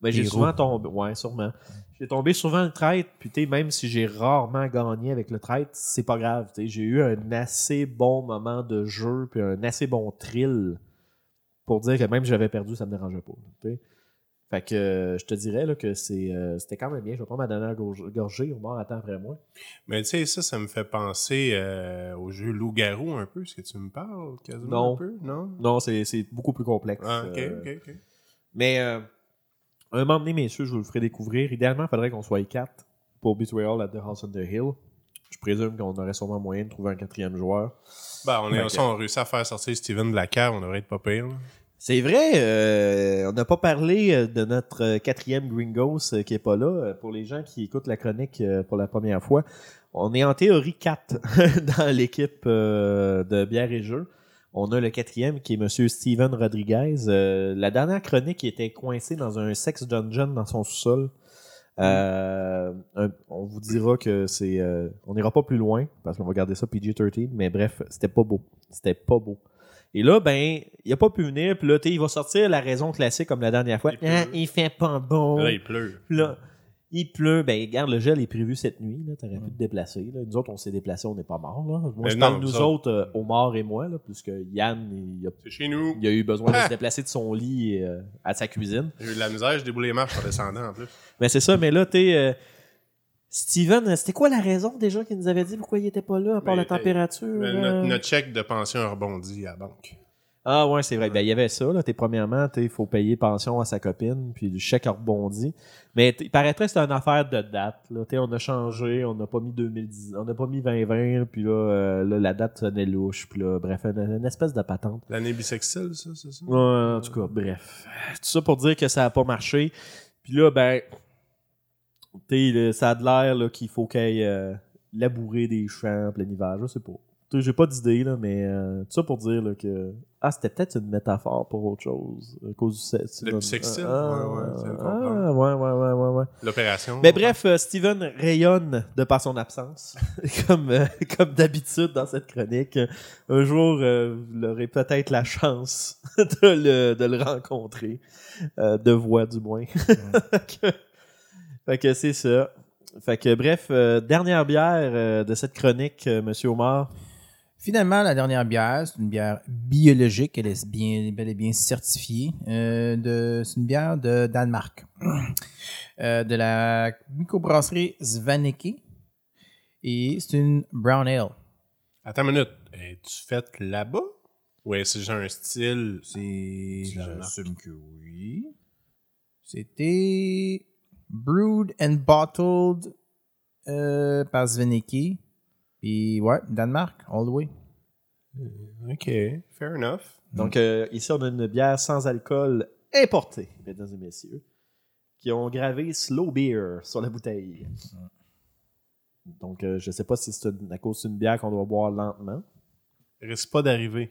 [SPEAKER 2] Mais j'ai souvent tombé. Ouais, sûrement. J'ai tombé souvent le traître. Puis, tu même si j'ai rarement gagné avec le traître, c'est pas grave. J'ai eu un assez bon moment de jeu, puis un assez bon thrill pour dire que même si j'avais perdu, ça me dérangeait pas. Fait que euh, je te dirais là, que c'est, euh, c'était quand même bien. Je vais prendre ma dernière gorgée. On va attend après moi.
[SPEAKER 10] Mais tu sais, ça, ça me fait penser euh, au jeu Loup-Garou un peu. Est-ce que tu me parles quasiment
[SPEAKER 2] Non.
[SPEAKER 10] un peu? Non?
[SPEAKER 2] Non, c'est, beaucoup plus complexe.
[SPEAKER 10] Ah, ok, ok, ok.
[SPEAKER 2] Mais un moment donné, messieurs, je vous le ferai découvrir. Idéalement, il faudrait qu'on soit quatre pour Betrayal at the House on the Hill. Je présume qu'on aurait sûrement moyen de trouver un quatrième joueur.
[SPEAKER 10] Ben, on, est, ça, on a réussi à faire sortir Steven de la cave, on devrait être pas pire. là.
[SPEAKER 2] C'est vrai, euh, on n'a pas parlé euh, de notre euh, quatrième Gringos euh, qui est pas là. Pour les gens qui écoutent la chronique pour la première fois, on est en théorie 4 dans l'équipe de bière et jeux. On a le quatrième qui est M. Steven Rodriguez. La dernière chronique, était coincé dans un sex dungeon dans son sous-sol. Euh, on vous dira que c'est. euh, on n'ira pas plus loin parce qu'on va garder ça PG-13, mais bref, c'était pas beau. C'était pas beau. Et là, ben, il a pas pu venir, puis là, tu sais, il va sortir la raison classique comme la dernière fois. Ah, il fait pas bon.
[SPEAKER 10] Là, il pleut.
[SPEAKER 2] Là, il pleut. Ben, regarde, le gel est prévu cette nuit. Là. T'aurais pu te déplacer. Là. Nous autres, on s'est déplacés, on n'est pas morts. Là. Moi,
[SPEAKER 10] Mais
[SPEAKER 2] je
[SPEAKER 10] non,
[SPEAKER 2] parle nous
[SPEAKER 10] ça-
[SPEAKER 2] autres, euh, Omar et moi, là, puisque Yann, il a,
[SPEAKER 10] C'est chez nous.
[SPEAKER 2] il a eu besoin de
[SPEAKER 10] Ah!
[SPEAKER 2] se déplacer de son lit euh, à sa cuisine.
[SPEAKER 10] J'ai eu de la misère, je déboule les marches en descendant en plus.
[SPEAKER 2] Mais c'est ça, mais là, tu euh, Steven, c'était quoi la raison déjà qu'il nous avait dit pourquoi il était pas là, à part
[SPEAKER 10] Mais,
[SPEAKER 2] la température?
[SPEAKER 10] Mais
[SPEAKER 2] euh?
[SPEAKER 10] notre, notre chèque de pension a rebondi à la banque.
[SPEAKER 2] Ah ouais, c'est vrai. Ben, il y avait ça. Là. T'es, premièrement, il faut payer pension à sa copine, puis le chèque a rebondi. Mais il paraîtrait que c'était une affaire de date. Là. T'sais, On a changé, on n'a pas mis 2010, on n'a pas mis 2020, puis là, euh, là, la date sonnait louche, puis là, bref, une, une espèce de patente.
[SPEAKER 10] L'année bisexuelle, ça, c'est ça?
[SPEAKER 2] Ouais, en tout cas, bref. Tout ça pour dire que ça n'a pas marché. Puis là, ben, t'sais, le- ça a de l'air là, qu'il faut qu'il aille euh, labourer des champs en plein hiver. Je sais pas. T'sais, J'ai pas d'idée, là, mais euh, tout ça pour dire là, que. Ah, c'était peut-être une métaphore pour autre chose. À cause du sexe.
[SPEAKER 10] Le bisextile?
[SPEAKER 2] Ah,
[SPEAKER 10] Ouais, ouais,
[SPEAKER 2] ah, ouais, ouais, ouais, ouais, ouais.
[SPEAKER 10] L'opération.
[SPEAKER 2] Mais bref, euh, Steven rayonne de par son absence, comme, euh, comme d'habitude dans cette chronique. Un jour, euh, vous aurez peut-être la chance de le, de le rencontrer, euh, de voix du moins. fait que, c'est ça. Fait que bref, euh, dernière bière euh, de cette chronique, euh, Monsieur Omar.
[SPEAKER 9] Finalement, la dernière bière, c'est une bière biologique. Elle est bien, bel et bien certifiée. Euh, de- c'est une bière de Danemark. Euh, de la microbrasserie Svaneke. Et c'est une brown ale.
[SPEAKER 10] Attends une minute. Es-tu faite là-bas? Ouais, c'est genre un style?
[SPEAKER 9] C'est. J'assume que oui. C'était brewed and bottled euh, par Svaneke. Puis ouais, Danemark, all the way.
[SPEAKER 10] Ok, fair enough.
[SPEAKER 2] Donc euh, ici, on a une bière sans alcool importée, mesdames et messieurs, qui ont gravé Slow Beer sur la bouteille. Donc euh, je sais pas si c'est à cause d'une bière qu'on doit boire lentement.
[SPEAKER 10] Il risque pas d'arriver.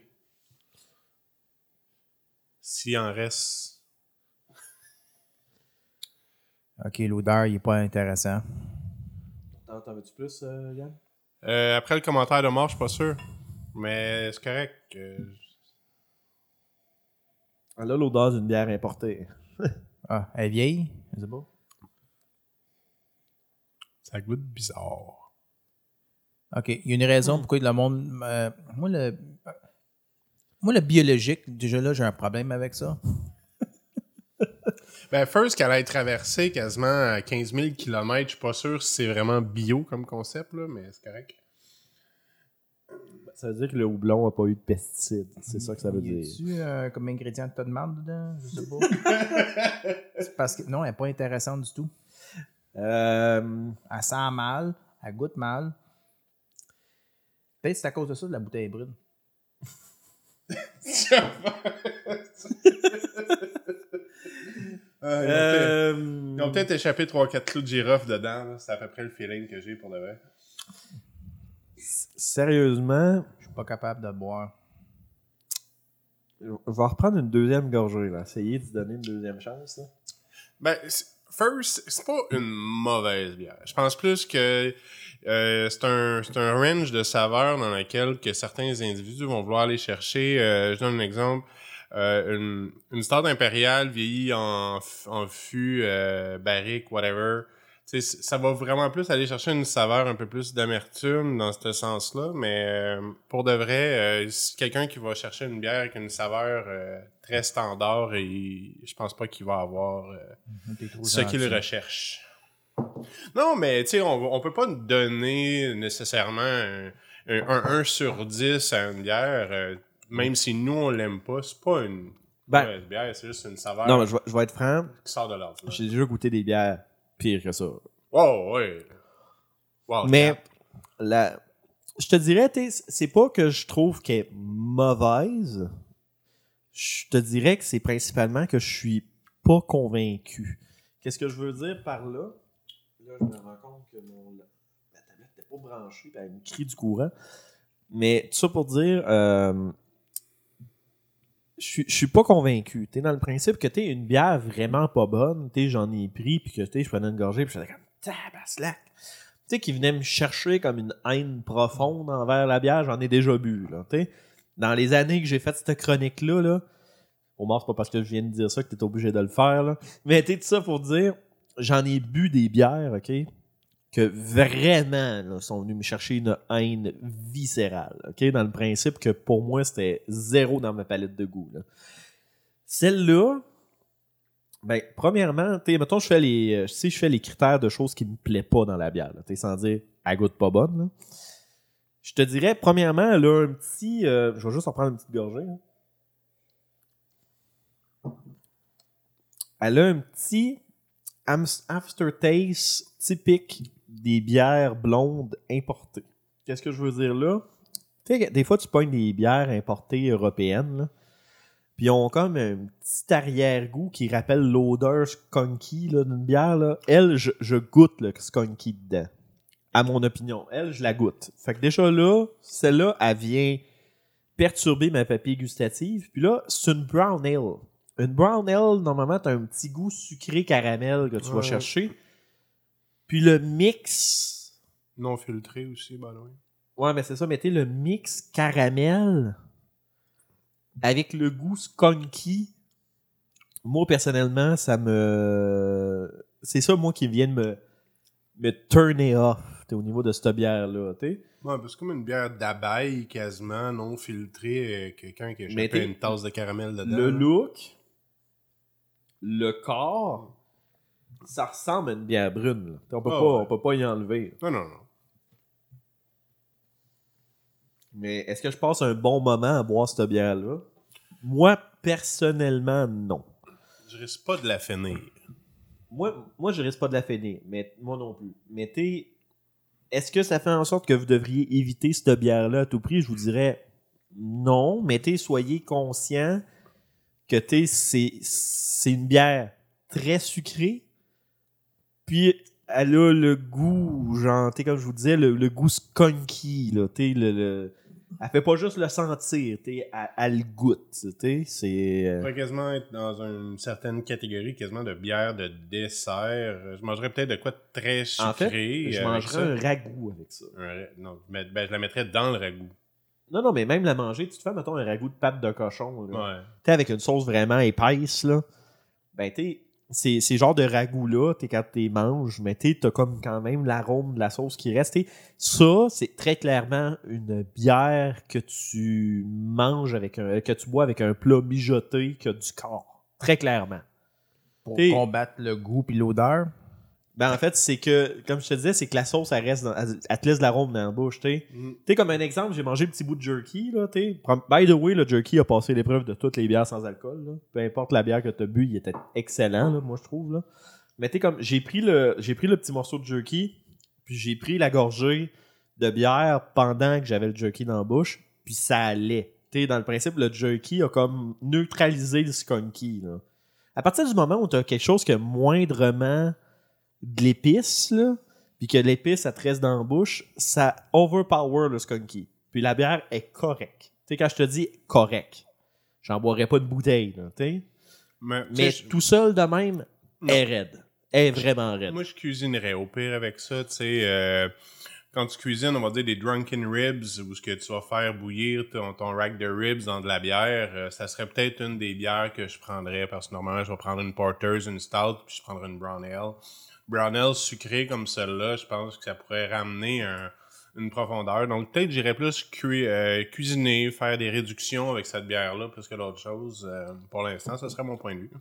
[SPEAKER 10] S'il en reste.
[SPEAKER 9] Ok, l'odeur, il est pas intéressant.
[SPEAKER 2] T'en t'en veux-tu plus, euh, Yann?
[SPEAKER 10] Euh, après le commentaire de mort, je suis pas sûr. Mais c'est correct. euh,
[SPEAKER 2] Ah, Là, l'odeur d'une bière importée.
[SPEAKER 9] Ah, elle est vieille? Sais pas.
[SPEAKER 10] ça goûte bizarre.
[SPEAKER 9] OK. Il y a une raison pourquoi le monde. euh, moi, le. Moi, le biologique, déjà là, j'ai un problème avec ça.
[SPEAKER 10] Ben, first, qu'elle ait traversé quasiment à 15 000 km, je suis pas sûr si c'est vraiment bio comme concept, là, mais c'est correct.
[SPEAKER 2] Ça veut dire que le houblon n'a pas eu de pesticides. C'est ça que ça veut
[SPEAKER 9] Y
[SPEAKER 2] dire.
[SPEAKER 9] a-tu euh, comme ingrédient de tas de marde dedans? Je sais pas. C'est parce que non, elle n'est pas intéressante du tout.
[SPEAKER 2] Euh,
[SPEAKER 9] Elle sent mal, elle goûte mal. Peut-être que c'est à cause de ça de la bouteille est brune.
[SPEAKER 10] Euh, ils ont peut-être- échappé 3-4 clous de girofle dedans. C'est à peu près le feeling que j'ai pour de vrai.
[SPEAKER 2] Sérieusement,
[SPEAKER 9] Je suis pas capable de le boire.
[SPEAKER 2] je vais reprendre une deuxième gorgée. Là. Essayer de se donner une deuxième chance. là.
[SPEAKER 10] Ben, first, c'est pas une mauvaise bière. Je pense plus que euh, c'est un, c'est un range de saveurs dans lequel que certains individus vont vouloir aller chercher. Euh, je donne un exemple. Euh, une, une stout impériale vieillie en, en fût, euh, barrique, whatever. Tu sais, c- ça va vraiment plus aller chercher une saveur un peu plus d'amertume dans ce sens-là, mais euh, pour de vrai, euh, si quelqu'un qui va chercher une bière avec une saveur euh, très standard, et je pense pas qu'il va avoir euh,
[SPEAKER 9] trop
[SPEAKER 10] ce qu'il recherche. Non, mais tu sais, on, on peut pas donner nécessairement un, un, un 1 sur 10 à une bière, euh, même si nous on l'aime pas. C'est pas une
[SPEAKER 2] Ben-
[SPEAKER 10] mauvaise bière, c'est juste une saveur
[SPEAKER 2] Non, mais je vais, je vais être franc.
[SPEAKER 10] qui sort de l'ordre.
[SPEAKER 2] J'ai déjà goûté des bières pires que ça.
[SPEAKER 10] Oh, ouais. Wow,
[SPEAKER 2] Mais la, je te dirais, c'est pas que je trouve qu'elle est mauvaise. Je te dirais que c'est principalement que je suis pas convaincu. Qu'est-ce que je veux dire par là? Là, je me rends compte que mon, la tablette n'était pas branchée, elle me crie du courant. Mais tout ça pour dire, euh, je suis- pas convaincu. T'es dans le principe que t'es une bière vraiment pas bonne, t'es j'en ai pris, puis que t'es je prenais une gorgée, puis j'étais comme tabaslac. Tu sais, qui venait me chercher comme une haine profonde envers la bière, j'en ai déjà bu, là, tu sais. Dans les années que j'ai fait cette chronique-là, là, au moins, c'est pas parce que je viens de dire ça que t'es obligé de le faire, là. Mais t'es tout ça pour dire, j'en ai bu des bières, OK, que vraiment, sont venus me chercher une haine viscérale, OK, dans le principe que pour moi, c'était zéro dans ma palette de goût, là. Celle-là, ben, premièrement, mettons, je fais les, euh, si je fais les critères de choses qui me plaît pas dans la bière, sans dire, elle goûte pas bonne. Je te dirais, premièrement, elle a un petit, euh, je vais juste en prendre une petite gorgée, là. Elle a un petit aftertaste typique des bières blondes importées. Qu'est-ce que je veux dire là? Tu sais, des fois, tu pognes des bières importées européennes, là, puis ils ont comme un petit arrière-goût qui rappelle l'odeur skunky d'une bière. Là. Elle, je, je goûte le skunky dedans. À mon opinion. Elle, je la goûte. Fait que déjà là, celle-là, elle vient perturber ma papille gustative. Puis là, c'est une brown ale. Une brown ale, normalement, t'as un petit goût sucré caramel que tu vas chercher. Puis le mix.
[SPEAKER 10] Non filtré aussi, the way.
[SPEAKER 2] Ouais, mais c'est ça, mettez le mix caramel avec le goût skunky. Moi, personnellement, ça me. C'est ça, moi, qui vient de me, me turner off au niveau de cette bière-là.
[SPEAKER 10] Ouais, c'est comme une bière d'abeille quasiment, non filtrée, euh, quelqu'un qui a une tasse de caramel dedans.
[SPEAKER 2] Le look, le corps, ça ressemble à une bière brune. là. On peut,
[SPEAKER 10] Ah
[SPEAKER 2] pas,
[SPEAKER 10] ouais.
[SPEAKER 2] on peut pas y enlever.
[SPEAKER 10] Non, non, non.
[SPEAKER 2] Mais est-ce que je passe un bon moment à boire cette bière-là? Moi, personnellement, non.
[SPEAKER 10] Je risque pas de la finir.
[SPEAKER 2] Moi, moi je risque pas de la finir, mais moi non plus. Mais t'es. Est-ce que ça fait en sorte que vous devriez éviter cette bière-là à tout prix? Je vous dirais non, mais t'es soyez conscient que t'es c'est c'est une bière très sucrée. Puis elle a le goût, genre, t'es comme je vous disais, le, le goût skunky, là, t'es le, le- Elle fait pas juste le sentir, t'es, elle, elle le goûte, t'es, c'est... euh,
[SPEAKER 10] pourrait quasiment être dans une certaine catégorie quasiment de bière de dessert. Je mangerais peut-être de quoi de très sucré.
[SPEAKER 2] En fait, je mangerais un ragoût avec ça.
[SPEAKER 10] Un non, mais- ben, je la mettrais dans le ragoût.
[SPEAKER 2] Non, non, mais même la manger, tu te fais, mettons, un ragoût de pâte de cochon. là.
[SPEAKER 10] Ouais.
[SPEAKER 2] Tu avec une sauce vraiment épaisse, là. Ben, tu sais, ces genres de ragoûts-là, t'es quand tu les manges, mais tu as comme quand même l'arôme de la sauce qui reste. T'sais, ça, c'est très clairement une bière que tu manges avec un. que tu bois avec un plat mijoté qui a du corps. Très clairement.
[SPEAKER 9] Pour combattre le goût puis l'odeur.
[SPEAKER 2] Ben, en fait, c'est que, comme je te disais, c'est que la sauce, elle reste dans, elle, elle te laisse de l'arôme dans la bouche, tu sais.
[SPEAKER 10] Mm.
[SPEAKER 2] Tu sais, comme un exemple, j'ai mangé un petit bout de jerky, là, tu By the way, le jerky a passé l'épreuve de toutes les bières sans alcool, là. Peu importe la bière que tu as bu, il était excellent, là, moi, je trouve, là. Mais tu comme, j'ai pris le, j'ai pris le petit morceau de jerky, puis j'ai pris la gorgée de bière pendant que j'avais le jerky dans la bouche, puis ça allait. Tu dans le principe, le jerky a comme neutralisé le skunky, là. À partir du moment où tu as quelque chose qui a moindrement de l'épice, là, puis que l'épice, ça te reste dans la bouche, ça overpower le skunky. Puis la bière est correcte. Tu sais, quand je te dis correct, j'en boirais pas de bouteille, là, tu sais.
[SPEAKER 10] Mais,
[SPEAKER 2] tout seul de même,
[SPEAKER 10] Non.
[SPEAKER 2] est raide. Est vraiment raide.
[SPEAKER 10] Moi, je cuisinerais au pire avec ça, tu sais. euh, quand tu cuisines, on va dire des drunken ribs, où ce que tu vas faire bouillir ton, ton rack de ribs dans de la bière, euh, ça serait peut-être une des bières que je prendrais, parce que normalement, je vais prendre une porter's, une stout, puis je prendrais une brown ale. Brown ale sucrée comme celle-là, je pense que ça pourrait ramener un- une profondeur. Donc, peut-être j'irais plus cui- euh, cuisiner, faire des réductions avec cette bière-là, plus que l'autre chose. Euh, pour l'instant, ça serait mon point de vue.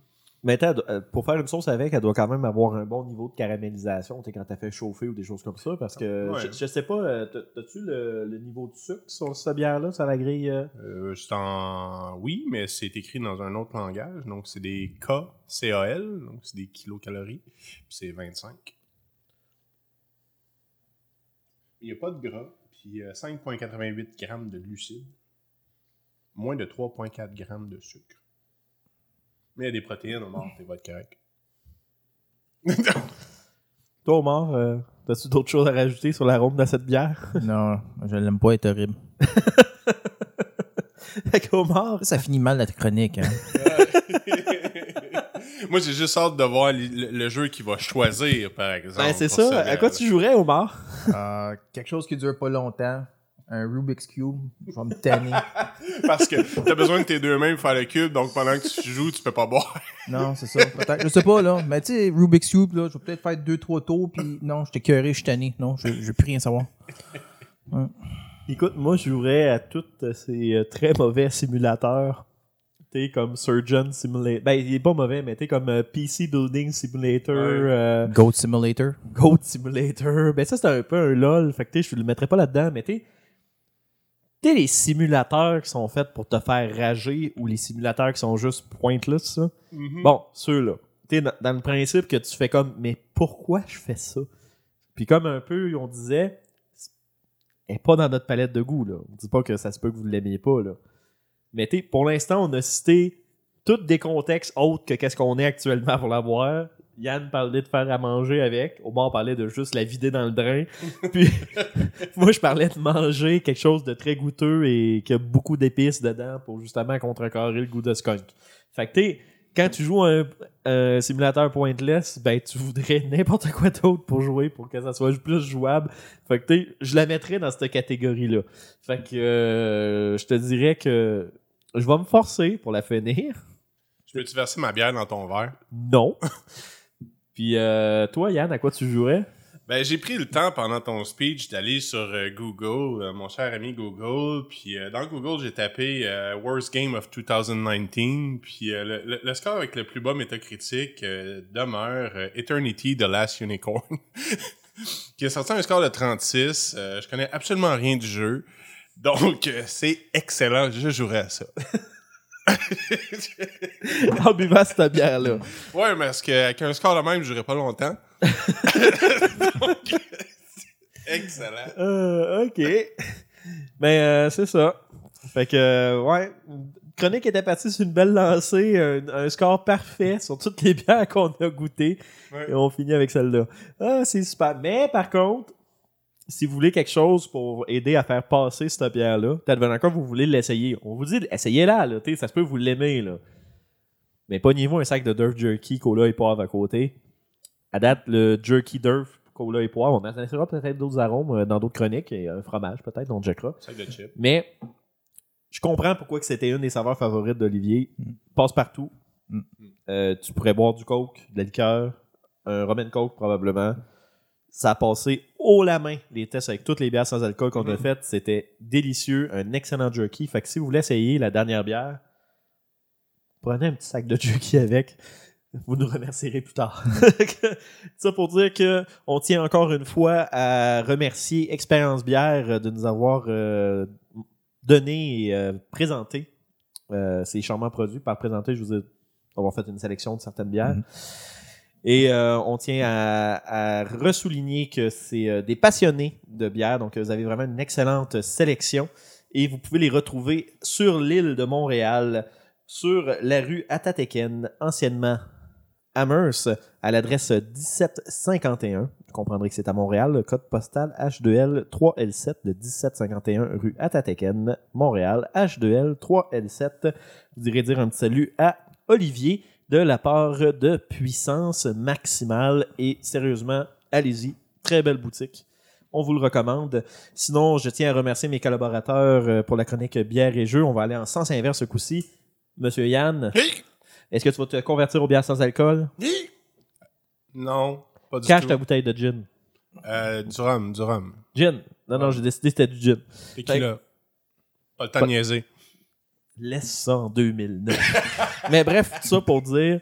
[SPEAKER 2] Mais euh, pour faire une sauce avec, elle doit quand même avoir un bon niveau de caramélisation quand t'as fait chauffer ou des choses comme ça. Parce que
[SPEAKER 10] Ouais.
[SPEAKER 2] je, je sais pas, euh, t'as- t'as-tu le, le niveau de sucre sur cette bière-là, sur la grille euh?
[SPEAKER 10] Euh, c'est en... Oui, mais c'est écrit dans un autre langage. Donc, c'est des KCAL, donc c'est des kilocalories. Puis c'est 25. Il n'y a pas de gras. Puis euh, 5,88 grammes de glucides. Moins de 3,4 grammes de sucre. Mais il y a des protéines, on tu vas être correct.
[SPEAKER 2] Toi, Omar, euh, t'as-tu d'autres choses à rajouter sur l'arôme de cette bière?
[SPEAKER 9] Non, je l'aime pas, elle est horrible.
[SPEAKER 2] Fait qu'Omar,
[SPEAKER 9] Ça finit mal la chronique. Hein?
[SPEAKER 10] Moi, j'ai juste hâte de voir le, le- le jeu qu'il va choisir, par exemple.
[SPEAKER 2] ben, c'est
[SPEAKER 10] pour
[SPEAKER 2] ça. À quoi tu jouerais, Omar?
[SPEAKER 9] Euh, quelque chose qui dure pas longtemps. Un Rubik's Cube. Je vais me tanner.
[SPEAKER 10] Parce que t'as besoin de tes deux mains pour faire le cube, donc pendant que tu joues, tu peux pas boire.
[SPEAKER 9] Non, c'est ça. Peut-être. Je sais pas, là. Mais tu sais, Rubik's Cube, là, je vais peut-être faire deux, trois tours, puis non, je t'ai curé, je suis tanné. Non, je je veux plus rien savoir.
[SPEAKER 2] Écoute, moi, je jouerais à tous ces euh, très mauvais simulateurs. T'es comme Surgeon Simulator. Ben, il est pas mauvais, mais t'es comme euh, PC Building Simulator. euh,
[SPEAKER 9] Goat Simulator.
[SPEAKER 2] Goat Simulator. Ben, ça, c'est un peu un LOL. Fait que, tu sais, je le mettrais pas là-dedans, mais t'es. T'es les simulateurs qui sont faits pour te faire rager ou les simulateurs qui sont juste pointless, ça.
[SPEAKER 10] Mhm.
[SPEAKER 2] Bon, ceux-là. T'es dans, dans le principe que tu fais comme, mais pourquoi je fais ça? Puis comme un peu, on disait, est pas dans notre palette de goût, là. On dit pas que ça se peut que vous ne l'aimiez pas, là. Mais t'sais, pour l'instant, on a cité tous des contextes autres que qu'est-ce qu'on est actuellement pour l'avoir. Yann parlait de faire à manger avec. Omar parlait de juste la vider dans le drain. Puis moi, je parlais de manger quelque chose de très goûteux et qui a beaucoup d'épices dedans pour justement contrecarrer le goût de skunk. Fait que t'es, quand tu joues un, un simulateur pointless, ben tu voudrais n'importe quoi d'autre pour jouer pour que ça soit plus jouable. Fait que t'es, je la mettrais dans cette catégorie-là. Fait que euh, je te dirais que je vais me forcer pour la finir.
[SPEAKER 10] Je peux-tu verser ma bière dans ton verre?
[SPEAKER 2] Non. Puis euh, toi, Yann, à quoi tu jouerais?
[SPEAKER 10] Ben, j'ai pris le temps pendant ton speech d'aller sur euh, Google, euh, mon cher ami Google, puis dans Google, j'ai tapé Worst Game of 2019, puis le, score avec le plus bas métacritique demeure Eternity The Last Unicorn, qui a sorti un score de 36. Euh, je connais absolument rien du jeu, donc c'est excellent, je jouerais à ça.
[SPEAKER 2] en buvant cette bière-là.
[SPEAKER 10] Ouais, mais parce qu'avec un score de même, je pas longtemps? Donc, excellent.
[SPEAKER 2] Euh, ok. Mais euh, c'est ça. Fait que, euh, ouais. Chronique était partie sur une belle lancée, un, un score parfait sur toutes les bières qu'on a goûtées.
[SPEAKER 10] Ouais.
[SPEAKER 2] Et on finit avec celle-là. Ah, c'est super. Mais par contre, si vous voulez quelque chose pour aider à faire passer cette bière-là, peut-être encore vous voulez l'essayer. On vous dit, essayez-la, là, t'sais, ça se peut que vous l'aimez, là. Mais pognez-vous un sac de Durf Jerky, cola et poivre à côté. À date, le Jerky Durf, cola et poivre, on en essaiera peut-être d'autres arômes euh, dans d'autres chroniques, et un fromage peut-être, on checkera.
[SPEAKER 10] Sac de chips.
[SPEAKER 2] Mais je comprends pourquoi que c'était une des saveurs favorites d'Olivier. Passe partout.
[SPEAKER 9] Mm.
[SPEAKER 2] Euh, tu pourrais boire du coke, de la liqueur, un rum and coke probablement. Ça a passé haut la main les tests avec toutes les bières sans alcool qu'on a faites. C'était délicieux, un excellent jerky. Fait que si vous voulez essayer la dernière bière, prenez un petit sac de jerky avec. Vous nous remercierez plus tard. ça pour dire que on tient encore une fois à remercier Expérience Bière de nous avoir euh, donné et euh, présenté euh, ces charmants produits. Par présenter, je vous ai avoir fait une sélection de certaines bières.
[SPEAKER 9] Mhm.
[SPEAKER 2] Et euh, on tient à, à ressouligner que c'est euh, des passionnés de bière, donc vous avez vraiment une excellente sélection. Et vous pouvez les retrouver sur l'île de Montréal, sur la rue Atateken, anciennement Amherst, à l'adresse 1751. Vous comprendrez que c'est à Montréal, le code postal H2L 3L7 de 1751 rue Atateken, Montréal, H2L 3L7. Vous irez dire un petit salut à Olivier de la part de Puissance Maximale. Et sérieusement, allez-y, très belle boutique. On vous le recommande. Sinon, je tiens à remercier mes collaborateurs euh, pour la chronique bière et jeux. On va aller en sens inverse ce coup-ci. Monsieur Yann, est-ce que tu vas te convertir aux bières sans alcool?
[SPEAKER 10] Non, pas du
[SPEAKER 2] Cache
[SPEAKER 10] tout.
[SPEAKER 2] ta bouteille de gin.
[SPEAKER 10] Euh, du rhum, du rhum.
[SPEAKER 2] Gin. Non, non, j'ai décidé que c'était du gin.
[SPEAKER 10] Tequila. Pas le temps de niaiser.
[SPEAKER 2] Laisse ça en 2009. Mais bref, tout ça pour dire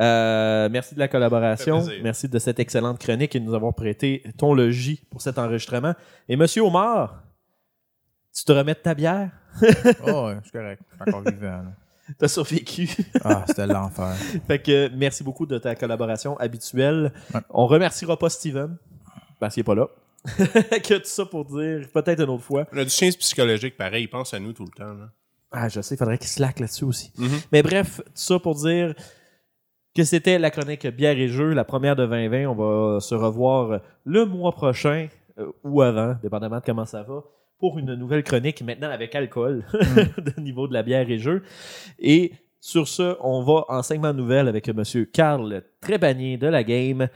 [SPEAKER 2] euh, merci de la collaboration. Merci de cette excellente chronique et de nous avoir prêté ton logis pour cet enregistrement. Et monsieur Omar, tu te remets de ta bière?
[SPEAKER 9] Oh, ouais, je suis correct. Je suis encore vivant. là.
[SPEAKER 2] T'as survécu.
[SPEAKER 9] Ah, c'était l'enfer.
[SPEAKER 2] fait que merci beaucoup de ta collaboration habituelle.
[SPEAKER 9] Ouais.
[SPEAKER 2] On remerciera pas Steven parce qu'il est pas là. que tout ça pour dire peut-être une autre fois.
[SPEAKER 10] On a du chien psychologique pareil, il pense à nous tout le temps. Là.
[SPEAKER 2] Ah, je sais, il faudrait qu'il slack là-dessus aussi.
[SPEAKER 10] Mhm.
[SPEAKER 2] Mais bref, tout ça pour dire que c'était la chronique Bière et Jeux, la première de 2020. On va se revoir le mois prochain euh, ou avant, dépendamment de comment ça va,
[SPEAKER 11] pour une nouvelle chronique maintenant avec alcool au niveau de la bière et jeux. Et sur ce, on va en segment nouvelle avec M. Carl Trébanier de la game.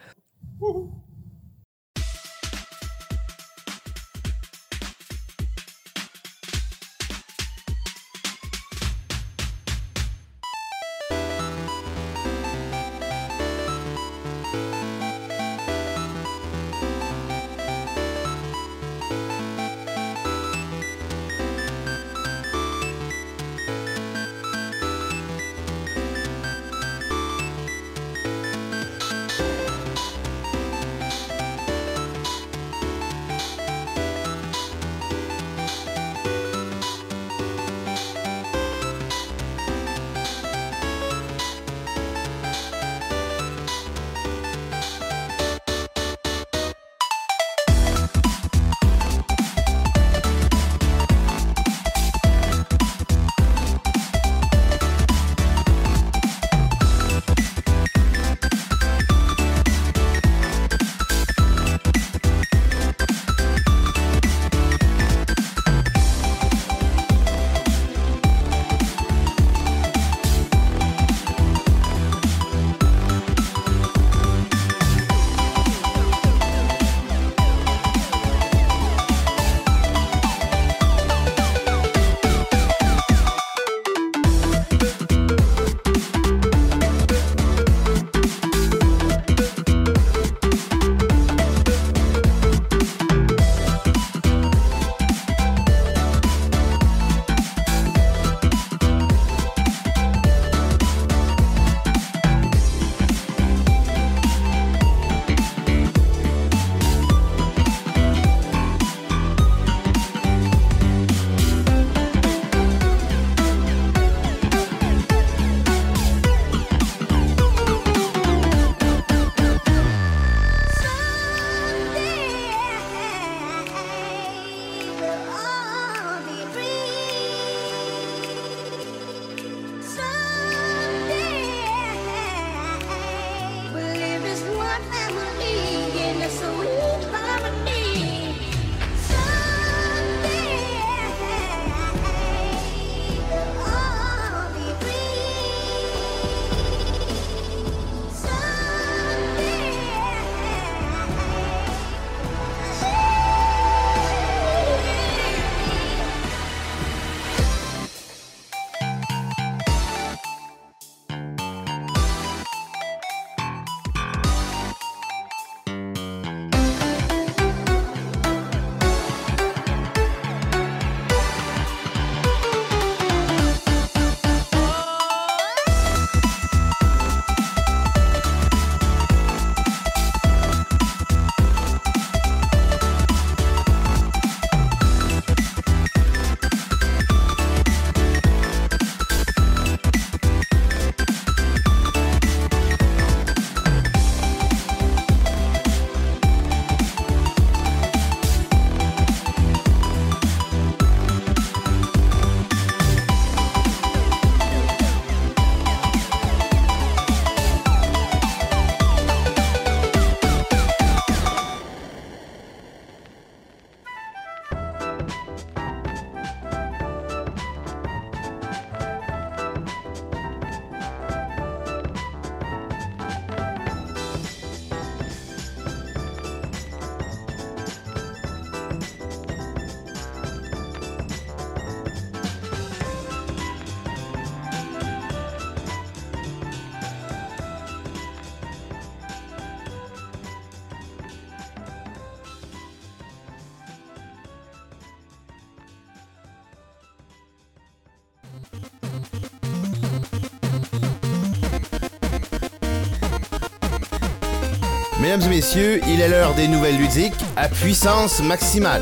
[SPEAKER 12] Messieurs, il est l'heure des nouvelles ludiques à puissance maximale.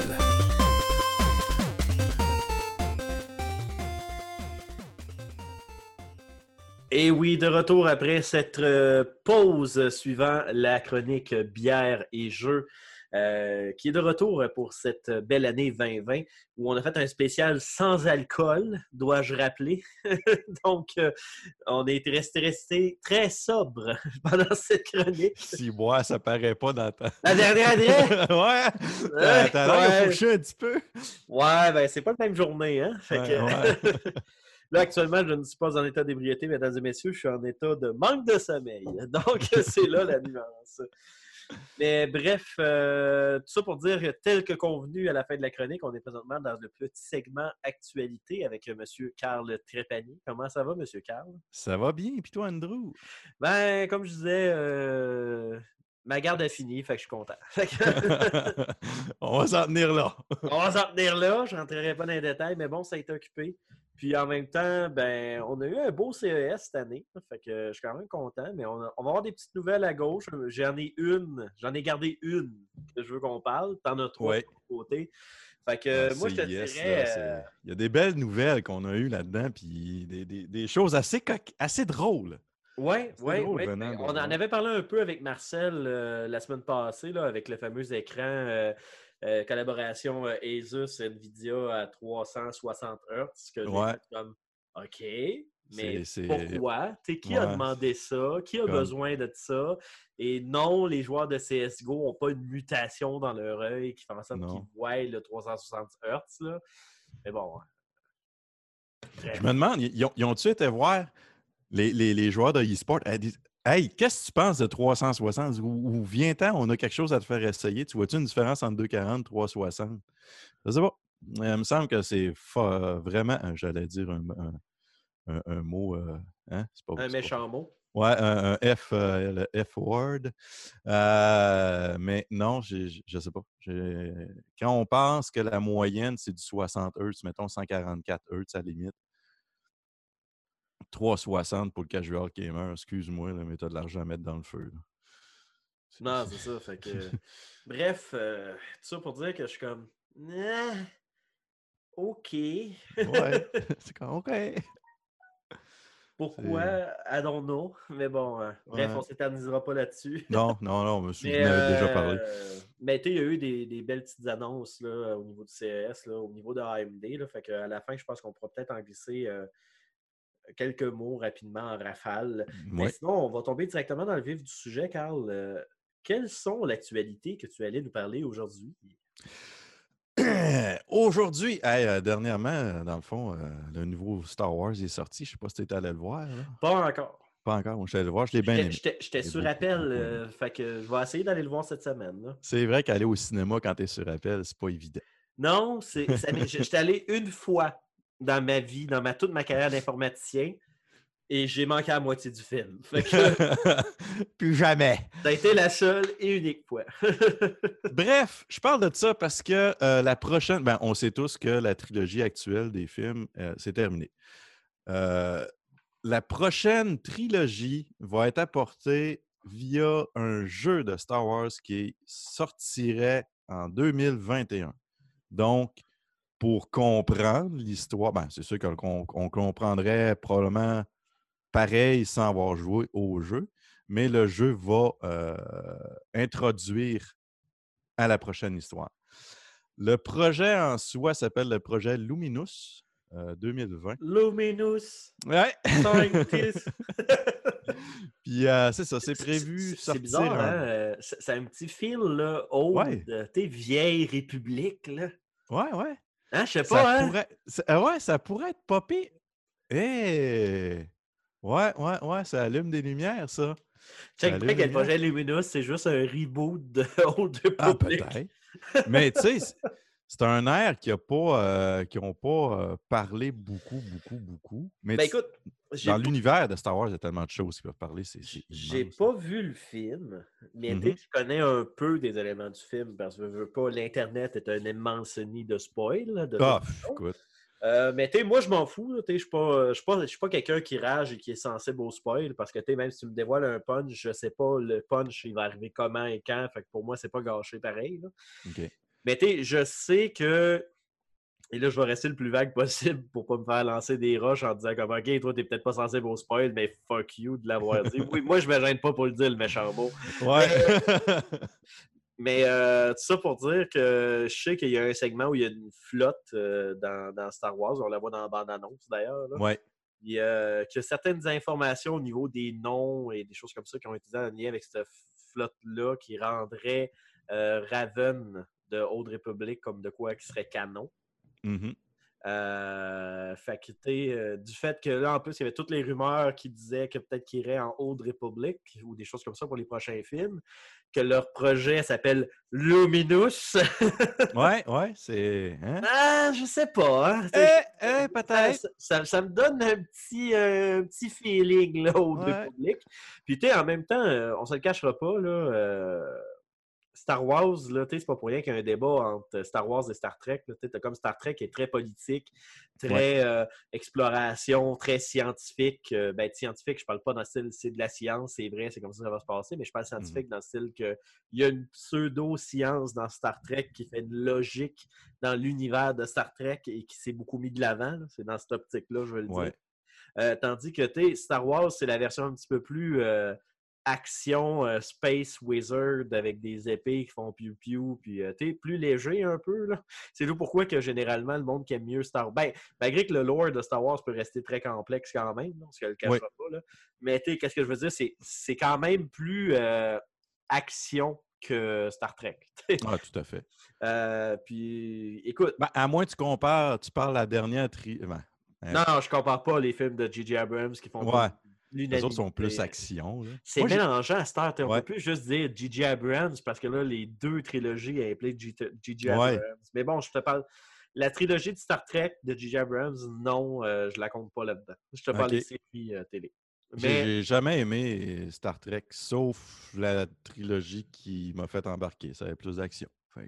[SPEAKER 2] Et oui, de retour après cette euh, pause suivant la chronique bière et jeux. Euh, qui est de retour pour cette belle année 2020 où on a fait un spécial sans alcool, dois-je rappeler. Donc, euh, on est resté, resté très sobre pendant cette chronique.
[SPEAKER 5] Si bois, ça paraît pas dans ta.
[SPEAKER 2] La dernière année?
[SPEAKER 5] ouais! T'as
[SPEAKER 2] Ouais.
[SPEAKER 5] couché un petit peu.
[SPEAKER 2] Ouais, ben c'est pas la même journée, hein? Fait
[SPEAKER 5] Ouais,
[SPEAKER 2] que- Là, actuellement, je ne suis pas en état d'ébriété, mesdames et messieurs, je suis en état de manque de sommeil. Donc, c'est là la nuance. Mais bref, euh, tout ça pour dire que tel que convenu à la fin de la chronique, on est présentement dans le petit segment actualité avec M. Carl Trépanier. Comment ça va, M. Carl?
[SPEAKER 5] Ça va bien, puis toi, Andrew?
[SPEAKER 2] Ben, comme je disais, euh, ma garde a fini, fait que je suis content.
[SPEAKER 5] On va s'en tenir là.
[SPEAKER 2] On va s'en tenir là, je ne rentrerai pas dans les détails, mais bon, ça a été occupé. Puis en même temps, ben, on a eu un beau CES cette année. Fait que je suis quand même content, mais on, a- on va avoir des petites nouvelles à gauche. J'en ai une, j'en ai gardé une que je veux qu'on parle. T'en as trois
[SPEAKER 5] Ouais.
[SPEAKER 2] de côté. Fait que
[SPEAKER 5] Ah,
[SPEAKER 2] moi, je te dirais.
[SPEAKER 5] là,
[SPEAKER 2] euh,
[SPEAKER 5] Il y a des belles nouvelles qu'on a eues là-dedans, puis des, des- des choses assez, assez drôles.
[SPEAKER 2] Ouais,
[SPEAKER 5] C'est
[SPEAKER 2] ouais, On en avait parlé un peu avec Marcel euh, la semaine passée, là, avec le fameux écran euh, euh, collaboration euh, Asus Nvidia à 360 Hz. Que
[SPEAKER 5] Ouais.
[SPEAKER 2] comme OK, mais pourquoi? T'sais, qui a demandé ça? Qui a
[SPEAKER 5] Comme-
[SPEAKER 2] besoin de ça? Et non, les joueurs de CSGO n'ont pas une mutation dans leur œil qui fait en sorte qu'ils voient le 360 Hz. Là. Mais bon. Bref.
[SPEAKER 5] Je me demande, ils ont- ils ont-tu été voir les, les- les joueurs de e-sport? Hey, qu'est-ce que tu penses de 360? Ou, ou viens-t'en, on a quelque chose à te faire essayer. Tu vois-tu une différence entre 240 et 360? Je sais pas. Il me semble que c'est fa- vraiment, euh, j'allais dire un, un- un- un mot. euh, hein? Pas-
[SPEAKER 2] Un
[SPEAKER 5] pas-
[SPEAKER 2] méchant mot.
[SPEAKER 5] Ouais, un, un F, euh, le F-word. Euh, mais non, je ne sais pas. Quand on pense que la moyenne, c'est du 60 Hz, mettons 144 Hz à la limite, 360 pour le casual gamer, excuse-moi, mais tu as de l'argent à mettre dans le feu. là.
[SPEAKER 2] Non, c'est ça. Fait que... Bref, euh, tout ça pour dire que je suis comme. OK.
[SPEAKER 5] Ouais, c'est comme, OK.
[SPEAKER 2] Pourquoi? Know. Mais bon, euh, bref,
[SPEAKER 5] Ouais.
[SPEAKER 2] on s'éternisera pas là-dessus.
[SPEAKER 5] Non, non, non, je
[SPEAKER 2] Mais,
[SPEAKER 5] m'en avais déjà parlé.
[SPEAKER 2] euh, mais tu sais, il y a eu des, des belles petites annonces là, au niveau du CES, là, au niveau de AMD. Là, fait qu'à la fin, je pense qu'on pourra peut-être en glisser euh, quelques mots rapidement en rafale. Mais sinon, on va tomber directement dans le vif du sujet, Carl. Euh, quelles sont l'actualité que tu allais nous parler aujourd'hui?
[SPEAKER 5] Aujourd'hui, hey, euh, dernièrement, euh, dans le fond, euh, le nouveau Star Wars est sorti. Je ne sais pas si tu étais allé le voir. là.
[SPEAKER 2] Pas encore.
[SPEAKER 5] Pas encore, moi je suis allé le voir, je l'ai bien
[SPEAKER 2] J'étais-
[SPEAKER 5] aimé.
[SPEAKER 2] J'étais sur appel, euh, fait que je vais essayer d'aller le voir cette semaine.
[SPEAKER 5] C'est vrai qu'aller au cinéma quand tu es sur appel, c'est pas évident.
[SPEAKER 2] Non, j'étais allé une fois dans ma vie, dans ma, toute ma carrière d'informaticien, et j'ai manqué à la moitié du film. Fait que
[SPEAKER 5] Plus jamais.
[SPEAKER 2] ça a été la seule et unique fois.
[SPEAKER 5] Bref, je parle de ça parce que euh, la prochaine, ben, on sait tous que la trilogie actuelle des films, euh, c'est terminé. Euh, la prochaine trilogie va être apportée via un jeu de Star Wars qui sortirait en 2021. Donc, pour comprendre l'histoire, ben, c'est sûr qu'on qu'on- on comprendrait probablement pareil sans avoir joué au jeu, mais le jeu va euh, introduire à la prochaine histoire. Le projet en soi s'appelle le projet Luminous euh, 2020.
[SPEAKER 2] Luminous.
[SPEAKER 5] Ouais. Puis euh, c'est ça, c'est prévu
[SPEAKER 2] C'est bizarre, hein? euh, C'est un petit fil, là, old,
[SPEAKER 5] Ouais.
[SPEAKER 2] euh, vieille république, là.
[SPEAKER 5] Ouais, ouais.
[SPEAKER 2] Hein, je sais
[SPEAKER 5] Ça
[SPEAKER 2] pas, hein?
[SPEAKER 5] pourrait, ça- ah ouais, ça pourrait être popé. Eh! Ouais, ouais, ouais, ça allume des lumières, ça. Ça
[SPEAKER 2] Check bien que le projet Luminous, c'est juste un reboot de Old
[SPEAKER 5] Ah,
[SPEAKER 2] Republic.
[SPEAKER 5] peut-être. Mais tu sais, c'est- un air qui a pas, euh, qui n'ont pas euh, parlé beaucoup, beaucoup, beaucoup. Mais
[SPEAKER 2] Ben écoute,
[SPEAKER 5] dans l'univers de Star Wars, il y a tellement de choses qui peuvent parler. C'est
[SPEAKER 2] J'ai pas vu le film, mais
[SPEAKER 5] Mhm.
[SPEAKER 2] je connais un peu des éléments du film parce que je veux pas, l'Internet est un immense nid de spoil. de
[SPEAKER 5] Ah, écoute.
[SPEAKER 2] Euh, mais tu moi, je m'en fous. Je suis pas, je suis pas, pas quelqu'un qui rage et qui est sensible au spoil parce que tu même si tu me dévoiles un punch, je sais pas le punch, il va arriver comment et quand. Fait que pour moi, c'est pas gâché pareil. là. Mais tu sais, je sais que. Et là, je vais rester le plus vague possible pour pas me faire lancer des roches en disant comme OK, toi, t'es peut-être pas sensible au spoil, mais fuck you de l'avoir dit. Oui, moi, je me gêne pas pour le dire, le méchant mot.
[SPEAKER 5] Ouais.
[SPEAKER 2] Mais euh, tout ça pour dire que je sais qu'il y a un segment où il y a une flotte euh, dans, dans Star Wars. On la voit dans la bande-annonce d'ailleurs.
[SPEAKER 5] Ouais.
[SPEAKER 2] Il y a, certaines informations au niveau des noms et des choses comme ça qui ont été dans en lien avec cette flotte-là qui rendrait euh, Raven de Old Republic comme de quoi qui serait canon.
[SPEAKER 5] Mhm.
[SPEAKER 2] Euh, fait que, euh, du fait que là, en plus, il y avait toutes les rumeurs qui disaient que peut-être qu'il irait en Old Republic ou des choses comme ça pour les prochains films, que leur projet s'appelle Luminous.
[SPEAKER 5] Ouais, ouais, c'est. hein?
[SPEAKER 2] ah, je sais pas. Hein?
[SPEAKER 5] Eh, eh, peut-être.
[SPEAKER 2] Ça, ça- ça me donne un petit, euh, un petit feeling là, au
[SPEAKER 5] Ouais.
[SPEAKER 2] Republic. Puis, tu sais, en même temps, euh, on se le cachera pas, là. Star Wars, c'est pas pour rien qu'il y a un débat entre Star Wars et Star Trek. Tu t'as comme Star Trek qui est très politique, très euh, exploration, très scientifique. Euh, ben, scientifique, je parle pas dans le style c'est de la science, c'est vrai, c'est comme ça que ça va se passer, mais je parle scientifique dans le style que il y a une pseudo-science dans Star Trek qui fait une logique dans l'univers de Star Trek et qui s'est beaucoup mis de l'avant. C'est dans cette optique-là, je veux le dire. Euh, tandis que tu sais, Star Wars, c'est la version un petit peu plus euh, action euh, Space Wizard avec des épées qui font piou piou, puis euh, tu sais, plus léger un peu. là. C'est là pourquoi que généralement le monde qui aime mieux Star Wars. Ben, malgré que le lore de Star Wars peut rester très complexe quand même, là, parce qu'elle le cachera
[SPEAKER 5] Oui.
[SPEAKER 2] pas. Là. Mais tu qu'est-ce que je veux dire, c'est, c'est quand même plus euh, action que Star Trek.
[SPEAKER 5] Ah, tout à fait.
[SPEAKER 2] Puis écoute.
[SPEAKER 5] Ben, à moins que tu compares, tu parles la dernière tri. ben, hein,
[SPEAKER 2] Non, non, je compare pas les films de J.J. Abrams qui font
[SPEAKER 5] Ouais. Les autres sont plus action.
[SPEAKER 2] C'est mélangeant à Star Trek. On
[SPEAKER 5] Ouais.
[SPEAKER 2] peut plus juste dire J.J. Abrams parce que là, les deux trilogies impliquent J.J.
[SPEAKER 5] Ouais.
[SPEAKER 2] Abrams. Mais bon, je te parle. La trilogie de Star Trek de J.J. Abrams, non, euh, je la compte pas là-dedans. Je te parle des séries euh, télé.
[SPEAKER 5] J'ai
[SPEAKER 2] Mais
[SPEAKER 5] j'ai jamais aimé Star Trek, sauf la trilogie qui m'a fait embarquer. Ça avait plus d'action. Que-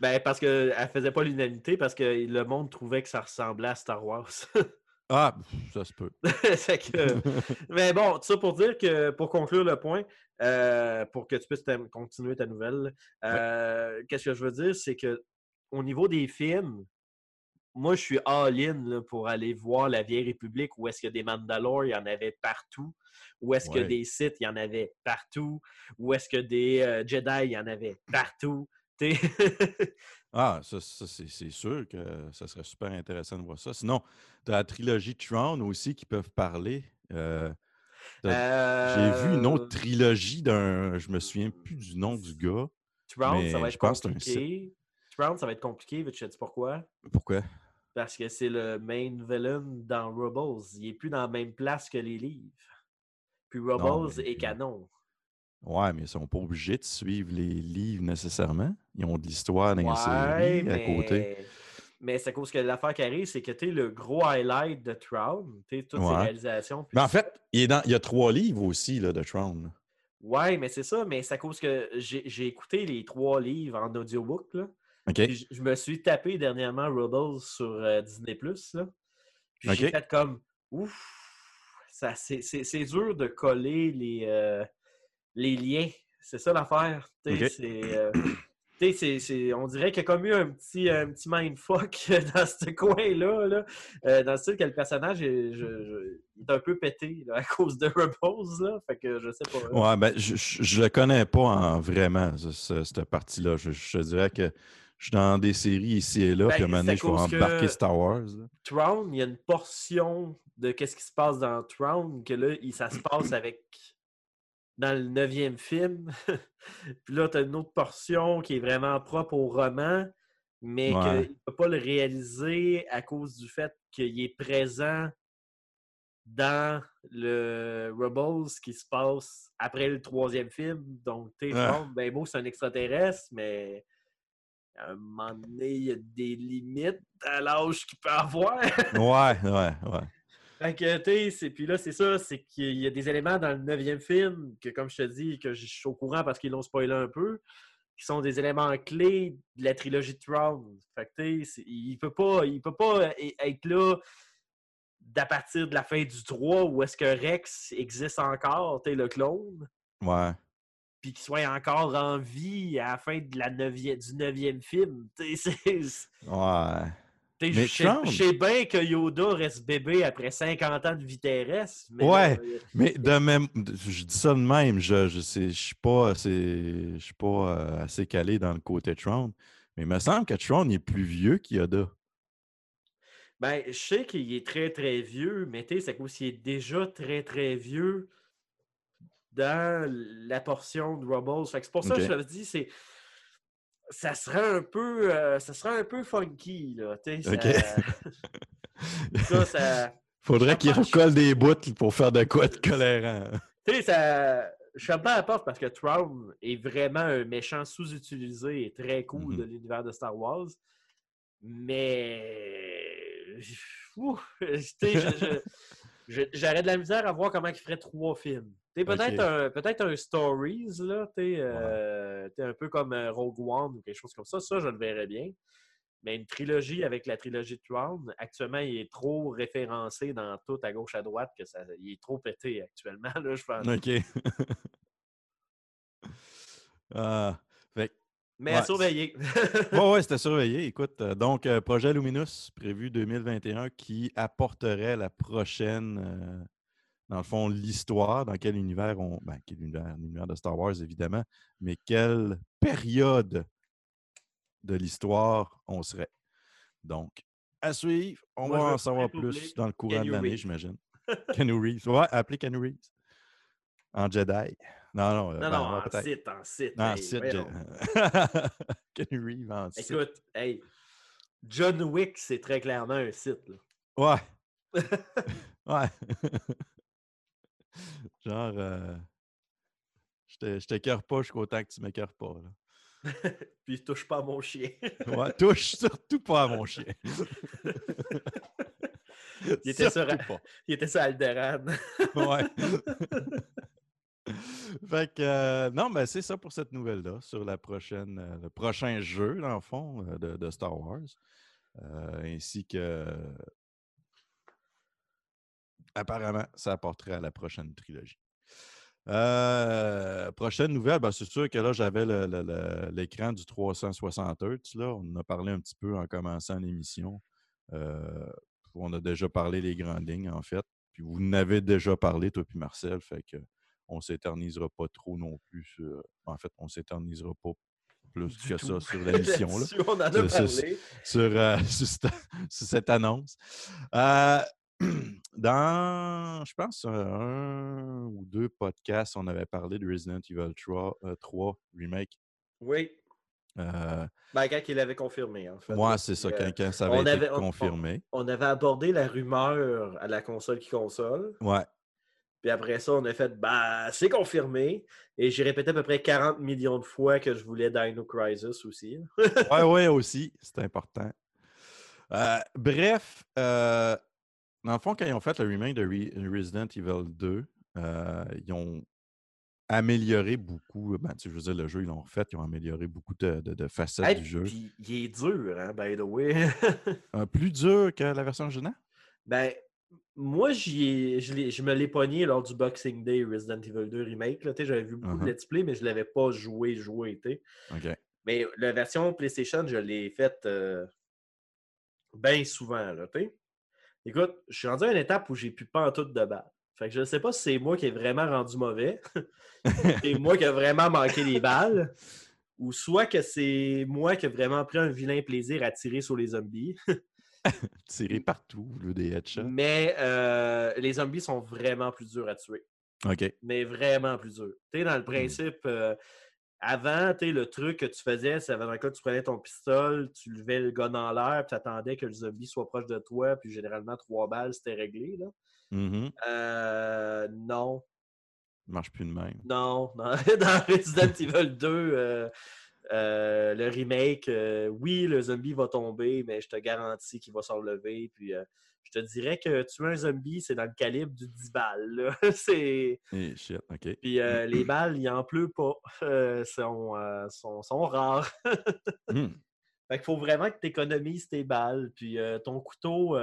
[SPEAKER 2] ben, parce qu'elle faisait pas l'unanimité, parce que le monde trouvait que ça ressemblait à Star Wars.
[SPEAKER 5] Ah, ça se peut.
[SPEAKER 2] Que- mais bon, tout ça pour dire que, pour conclure le point, euh, pour que tu puisses continuer ta nouvelle, euh, qu'est-ce que je veux dire, c'est que au niveau des films, moi, je suis all-in pour aller voir La Vieille République où est-ce que des Mandalores, il y en avait partout. Où est-ce que des Sith, il y en avait partout. Où est-ce que des euh, Jedi, il y en avait partout.
[SPEAKER 5] Ah, ça, ça, c'est sûr que ça serait super intéressant de voir ça. Sinon, tu as la trilogie Tron aussi qui peuvent parler. Euh, J'ai vu une autre
[SPEAKER 2] Euh,
[SPEAKER 5] trilogie d'un. Je me souviens plus du nom du gars.
[SPEAKER 2] Tron, ça va être compliqué. Tron, ça va être compliqué, veux-tu sais pourquoi?
[SPEAKER 5] Pourquoi?
[SPEAKER 2] Parce que c'est le main villain dans Rebels. Il est plus dans la même place que les livres. Puis Rebels
[SPEAKER 5] mais-
[SPEAKER 2] est canon.
[SPEAKER 5] Ouais, mais ils sont pas obligés de suivre les livres nécessairement. Ils ont de l'histoire dans les
[SPEAKER 2] Ouais,
[SPEAKER 5] séries à côté.
[SPEAKER 2] mais... c'est à cause que l'affaire qui arrive, c'est que tu le gros highlight de tu sais, toutes ses
[SPEAKER 5] Ouais.
[SPEAKER 2] réalisations. puis
[SPEAKER 5] Mais en fait, il, est dans, il y a trois livres aussi là, de Tron. là.
[SPEAKER 2] Ouais, mais c'est ça, mais c'est à cause que j'ai écouté les trois livres en audiobook. Là. Puis je- me suis tapé dernièrement Rebels sur euh, Disney. Là. Puis j'ai fait comme ouf, c'est dur de coller les, euh, les liens. C'est ça l'affaire. C'est, euh, c'est- c'est- on dirait qu'il y a comme eu un petit, un petit mindfuck dans ce coin-là. Là. Euh, dans le style que le personnage est, je- je- il est un peu pété là, à cause de Rebels. Là. Fait que je sais pas.
[SPEAKER 5] Ouais, ben, je, le connais pas en vraiment, ce- ce- cette partie-là. Je, te dirais que je suis dans des séries ici et là,
[SPEAKER 2] Ben,
[SPEAKER 5] puis à un moment donné, je vais embarquer Star Wars.
[SPEAKER 2] Tron, il y a une portion de qu'est-ce qui se passe dans Tron que là, ça se passe avec dans le neuvième film. Puis là, tu as une autre portion qui est vraiment propre au roman, mais
[SPEAKER 5] Ouais.
[SPEAKER 2] qu'il ne peut pas le réaliser à cause du fait qu'il est présent dans le Rebels qui se passe après le troisième film. Donc, tu sais. Tron, ben beau, c'est un extraterrestre, mais à un moment donné, il y a des limites à l'âge qu'il peut avoir.
[SPEAKER 5] Ouais, ouais, ouais.
[SPEAKER 2] Fait que, tu sais, c'est- puis là, c'est ça, c'est qu'il y a des éléments dans le neuvième film que, comme je te dis, que je suis au courant parce qu'ils l'ont spoilé un peu, qui sont des éléments clés de la trilogie de Tron. Fait que, tu sais, c'est- il peut pas, il peut pas être là d'à partir de la fin du 3 où est-ce que Rex existe encore, tu sais, le clone,
[SPEAKER 5] Ouais.
[SPEAKER 2] puis qu'il soit encore en vie à la fin de la neuvième, du neuvième film. Tu sais, c'est-
[SPEAKER 5] Ouais.
[SPEAKER 2] Je sais- bien que Yoda reste bébé après 50 ans de vie terrestre. Mais
[SPEAKER 5] Ouais,
[SPEAKER 2] là, euh,
[SPEAKER 5] mais de même, je dis ça de même, je je sais- je suis pas assez, je suis pas euh, assez calé dans le côté Tron, mais il me semble que Tron est plus vieux qu'Yoda.
[SPEAKER 2] Ben, je sais qu'il est très, très vieux, mais tu sais, c'est qu'aussi il est déjà très, très vieux dans la portion de que c'est pour ça que je te dis, c'est. Ça serait un peu. euh, ça serait un peu funky, là. Ça, ça,
[SPEAKER 5] Faudrait qu'il recolle des bouts pour faire de quoi de colérant.
[SPEAKER 2] Tu sais, ça. Je ferme pas la porte parce que Traum est vraiment un méchant sous-utilisé et très cool de l'univers de Star Wars. Mais. J'aurais de la misère à voir comment il ferait trois films. Peut-être un, peut un Stories, là, sais, euh, un peu comme euh, Rogue One ou quelque chose comme ça. Ça, je le verrais bien. Mais une trilogie avec la trilogie de Tron, actuellement, il est trop référencé dans tout à gauche à droite que ça, il est trop pété actuellement, là, je pense.
[SPEAKER 5] OK. Ah, fait
[SPEAKER 2] Mais à surveiller.
[SPEAKER 5] Ouais, ouais, c'était surveillé. Écoute, euh, donc, projet Luminous, prévu 2021, qui apporterait la prochaine, dans le fond, l'histoire, dans quel univers on. Ben, quel univers, l'univers de Star Wars, évidemment, mais quelle période de l'histoire on serait. Donc, à suivre. On
[SPEAKER 2] Moi,
[SPEAKER 5] va en savoir plus dans le courant de l'année, j'imagine. Keanu Reeves. Ouais, appelez Keanu Reeves. En Jedi. Non, non. euh,
[SPEAKER 2] Non,
[SPEAKER 5] ben,
[SPEAKER 2] non,
[SPEAKER 5] ouais,
[SPEAKER 2] en site, en site.
[SPEAKER 5] En
[SPEAKER 2] hey,
[SPEAKER 5] site. Je- Keanu Reeves en site.
[SPEAKER 2] Écoute, hey, John Wick, c'est très clairement un site. là.
[SPEAKER 5] Ouais. ouais. Genre, euh, je t'écœure pas jusqu'au temps que tu m'écœures pas. Là.
[SPEAKER 2] Puis touche pas à mon chien.
[SPEAKER 5] Ouais, touche surtout pas à mon chien.
[SPEAKER 2] il, était sur,
[SPEAKER 5] pas.
[SPEAKER 2] il était sur Alderan.
[SPEAKER 5] Ouais. fait que, euh, non, ben c'est ça pour cette nouvelle-là, sur la prochaine, euh, le prochain jeu, dans le fond, euh, de, de Star Wars. Ainsi que, apparemment, ça apporterait à la prochaine trilogie. Euh, prochaine nouvelle, ben, c'est sûr que là, j'avais l'écran du 360 Hz. Là. On en a parlé un petit peu en commençant l'émission. Euh, on a déjà parlé les grandes lignes, en fait. Puis vous n'avez déjà parlé, toi puis Marcel, fait que on s'éternisera pas trop non plus. sur- En fait, on s'éternisera pas plus
[SPEAKER 2] Du
[SPEAKER 5] que
[SPEAKER 2] tout.
[SPEAKER 5] ça sur l'émission.
[SPEAKER 2] on en a
[SPEAKER 5] Sur- sur-
[SPEAKER 2] parlé.
[SPEAKER 5] Sur, euh, sur cette, sur cette annonce. Euh, dans, je pense, un ou deux podcasts, on avait parlé de Resident Evil 3, euh, 3 Remake.
[SPEAKER 2] Oui.
[SPEAKER 5] Euh,
[SPEAKER 2] Ben, quand il l'avait confirmé, en fait.
[SPEAKER 5] ouais, c'est ça,
[SPEAKER 2] Euh,
[SPEAKER 5] quand, quand ça avait
[SPEAKER 2] on
[SPEAKER 5] été
[SPEAKER 2] avait- on-
[SPEAKER 5] confirmé.
[SPEAKER 2] On, on avait abordé la rumeur à la console qui console.
[SPEAKER 5] Ouais.
[SPEAKER 2] Puis après ça, on a fait, bah, c'est confirmé. Et j'ai répété à peu près 40 millions de fois que je voulais Dino Crisis aussi.
[SPEAKER 5] Ouais, ouais, aussi, c'est important. Euh, bref, euh, dans le fond, quand ils ont fait le remake de Re- Resident Evil 2, euh, ils ont amélioré beaucoup. Ben, tu veux dire, le jeu, ils l'ont refait, ils ont amélioré beaucoup de, de- de facettes
[SPEAKER 2] Hey,
[SPEAKER 5] du jeu.
[SPEAKER 2] Il est dur, hein, by the way.
[SPEAKER 5] Euh, plus dur que la version originale?
[SPEAKER 2] ben, moi, ai- je, je me l'ai pogné lors du Boxing Day Resident Evil 2 Remake. là. Tu sais, J'avais vu beaucoup
[SPEAKER 5] Uh-huh.
[SPEAKER 2] de let's play, mais je ne l'avais pas joué, joué. tu sais.
[SPEAKER 5] OK.
[SPEAKER 2] Mais la version PlayStation, je l'ai faite bien souvent. Là, tu sais. Écoute, je suis rendu à une étape où j'ai plus pas en tout de balles. Fait que je ne sais pas si c'est moi qui ai vraiment rendu mauvais, et moi qui ai vraiment manqué les balles, ou soit que c'est moi qui ai vraiment pris un vilain plaisir à tirer sur les zombies.
[SPEAKER 5] Tiré partout, le des headshots.
[SPEAKER 2] Mais euh, les zombies sont vraiment plus durs à tuer.
[SPEAKER 5] OK.
[SPEAKER 2] Mais vraiment plus durs. Tu sais, dans le principe, euh, avant, tu le truc que tu faisais, c'est dans le cas que tu prenais ton pistolet, tu levais le gun en l'air, puis tu attendais que le zombie soit proche de toi, puis généralement, trois balles, c'était réglé. Là.
[SPEAKER 5] Mhm.
[SPEAKER 2] Euh, non.
[SPEAKER 5] marche plus de même.
[SPEAKER 2] Non. Dans, dans Resident Evil 2, euh, euh, le remake, oui, le zombie va tomber, mais je te garantis qu'il va s'en relever. Puis euh, je te dirais que tuer un zombie, c'est dans le calibre du 10 balles. c'est.
[SPEAKER 5] Et shit, OK.
[SPEAKER 2] Puis euh, les balles, il en pleut pas. Euh, sont, euh, sont, sont rares.
[SPEAKER 5] Hmm.
[SPEAKER 2] Fait qu'il faut vraiment que tu économises tes balles. Puis euh, ton couteau.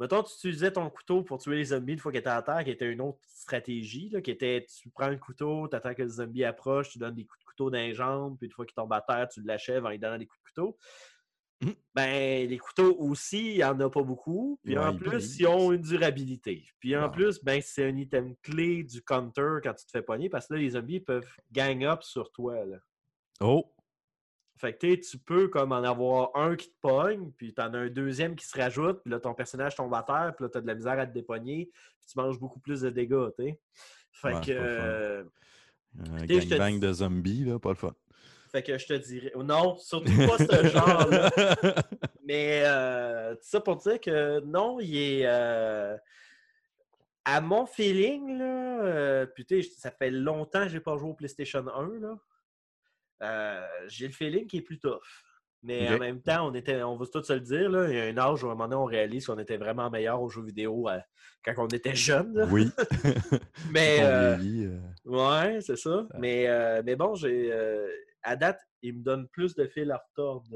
[SPEAKER 2] mettons, tu utilisais ton couteau pour tuer les zombies une fois qu'il était à terre, qui était une autre stratégie, là, qui était tu prends le couteau, tu attends que le zombie approche, tu donnes des coups de couteau dans les jambes, puis une fois qu'il tombe à terre, tu l'achèves en lui donnant des coups de couteau. Ben, les couteaux aussi, il n'y en a pas beaucoup. Puis
[SPEAKER 5] Ouais,
[SPEAKER 2] en plus, ils ont une durabilité. Puis en
[SPEAKER 5] Bon.
[SPEAKER 2] plus, ben, c'est un item clé du counter quand tu te fais pogner parce que là, les zombies peuvent gang up sur toi. Là.
[SPEAKER 5] Oh!
[SPEAKER 2] Fait que tu peux comme en avoir un qui te pogne, puis t'en as un deuxième qui se rajoute, puis là, ton personnage tombe à terre, puis là, t'as de la misère à te dépogner, puis tu manges beaucoup plus de dégâts, tu sais. Fait
[SPEAKER 5] Ouais,
[SPEAKER 2] que... euh,
[SPEAKER 5] gangbang
[SPEAKER 2] dis-
[SPEAKER 5] de zombies, là, pas le fun.
[SPEAKER 2] Fait que je te dirais. Non, surtout pas ce genre-là. Mais euh, tout ça pour dire que non, il est. euh, à mon feeling, là, euh, sais, ça fait longtemps que j'ai pas joué au PlayStation 1, là. Euh, j'ai le feeling qu'il est plus tough. Mais en même temps, on était, on va tous se le dire, là, il y a un âge où à un moment donné, on réalise qu'on était vraiment meilleur aux jeux vidéo quand on était jeune. là.
[SPEAKER 5] Oui.
[SPEAKER 2] Mais. Euh,
[SPEAKER 5] vieillit, euh,
[SPEAKER 2] Ouais, c'est ça. Mais, euh, mais bon, j'ai à date, il me donne plus de fil à retordre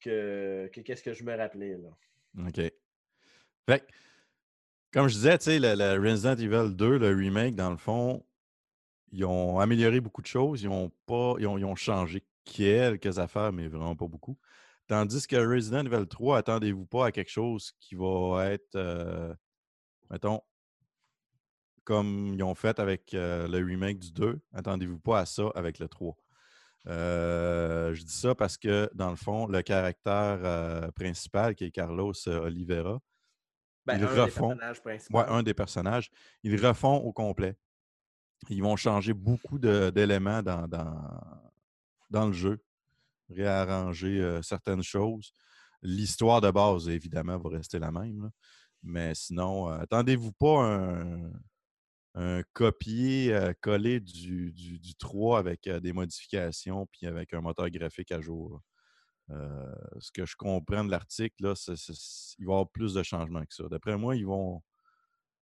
[SPEAKER 2] que, que qu'est-ce que je me rappelais. Là.
[SPEAKER 5] OK. Fait comme je disais, tu sais, le, le Resident Evil 2, le remake, dans le fond, ils ont amélioré beaucoup de choses. Ils ont pas. Ils ont, ils ont changé quelques affaires, mais vraiment pas beaucoup. Tandis que Resident Evil 3, attendez-vous pas à quelque chose qui va être, euh, mettons, comme ils ont fait avec euh, le remake du 2, attendez-vous pas à ça avec le 3. Euh, je dis ça parce que, dans le fond, le caractère euh, principal, qui est Carlos Oliveira,
[SPEAKER 2] Ben,
[SPEAKER 5] ils
[SPEAKER 2] un des
[SPEAKER 5] refont. Ouais, un des personnages. Ils refont au complet. Ils vont changer beaucoup d'éléments dans, dans, dans le jeu, réarranger certaines choses. L'histoire de base, évidemment, va rester la même. là. Mais sinon, euh, attendez-vous pas un, un copier-coller du, du, du 3 avec euh, des modifications puis avec un moteur graphique à jour. Euh, ce que je comprends de l'article, il va y avoir plus de changements que ça. D'après moi, ils vont,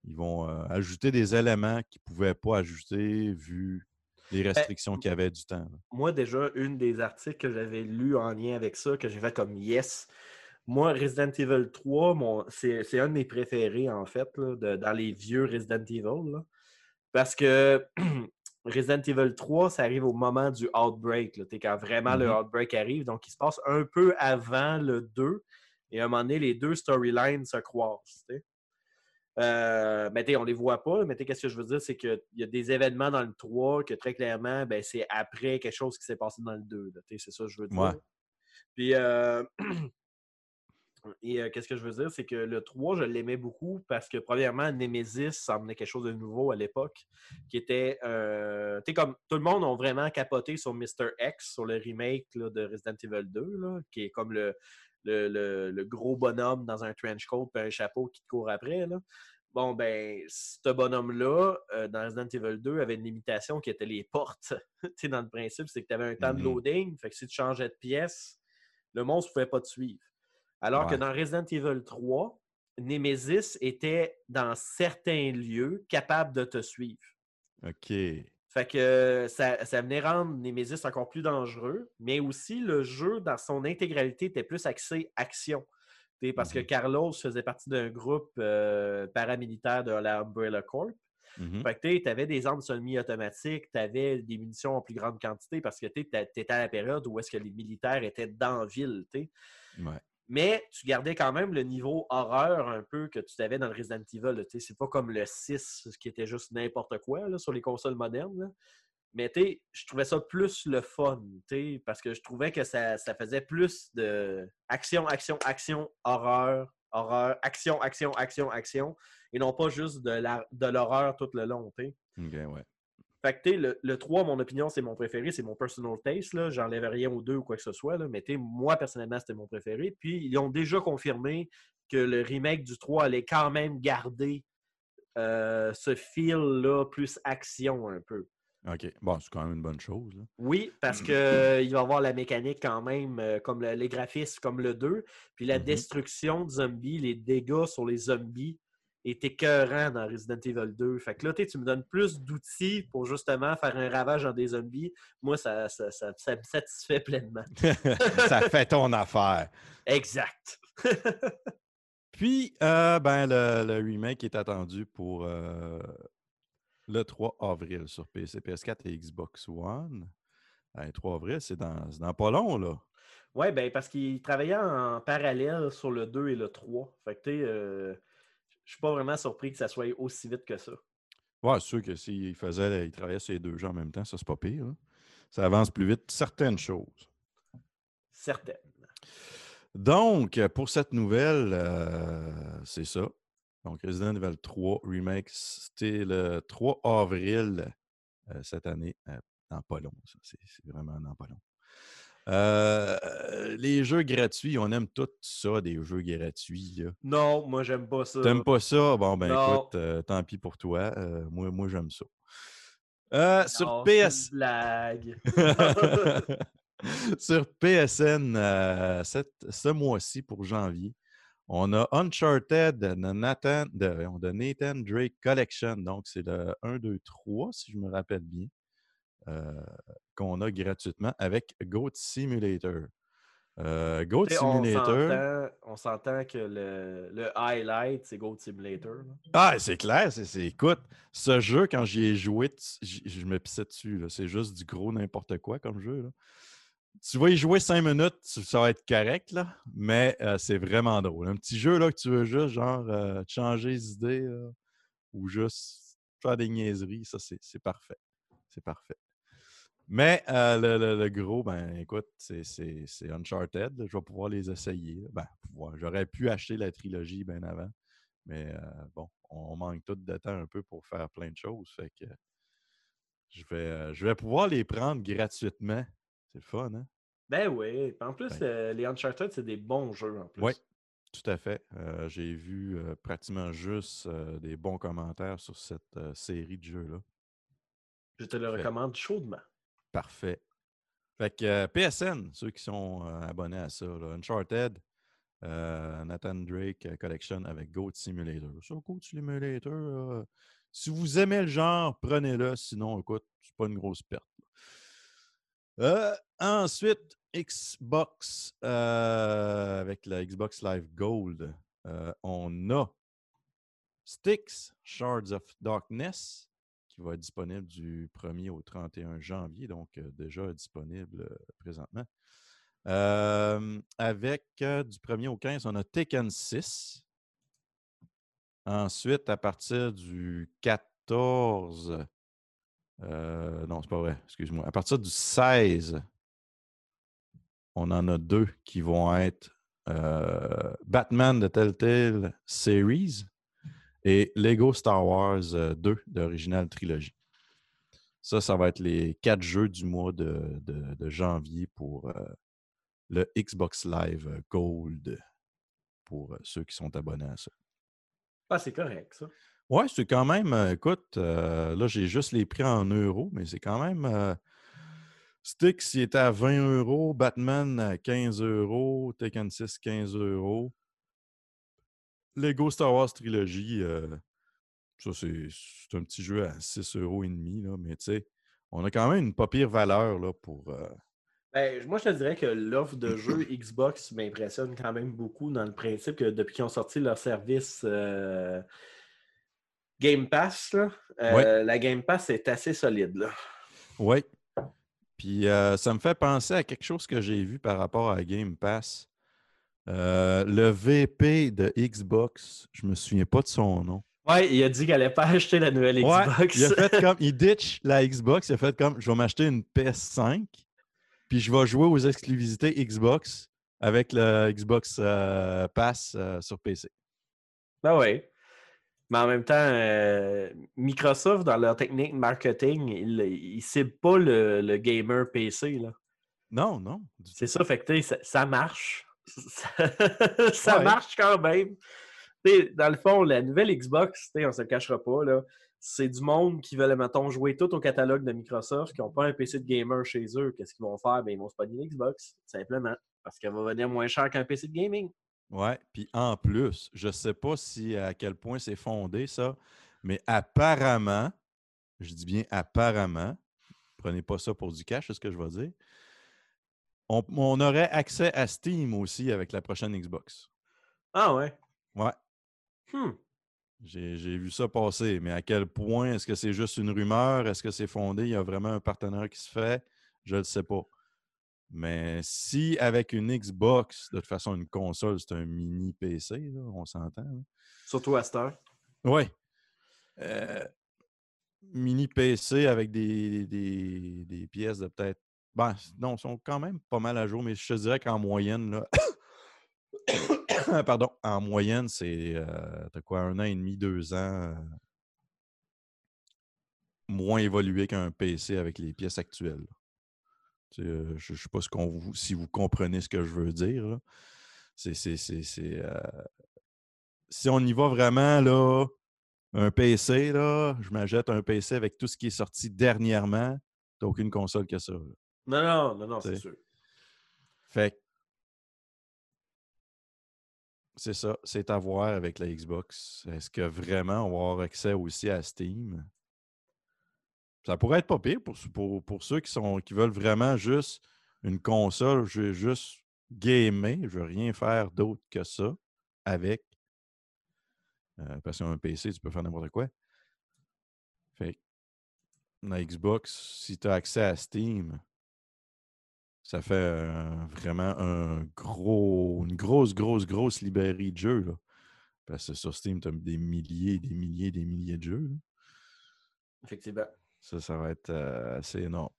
[SPEAKER 5] ils vont euh, ajouter des éléments qu'ils ne pouvaient pas ajouter vu les restrictions qu'il y avait du temps. là.
[SPEAKER 2] Moi, déjà, une des articles que j'avais lu en lien avec ça, que j'ai fait comme yes. Moi, Resident Evil 3, mon- c'est c'est un de mes préférés, en fait, là, de- dans les vieux Resident Evil. là. Parce que Resident Evil 3, ça arrive au moment du Outbreak, quand vraiment le
[SPEAKER 5] Mhm.
[SPEAKER 2] Outbreak arrive. Donc, il se passe un peu avant le 2. Et à un moment donné, les deux storylines se croisent. t'sais. Euh, mais on les voit pas, mais qu'est-ce que je veux dire, c'est qu'il y a des événements dans le 3 que très clairement, ben, c'est après quelque chose qui s'est passé dans le 2. là, t'sais, C'est ça que je veux dire.
[SPEAKER 5] Ouais.
[SPEAKER 2] Puis, euh, et euh, qu'est-ce que je veux dire, c'est que le 3, je l'aimais beaucoup parce que, premièrement, Nemesis, ça emmenait quelque chose de nouveau à l'époque, qui était, euh, tu sais, comme tout le monde a vraiment capoté sur Mr. X, sur le remake là, de Resident Evil 2, là, qui est comme le, le, le- le gros bonhomme dans un trench coat et un chapeau qui te court après. Là. Bon, ben, ce bonhomme-là, euh, dans Resident Evil 2, avait une limitation qui était les portes. tu sais, dans le principe, c'est que tu avais un temps de
[SPEAKER 5] Mhm.
[SPEAKER 2] loading, fait que si tu changeais de pièce, le monstre ne pouvait pas te suivre. Alors que dans Resident Evil 3, Nemesis était dans certains lieux capable de te suivre.
[SPEAKER 5] OK.
[SPEAKER 2] Fait que ça, ça venait rendre Nemesis encore plus dangereux, mais aussi le jeu dans son intégralité était plus axé action. T'sais, Parce que Carlos faisait partie d'un groupe euh, paramilitaire de la Umbrella Corp.
[SPEAKER 5] Mhm.
[SPEAKER 2] Fait que tu avais des armes semi-automatiques, tu avais des munitions en plus grande quantité parce que tu étais à la période où est-ce que les militaires étaient dans la ville.
[SPEAKER 5] Ouais.
[SPEAKER 2] Mais tu gardais quand même le niveau horreur un peu que tu avais dans le Resident Evil. C'est pas comme le 6 qui était juste n'importe quoi sur les consoles modernes. là. Mais je trouvais ça plus le fun, parce que je trouvais que ça, ça faisait plus de action, action, action, horreur, horreur, action, action, action, action, et non pas juste de l'horreur tout le long.
[SPEAKER 5] ouais.
[SPEAKER 2] Fait que, le, le 3, mon opinion, c'est mon préféré, c'est mon personal taste. là. J'enlève rien aux deux ou quoi que ce soit. Là. Mais moi, personnellement, c'était mon préféré. Puis, ils ont déjà confirmé que le remake du 3 allait quand même garder euh, ce feel-là, plus action un peu.
[SPEAKER 5] OK. Bon, c'est quand même une bonne chose. là.
[SPEAKER 2] Oui, parce que euh, il va y avoir la mécanique quand même, euh, comme le- les graphismes comme le 2. Puis la
[SPEAKER 5] Mhm.
[SPEAKER 2] destruction de zombies, les dégâts sur les zombies est écœurant dans Resident Evil 2. Fait que là, tu me donnes plus d'outils pour justement faire un ravage dans des zombies. Moi, ça, ça, ça- ça me satisfait pleinement.
[SPEAKER 5] ça fait ton affaire.
[SPEAKER 2] Exact.
[SPEAKER 5] Puis, euh, ben, le, le remake est attendu pour euh, le 3 avril sur PC, PS4 et Xbox One. Ben, 3 avril, c'est dans, dans pas long, là.
[SPEAKER 2] Ouais, ben parce qu'il travaillait en parallèle sur le 2 et le 3. Fait que, tu sais, euh, je suis pas vraiment surpris que ça soit aussi vite que ça.
[SPEAKER 5] Ouais, c'est sûr que s'il faisait, il travaillait sur les deux jeux en même temps, ça, c'est pas pire. hein. Ça avance plus vite, certaines choses.
[SPEAKER 2] Certaines.
[SPEAKER 5] Donc, pour cette nouvelle, euh, c'est ça. Donc, Resident Evil 3 Remake, c'était le 3 avril euh, cette année. euh, dans pas long, ça. C'est c'est vraiment dans pas long. Euh, les jeux gratuits, on aime tout ça, des jeux gratuits. là.
[SPEAKER 2] Non, moi, j'aime pas ça.
[SPEAKER 5] T'aimes pas ça? Bon, ben
[SPEAKER 2] Non.
[SPEAKER 5] écoute, euh, tant pis pour toi. Euh, moi, moi j'aime ça. Sur PS.
[SPEAKER 2] blague.
[SPEAKER 5] sur PSN, cette- ce mois-ci, pour janvier, on a Uncharted de Nathan, de Nathan Drake Collection. Donc, c'est le 1, 2, 3, si je me rappelle bien, euh, qu'on a gratuitement avec Goat Simulator. Euh, Goat Simulator.
[SPEAKER 2] On s'entend que le, le highlight, c'est Goat Simulator. là.
[SPEAKER 5] Ah, c'est clair, c'est, écoute, ce jeu, quand j'y ai joué, je me pissais dessus. C'est juste du gros n'importe quoi comme jeu. là. Tu vas y jouer cinq minutes, ça va être correct, là, mais euh, c'est vraiment drôle. Un petit jeu là, que tu veux juste, genre, euh, changer les idées ou juste faire des niaiseries, ça, c'est parfait. C'est parfait. Mais euh, le, le- le gros, ben écoute, c'est, Uncharted. Je vais pouvoir les essayer. Ben. J'aurais pu acheter la trilogie bien avant. Mais euh, bon, on manque tout de temps un peu pour faire plein de choses. Fait que je vais, euh, je vais pouvoir les prendre gratuitement. C'est le fun, hein?
[SPEAKER 2] Ben oui. En plus,
[SPEAKER 5] Ben.
[SPEAKER 2] euh, les Uncharted, c'est des bons jeux en plus.
[SPEAKER 5] Oui, tout à fait. Euh, J'ai vu euh, pratiquement juste des bons commentaires sur cette série de jeux-là.
[SPEAKER 2] Je te le
[SPEAKER 5] Fait-
[SPEAKER 2] recommande chaudement.
[SPEAKER 5] Parfait. Fait que euh, PSN, ceux qui sont euh, abonnés à ça, Uncharted, euh, Nathan Drake Collection avec Goat Simulator. Ça, Goat Simulator, si vous aimez le genre, prenez-le. Sinon, écoute, c'est pas une grosse perte. Ensuite, Xbox, avec la Xbox Live Gold, on a Styx, Shards of Darkness, va être disponible du 1er au 31 janvier, donc euh, déjà disponible euh, présentement. Avec euh, du 1er au 15, on a Tekken 6. Ensuite, à partir du 14, euh, non, c'est pas vrai, excuse-moi. À partir du 16, on en a deux qui vont être Batman de Telltale Series et Lego Star Wars euh, 2 d'Original Trilogy. Ça, ça va être les quatre jeux du mois de, de- de janvier pour euh, le Xbox Live Gold pour euh, ceux qui sont abonnés à ça.
[SPEAKER 2] Ah, c'est correct, ça.
[SPEAKER 5] Ouais, c'est quand même, euh, écoute, euh, là, j'ai juste les prix en euros, mais c'est quand même. euh, Styx, il était à 20 euros, Batman à 15 euros, Tekken 6, 15 euros. Lego Star Wars Trilogy, euh, ça, c'est un petit jeu à 6 euros et demi, là, mais tu sais, on a quand même une pas pire valeur là, pour. euh,
[SPEAKER 2] Ben, moi, je te dirais que l'offre de jeux Xbox m'impressionne quand même beaucoup dans le principe que depuis qu'ils ont sorti leur service euh, Game Pass, là,
[SPEAKER 5] Ouais.
[SPEAKER 2] la Game Pass est assez solide.
[SPEAKER 5] Oui. Puis ça me fait penser à quelque chose que j'ai vu par rapport à Game Pass. Euh, le VP de Xbox, je me souviens pas de son nom.
[SPEAKER 2] Ouais, il a dit qu'il n'allait pas acheter la nouvelle
[SPEAKER 5] Ouais,
[SPEAKER 2] Xbox.
[SPEAKER 5] il a fait comme, il ditch la Xbox, il a fait comme, je vais m'acheter une PS5, puis je vais jouer aux exclusivités Xbox avec le Xbox euh, Pass euh, sur PC.
[SPEAKER 2] Ben oui. Mais en même temps, euh, Microsoft, dans leur technique marketing, ils ne ciblent pas le, le gamer PC. Là.
[SPEAKER 5] Non, non.
[SPEAKER 2] C'est ça, fait que ça, ça marche. Ça, ça
[SPEAKER 5] Ouais.
[SPEAKER 2] marche quand même. Dans le fond, la nouvelle Xbox, on se le cachera pas, là, c'est du monde qui veulent, mettons, jouer tout au catalogue de Microsoft, qui n'ont pas un PC de gamer chez eux. Qu'est-ce qu'ils vont faire? Ben, ils vont se pogner l'Xbox, simplement. Parce qu'elle va venir moins cher qu'un PC de gaming.
[SPEAKER 5] Ouais, puis en plus, je sais pas si à quel point c'est fondé ça, mais apparemment, je dis bien apparemment, prenez pas ça pour du cash, c'est ce que je vais dire. On, on aurait accès à Steam aussi avec la prochaine Xbox.
[SPEAKER 2] Ah ouais?
[SPEAKER 5] Ouais.
[SPEAKER 2] Hmm.
[SPEAKER 5] J'ai vu ça passer, mais à quel point est-ce que c'est juste une rumeur? Est-ce que c'est fondé? Il y a vraiment un partenaire qui se fait? Je ne le sais pas. Mais si avec une Xbox, de toute façon, une console, c'est un mini PC, là, on s'entend. là.
[SPEAKER 2] Surtout à cette heure.
[SPEAKER 5] Oui. Euh, mini PC avec des, des, des pièces de peut-être. Ben, non, sont quand même pas mal à jour, mais je te dirais qu'en moyenne. Pardon, en moyenne, c'est euh, quoi, un an et demi, deux ans euh, moins évolué qu'un PC avec les pièces actuelles. euh, je ne sais pas si vous comprenez ce que je veux dire. C'est, si on y va vraiment, là, un PC, là, je m'achète un PC avec tout ce qui est sorti dernièrement. T'as aucune console que ça.
[SPEAKER 2] Non, non, non, non, c'est sûr.
[SPEAKER 5] Fait c'est ça, c'est à voir avec la Xbox. Est-ce que vraiment on va avoir accès aussi à Steam? Ça pourrait être pas pire pour, pour, pour ceux qui, sont, qui veulent vraiment juste une console, je veux juste gamer, je veux rien faire d'autre que ça avec. Euh, parce qu'un PC, tu peux faire n'importe quoi. Fait la Xbox, si tu as accès à Steam, ça fait euh, vraiment un gros, une grosse, grosse, grosse librairie de jeux. Là. Parce que sur Steam, tu as des milliers, des milliers, des milliers de jeux. là.
[SPEAKER 2] Effectivement.
[SPEAKER 5] Ça, ça va être euh, assez énorme.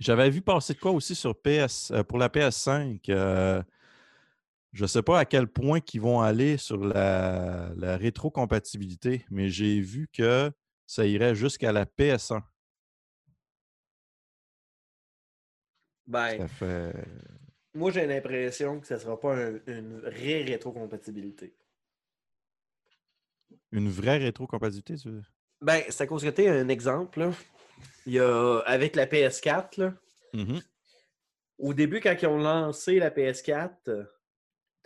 [SPEAKER 5] J'avais vu passer de quoi aussi sur PS, euh, pour la PS5. euh, je ne sais pas à quel point ils vont aller sur la, la rétrocompatibilité, mais j'ai vu que ça irait jusqu'à la PS1.
[SPEAKER 2] Ben,
[SPEAKER 5] Ça fait.
[SPEAKER 2] moi, j'ai l'impression que ça sera pas un- une vraie rétrocompatibilité.
[SPEAKER 5] Une vraie rétrocompatibilité, tu veux?
[SPEAKER 2] Ben, à cause que tu un exemple. là. Il y a, avec la PS4, là,
[SPEAKER 5] Mhm.
[SPEAKER 2] au début, quand ils ont lancé la PS4,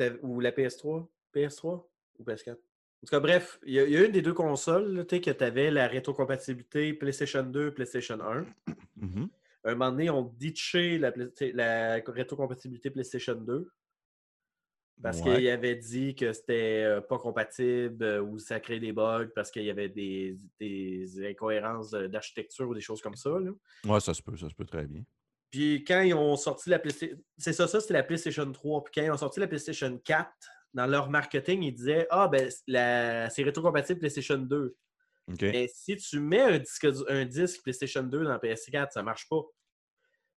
[SPEAKER 2] euh, ou la PS3, PS3 ou PS4. En tout cas, bref, il y, a- il y a une des deux consoles là, tu sais, que tu avais la rétrocompatibilité PlayStation 2, PlayStation 1.
[SPEAKER 5] Mhm.
[SPEAKER 2] Un moment donné, on ditché la, la rétrocompatibilité PlayStation 2 parce
[SPEAKER 5] Ouais.
[SPEAKER 2] qu'il avait dit que c'était euh, pas compatible euh, ou ça créait des bugs parce qu'il y avait des, des incohérences d'architecture ou des choses comme ça. là.
[SPEAKER 5] Ouais, ça se peut, ça se peut très bien.
[SPEAKER 2] Puis quand ils ont sorti la PlayStation... C'est ça, ça c'était la PlayStation 3. Puis quand ils ont sorti la PlayStation 4, dans leur marketing, ils disaient Ah, ben, la... c'est rétrocompatible PlayStation 2. Mais si tu mets un disque, un disque PlayStation 2 dans PS4, ça marche pas.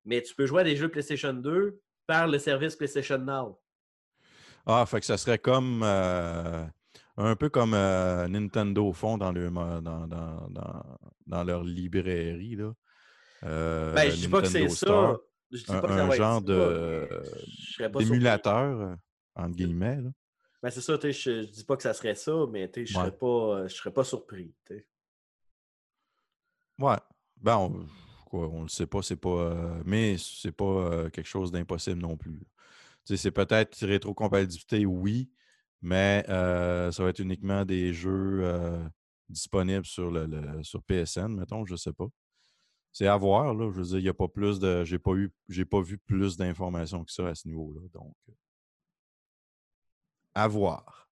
[SPEAKER 2] Mais tu peux jouer à des jeux PlayStation 2 par le service PlayStation Now.
[SPEAKER 5] Ah, fait que ça serait comme. euh, un peu comme euh, Nintendo font dans, le, dans, dans, dans, dans leur librairie. Là. Euh,
[SPEAKER 2] Ben, je dis pas que c'est ça. Je dis
[SPEAKER 5] un
[SPEAKER 2] pas que ça
[SPEAKER 5] un
[SPEAKER 2] va être
[SPEAKER 5] genre de d'émulateur, entre guillemets. Là.
[SPEAKER 2] Ben, c'est ça, je, je dis pas que ça serait ça, mais je
[SPEAKER 5] Ouais.
[SPEAKER 2] serais pas, je serais pas surpris.
[SPEAKER 5] Ouais. Ben, on, quoi, on le sait pas, c'est pas. euh, mais c'est pas euh, quelque chose d'impossible non plus. C'est peut-être rétrocompatibilité, oui, mais euh, ça va être uniquement des jeux euh, disponibles sur le, le- sur PSN, mettons, je sais pas. C'est à voir, là. Je veux dire, il n'y a pas plus de. J'ai pas eu. J'ai pas vu plus d'informations que ça à ce niveau-là. Donc. À voir.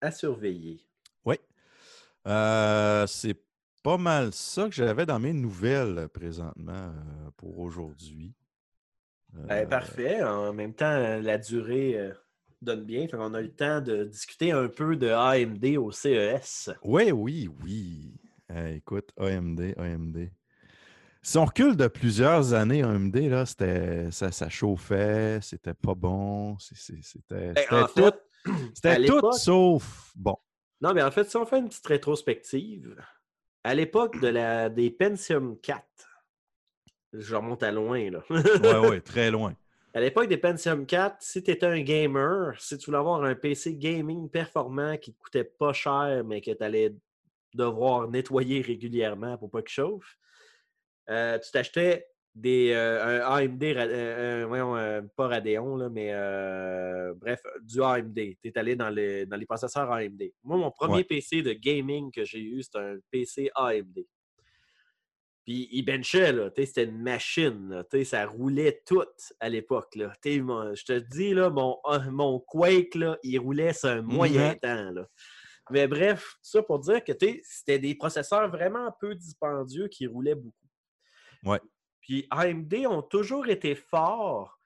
[SPEAKER 2] À surveiller.
[SPEAKER 5] Oui. Euh, c'est pas mal ça que j'avais dans mes nouvelles présentement euh, pour aujourd'hui.
[SPEAKER 2] Ben,
[SPEAKER 5] Euh,
[SPEAKER 2] parfait. En même temps, la durée donne bien. On a eu le temps de discuter un peu de AMD au CES.
[SPEAKER 5] Oui, oui, oui. Euh, écoute, AMD, AMD. Si on recule de plusieurs années, AMD, là, ça, ça chauffait, c'était pas bon, c'était,
[SPEAKER 2] Ben,
[SPEAKER 5] tout,
[SPEAKER 2] fait,
[SPEAKER 5] c'était tout sauf bon.
[SPEAKER 2] Non, mais en fait, si on fait une petite rétrospective, à l'époque de la, des Pentium 4, je remonte à loin, là.
[SPEAKER 5] Ouais, ouais, très loin.
[SPEAKER 2] À l'époque des Pentium 4, si tu étais un gamer, si tu voulais avoir un PC gaming performant qui ne coûtait pas cher, mais que tu allais devoir nettoyer régulièrement pour pas qu'il chauffe, euh, tu t'achetais des, euh, un AMD, euh, voyons, euh, pas Radeon, là, mais bref, du AMD. Tu es allé dans les, dans les processeurs AMD. Moi, mon premier
[SPEAKER 5] Ouais.
[SPEAKER 2] PC de gaming que j'ai eu, c'était un PC AMD. Puis il benchait, là, c'était une machine, là, ça roulait tout à l'époque. là. Je te dis, là, mon, ah, mon Quake, là, il roulait sur un moyen
[SPEAKER 5] Mhm.
[SPEAKER 2] temps. Là. Mais bref, ça pour dire que c'était des processeurs vraiment peu dispendieux qui roulaient beaucoup.
[SPEAKER 5] Ouais.
[SPEAKER 2] Puis AMD ont toujours été forts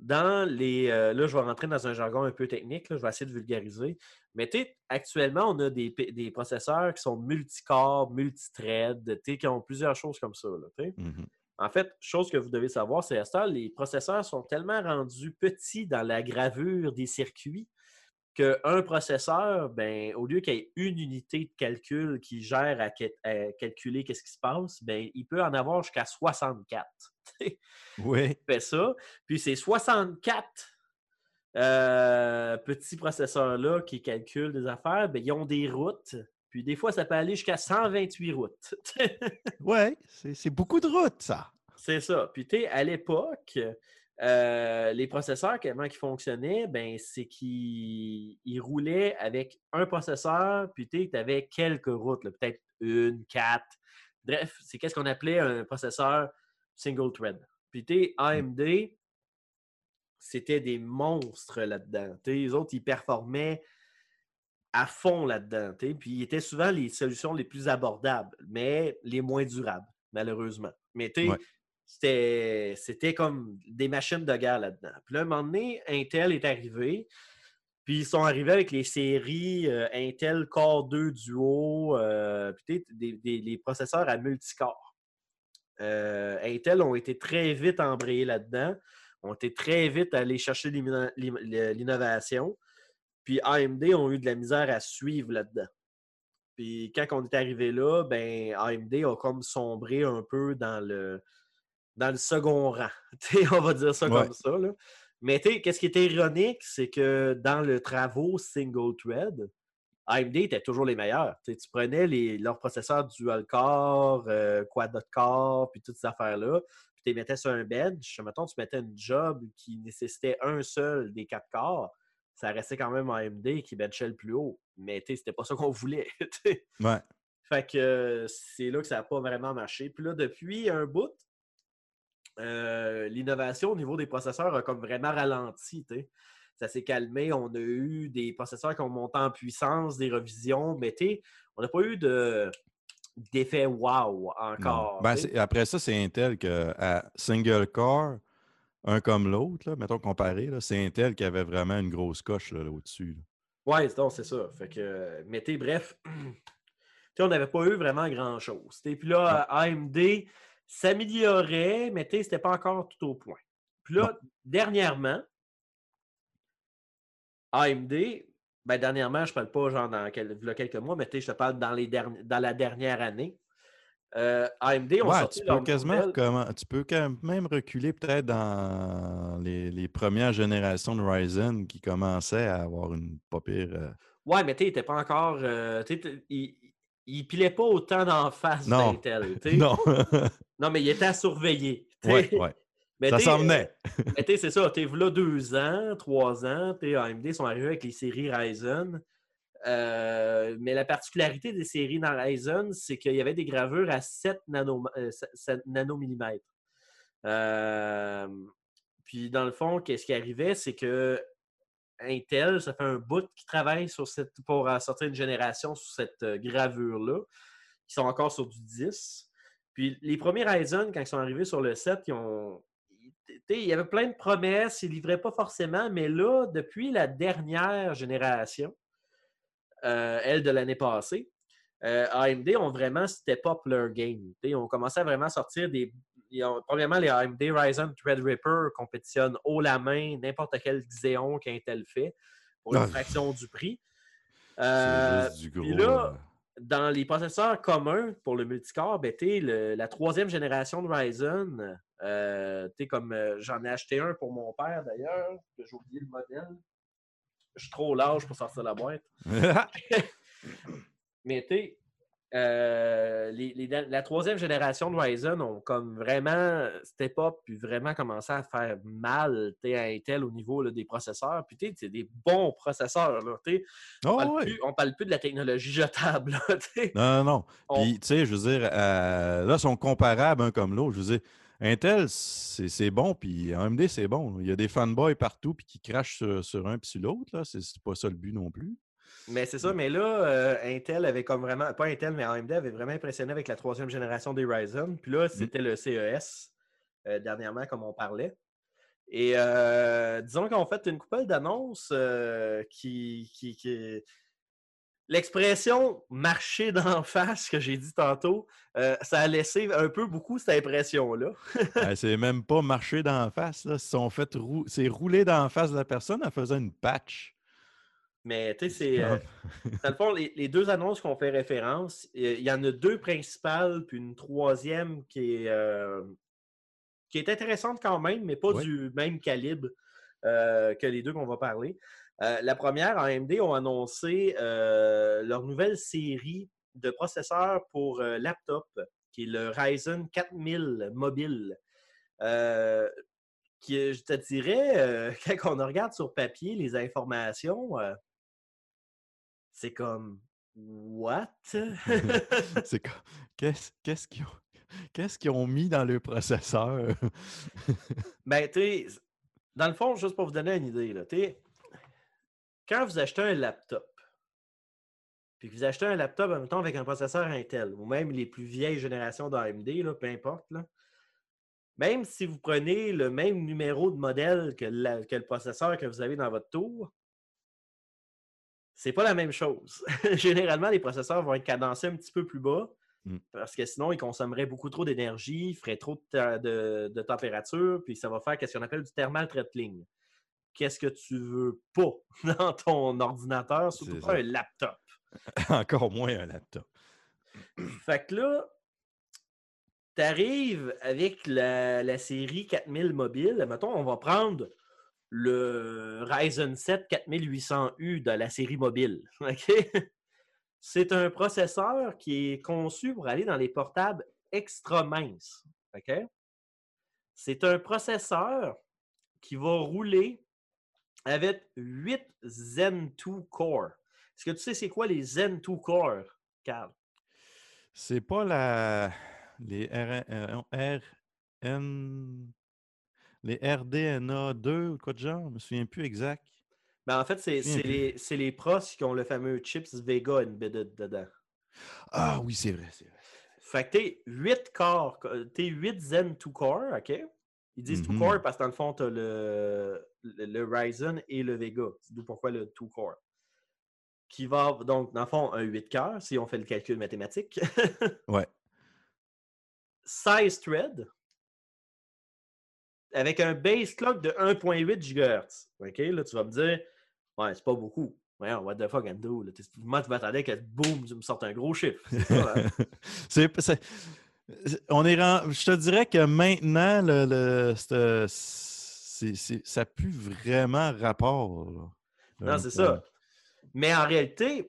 [SPEAKER 2] dans les. euh, là, je vais rentrer dans un jargon un peu technique, là, je vais essayer de vulgariser. Mais tu sais, actuellement, on a des, des processeurs qui sont multicore, multithread, tu sais, qui ont plusieurs choses comme ça. Là.
[SPEAKER 5] Mhm.
[SPEAKER 2] En fait, chose que vous devez savoir, c'est à ce temps, les processeurs sont tellement rendus petits dans la gravure des circuits qu'un processeur, ben, au lieu qu'il y ait une unité de calcul qui gère à, ca- à calculer qu'est-ce qui se passe, ben, il peut en avoir jusqu'à 64.
[SPEAKER 5] Oui.
[SPEAKER 2] fait ça. Puis ces 64 euh, petits processeurs-là qui calculent des affaires, ben, ils ont des routes. Puis des fois, ça peut aller jusqu'à 128 routes.
[SPEAKER 5] Ouais, c'est c'est beaucoup de routes, ça.
[SPEAKER 2] C'est ça. Puis tu sais, à l'époque, euh, les processeurs, comment ils fonctionnaient, ben, c'est qu'ils ils roulaient avec un processeur, puis tu avais quelques routes, peut-être une, quatre. Bref, c'est qu'est-ce qu'on appelait un processeur single thread. Puis tu AMD, c'était des monstres là-dedans. Les autres, ils performaient à fond là-dedans. Puis ils étaient souvent les solutions les plus abordables, mais les moins durables, malheureusement. Mais tu
[SPEAKER 5] Ouais.
[SPEAKER 2] C'était, comme des machines de guerre là-dedans. Puis là, un moment donné, Intel est arrivé. Puis ils sont arrivés avec les séries euh, Intel Core 2 Duo, euh, puis des, des- les processeurs à multicore. Euh, Intel ont été très vite embrayés là-dedans, ont été très vite allés chercher l'innovation. Puis AMD ont eu de la misère à suivre là-dedans. Puis quand on est arrivé là, ben AMD a comme sombré un peu dans le, dans le second rang. On va dire ça
[SPEAKER 5] Ouais.
[SPEAKER 2] comme ça. là. Mais qu'est-ce qui était ironique, c'est que dans le travaux single thread, AMD était toujours les meilleurs. Tu prenais les, leurs processeurs dual core, euh, quad core, puis toutes ces affaires-là, puis tu les mettais sur un bench. Mettons, tu mettais une job qui nécessitait un seul des quatre corps, ça restait quand même AMD qui benchait le plus haut. Mais c'était pas ça qu'on voulait.
[SPEAKER 5] Ouais.
[SPEAKER 2] Fait que euh, c'est là que ça n'a pas vraiment marché. Puis là, depuis un bout, euh, l'innovation au niveau des processeurs a comme vraiment ralenti. Ça s'est calmé. On a eu des processeurs qui ont monté en puissance, des revisions, mais on n'a pas eu de d'effet wow encore.
[SPEAKER 5] Ben, après ça, c'est Intel que à single core, un comme l'autre, là, mettons comparé, là, c'est Intel qui avait vraiment une grosse coche là, là, au-dessus.
[SPEAKER 2] Ouais, c'est- ça. Fait que, mais bref, on n'avait pas eu vraiment grand-chose. Puis là, AMD s'améliorait, mais tu sais, c'était pas encore tout au point. Puis là, dernièrement, AMD, ben dernièrement, je parle pas genre dans quel- v'là quelques mois, mais tu sais, je te parle dans, les derni- dans la dernière année. Euh, AMD ont
[SPEAKER 5] Ouais,
[SPEAKER 2] sorti
[SPEAKER 5] tu peux quasiment comment- tu peux quand même reculer peut-être dans les, les premières générations de Ryzen qui commençaient à avoir une pas pire. euh,
[SPEAKER 2] Ouais, mais tu sais, il était pas encore. euh, il, il pilait pas autant d'en face
[SPEAKER 5] Non.
[SPEAKER 2] d'Intel.
[SPEAKER 5] Non.
[SPEAKER 2] non, mais il était à surveiller.
[SPEAKER 5] Ouais, ouais.
[SPEAKER 2] Mais
[SPEAKER 5] Ça s'en venait.
[SPEAKER 2] euh, mais c'est ça. Tu là deux ans, trois ans, t'sais, AMD sont arrivés avec les séries Ryzen. Euh, mais la particularité des séries dans Ryzen, c'est qu'il y avait des gravures à 7, nano, euh, 7 nanomillimètres. Euh, puis dans le fond, qu'est-ce qui arrivait, c'est que Intel, ça fait un bout qui travaille sur cette, pour euh, sortir une génération sur cette euh, gravure-là. Ils sont encore sur du 10. Puis les premiers Ryzen, quand ils sont arrivés sur le 7, ils ont. Il y avait plein de promesses, ils ne livraient pas forcément, mais là, depuis la dernière génération, euh, elle de l'année passée, AMD ont vraiment step up leur game. Ils ont commencé à vraiment sortir des. Ils ont- premièrement, les AMD Ryzen Threadripper compétitionnent haut la main n'importe quel Xeon qu'Intel fait pour une
[SPEAKER 5] Ah.
[SPEAKER 2] fraction du prix. Euh,
[SPEAKER 5] du
[SPEAKER 2] puis
[SPEAKER 5] gros.
[SPEAKER 2] là,
[SPEAKER 5] euh,
[SPEAKER 2] dans les processeurs communs pour le multicore, ben, le- la troisième génération de Ryzen, euh, comme euh, j'en ai acheté un pour mon père d'ailleurs, que j'ai oublié le modèle. Je suis trop large pour sortir la boîte. Mais tu sais, euh, les- les- la troisième génération de Ryzen ont comme vraiment step up puis vraiment commencé à faire mal à Intel au niveau là, des processeurs. Puis tu sais, c'est des bons processeurs. Là, on,
[SPEAKER 5] Oh,
[SPEAKER 2] parle
[SPEAKER 5] ouais.
[SPEAKER 2] plus, on parle plus de la technologie jetable. là.
[SPEAKER 5] Non, non, non.
[SPEAKER 2] On-
[SPEAKER 5] Puis, tu sais, je veux dire, euh, là, ils sont comparables un comme l'autre. Je veux dire, Intel, c'est c'est bon, puis AMD, c'est bon. Il y a des fanboys partout, puis qui crachent sur, sur un puis sur l'autre. là. C'est c'est pas ça le but non plus.
[SPEAKER 2] Mais c'est ça, mais là, euh, Intel avait comme vraiment, pas Intel, mais AMD avait vraiment impressionné avec la troisième génération des Ryzen. Puis là, c'était le CES, euh, dernièrement, comme on parlait. Et euh, disons qu'on fait une couple d'annonces euh, qui, qui, qui- L'expression marcher d'en face que j'ai dit tantôt, euh, ça a laissé un peu beaucoup cette impression-là.
[SPEAKER 5] Ben, c'est même pas marcher d'en face. Là. Ils se sont fait rou- C'est rouler d'en face de la personne en faisant une patch.
[SPEAKER 2] Mais tu sais, c'est. euh, dans le fond, les, les deux annonces qu'on fait référence, il y en a deux principales, puis une troisième qui est, euh, qui est intéressante quand même, mais pas
[SPEAKER 5] Ouais.
[SPEAKER 2] du même calibre euh, que les deux qu'on va parler. La première, AMD ont annoncé leur nouvelle série de processeurs pour laptop, qui est le Ryzen 4000 mobile. Qui, je te dirais, quand on regarde sur papier les informations, c'est comme What?
[SPEAKER 5] c'est co- qu'est-ce qu'est-ce qu'ils ont, qu'est-ce qu'ils ont mis dans le processeur?
[SPEAKER 2] ben, tu dans le fond, juste pour vous donner une idée, là, quand vous achetez un laptop, puis que vous achetez un laptop, mettons, avec un processeur Intel, ou même les plus vieilles générations d'AMD, là, peu importe, là, même si vous prenez le même numéro de modèle que, la- que le processeur que vous avez dans votre tour, c'est pas la même chose. Généralement, les processeurs vont être cadencés un petit peu plus bas
[SPEAKER 5] Mm.
[SPEAKER 2] parce que sinon, ils consommeraient beaucoup trop d'énergie, ils feraient trop de, de- de température, puis ça va faire ce qu'on appelle du thermal throttling. Qu'est-ce que tu veux pas dans ton ordinateur, surtout pas
[SPEAKER 5] ça.
[SPEAKER 2] un laptop?
[SPEAKER 5] Encore moins un laptop.
[SPEAKER 2] Fait que là, tu arrives avec la, la série 4000 mobile. Mettons, on va prendre le Ryzen 7 4800U de la série mobile. C'est un processeur qui est conçu pour aller dans les portables extra minces. C'est un processeur qui va rouler avec 8 Zen 2 Core. Est-ce que tu sais c'est quoi les Zen 2 Core, Carl?
[SPEAKER 5] C'est pas la. Les R- R- RN. Les RDNA 2 ou quoi de genre? Je me souviens plus exact.
[SPEAKER 2] Ben, en fait, c'est les, pros qui ont le fameux chips Vega embedded dedans.
[SPEAKER 5] Ah oui, c'est vrai, c'est vrai.
[SPEAKER 2] Fait que t'es 8 corps, t'es 8 Zen 2 core, OK? Ils disent 2
[SPEAKER 5] Mhm.
[SPEAKER 2] core parce que dans le fond, t'as le, le, le Ryzen et le Vega. C'est d'où pourquoi le 2 core. Qui va, donc, dans le fond, un 8 cœurs, si on fait le calcul mathématique.
[SPEAKER 5] Ouais.
[SPEAKER 2] 16 threads. Avec un base clock de 1.8 GHz. OK? Là, tu vas me dire, ouais, c'est pas beaucoup. Ouais, what the fuck, Ando? Moi, tu m'attendais que, boum, tu me sortes un gros chiffre. C'est?
[SPEAKER 5] C'est- on est Je te dirais que maintenant, le, le- c'est- c'est- c'est- ça plus vraiment rapport. là.
[SPEAKER 2] Non,
[SPEAKER 5] Euh,
[SPEAKER 2] c'est ça. Mais en réalité,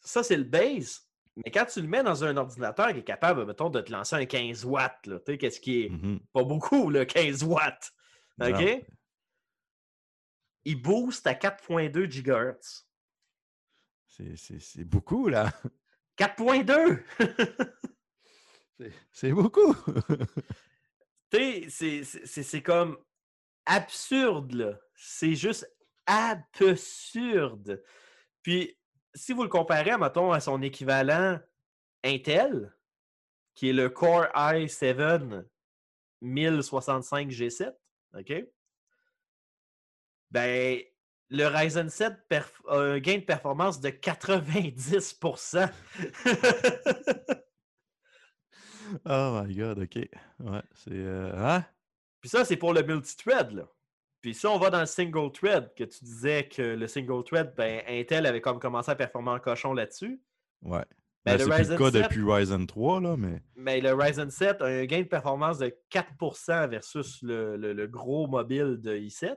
[SPEAKER 2] ça, c'est le base. Mais quand tu le mets dans un ordinateur qui est capable, mettons, de te lancer un 15 watts, tu sais, qu'est-ce qui est
[SPEAKER 5] Mhm.
[SPEAKER 2] pas beaucoup, le 15 watts.
[SPEAKER 5] Non.
[SPEAKER 2] OK? Il booste à 4.2 GHz.
[SPEAKER 5] C'est- beaucoup, là.
[SPEAKER 2] 4.2!
[SPEAKER 5] C'est- beaucoup.
[SPEAKER 2] Tu sais, c'est comme absurde, là. C'est juste absurde. Puis, si vous le comparez, mettons, à son équivalent Intel, qui est le Core i7 1065G7, OK? Ben, le Ryzen 7 perf- a un gain de performance de 90%.
[SPEAKER 5] oh my god, ok. Ouais, c'est. euh, hein?
[SPEAKER 2] Puis ça, c'est pour le multithread, là. Puis si on va dans le single thread, que tu disais que le single thread, ben, Intel avait comme commencé à performer en cochon là-dessus.
[SPEAKER 5] Ouais.
[SPEAKER 2] Ben,
[SPEAKER 5] Ben, c'est plus le cas
[SPEAKER 2] 7
[SPEAKER 5] depuis Ryzen 3, là, mais.
[SPEAKER 2] Mais le Ryzen 7 a un gain de performance de 4% versus le, le- le gros mobile de i7.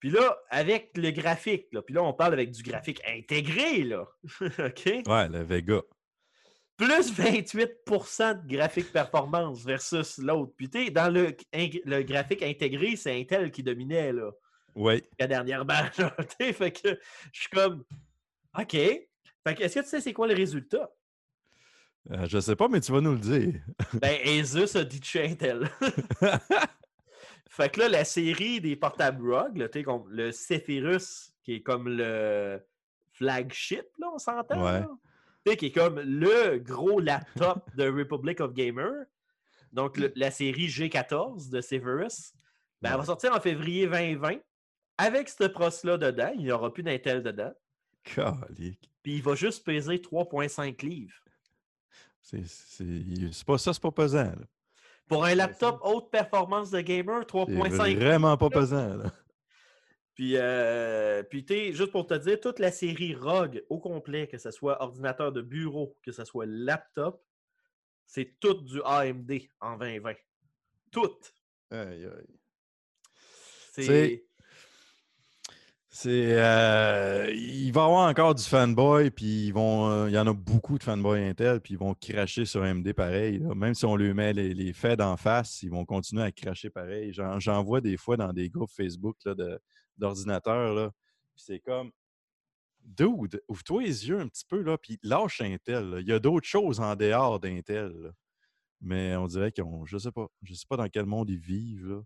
[SPEAKER 2] Puis là, avec le graphique, là, puis là, on parle avec du graphique intégré, là. OK?
[SPEAKER 5] Ouais, le Vega.
[SPEAKER 2] Plus 28% de graphique performance versus l'autre. Puis tu sais, dans le, le graphique intégré, c'est Intel qui dominait, là.
[SPEAKER 5] Oui.
[SPEAKER 2] La dernière batch, fait que je suis comme, OK. Fait que, est-ce que tu sais c'est quoi le résultat?
[SPEAKER 5] Euh, je sais pas, mais tu vas nous le dire.
[SPEAKER 2] Ben, Asus a dit chez Intel. fait que là, la série des portables ROG, là, tu sais, comme le Zephyrus, qui est comme le flagship, là, on s'entend?
[SPEAKER 5] Ouais.
[SPEAKER 2] Qui est comme le gros laptop de Republic of Gamer. Donc, le- la série G14 de Severus. Ben, elle va sortir en février 2020 avec ce pros-là dedans. Il n'y aura plus d'Intel dedans.
[SPEAKER 5] Calique.
[SPEAKER 2] Puis il va juste peser 3,5 livres.
[SPEAKER 5] C'est c'est pas ça, c'est pas pesant. là.
[SPEAKER 2] Pour un laptop haute performance de gamer,
[SPEAKER 5] C'est
[SPEAKER 2] 3,5
[SPEAKER 5] vraiment pas pesant. là.
[SPEAKER 2] Puis, euh, puis tu sais, juste pour te dire, toute la série ROG au complet, que ce soit ordinateur de bureau, que ce soit laptop, c'est tout du AMD en 2020. Tout.
[SPEAKER 5] Aïe, aïe.
[SPEAKER 2] C'est.
[SPEAKER 5] C'est- C'est. euh, il va y avoir encore du fanboy, puis ils vont. euh, il y en a beaucoup de fanboy Intel, puis ils vont cracher sur AMD pareil. là. Même si on lui met les, les faits d'en face, ils vont continuer à cracher pareil. J'en j'en vois des fois dans des groupes Facebook là, de- d'ordinateurs. là. Puis c'est comme. Dude, ouvre-toi les yeux un petit peu, là, puis lâche Intel. Il y a d'autres choses en dehors d'Intel. Mais on dirait qu'on. Je sais pas. Je sais pas dans quel monde ils vivent.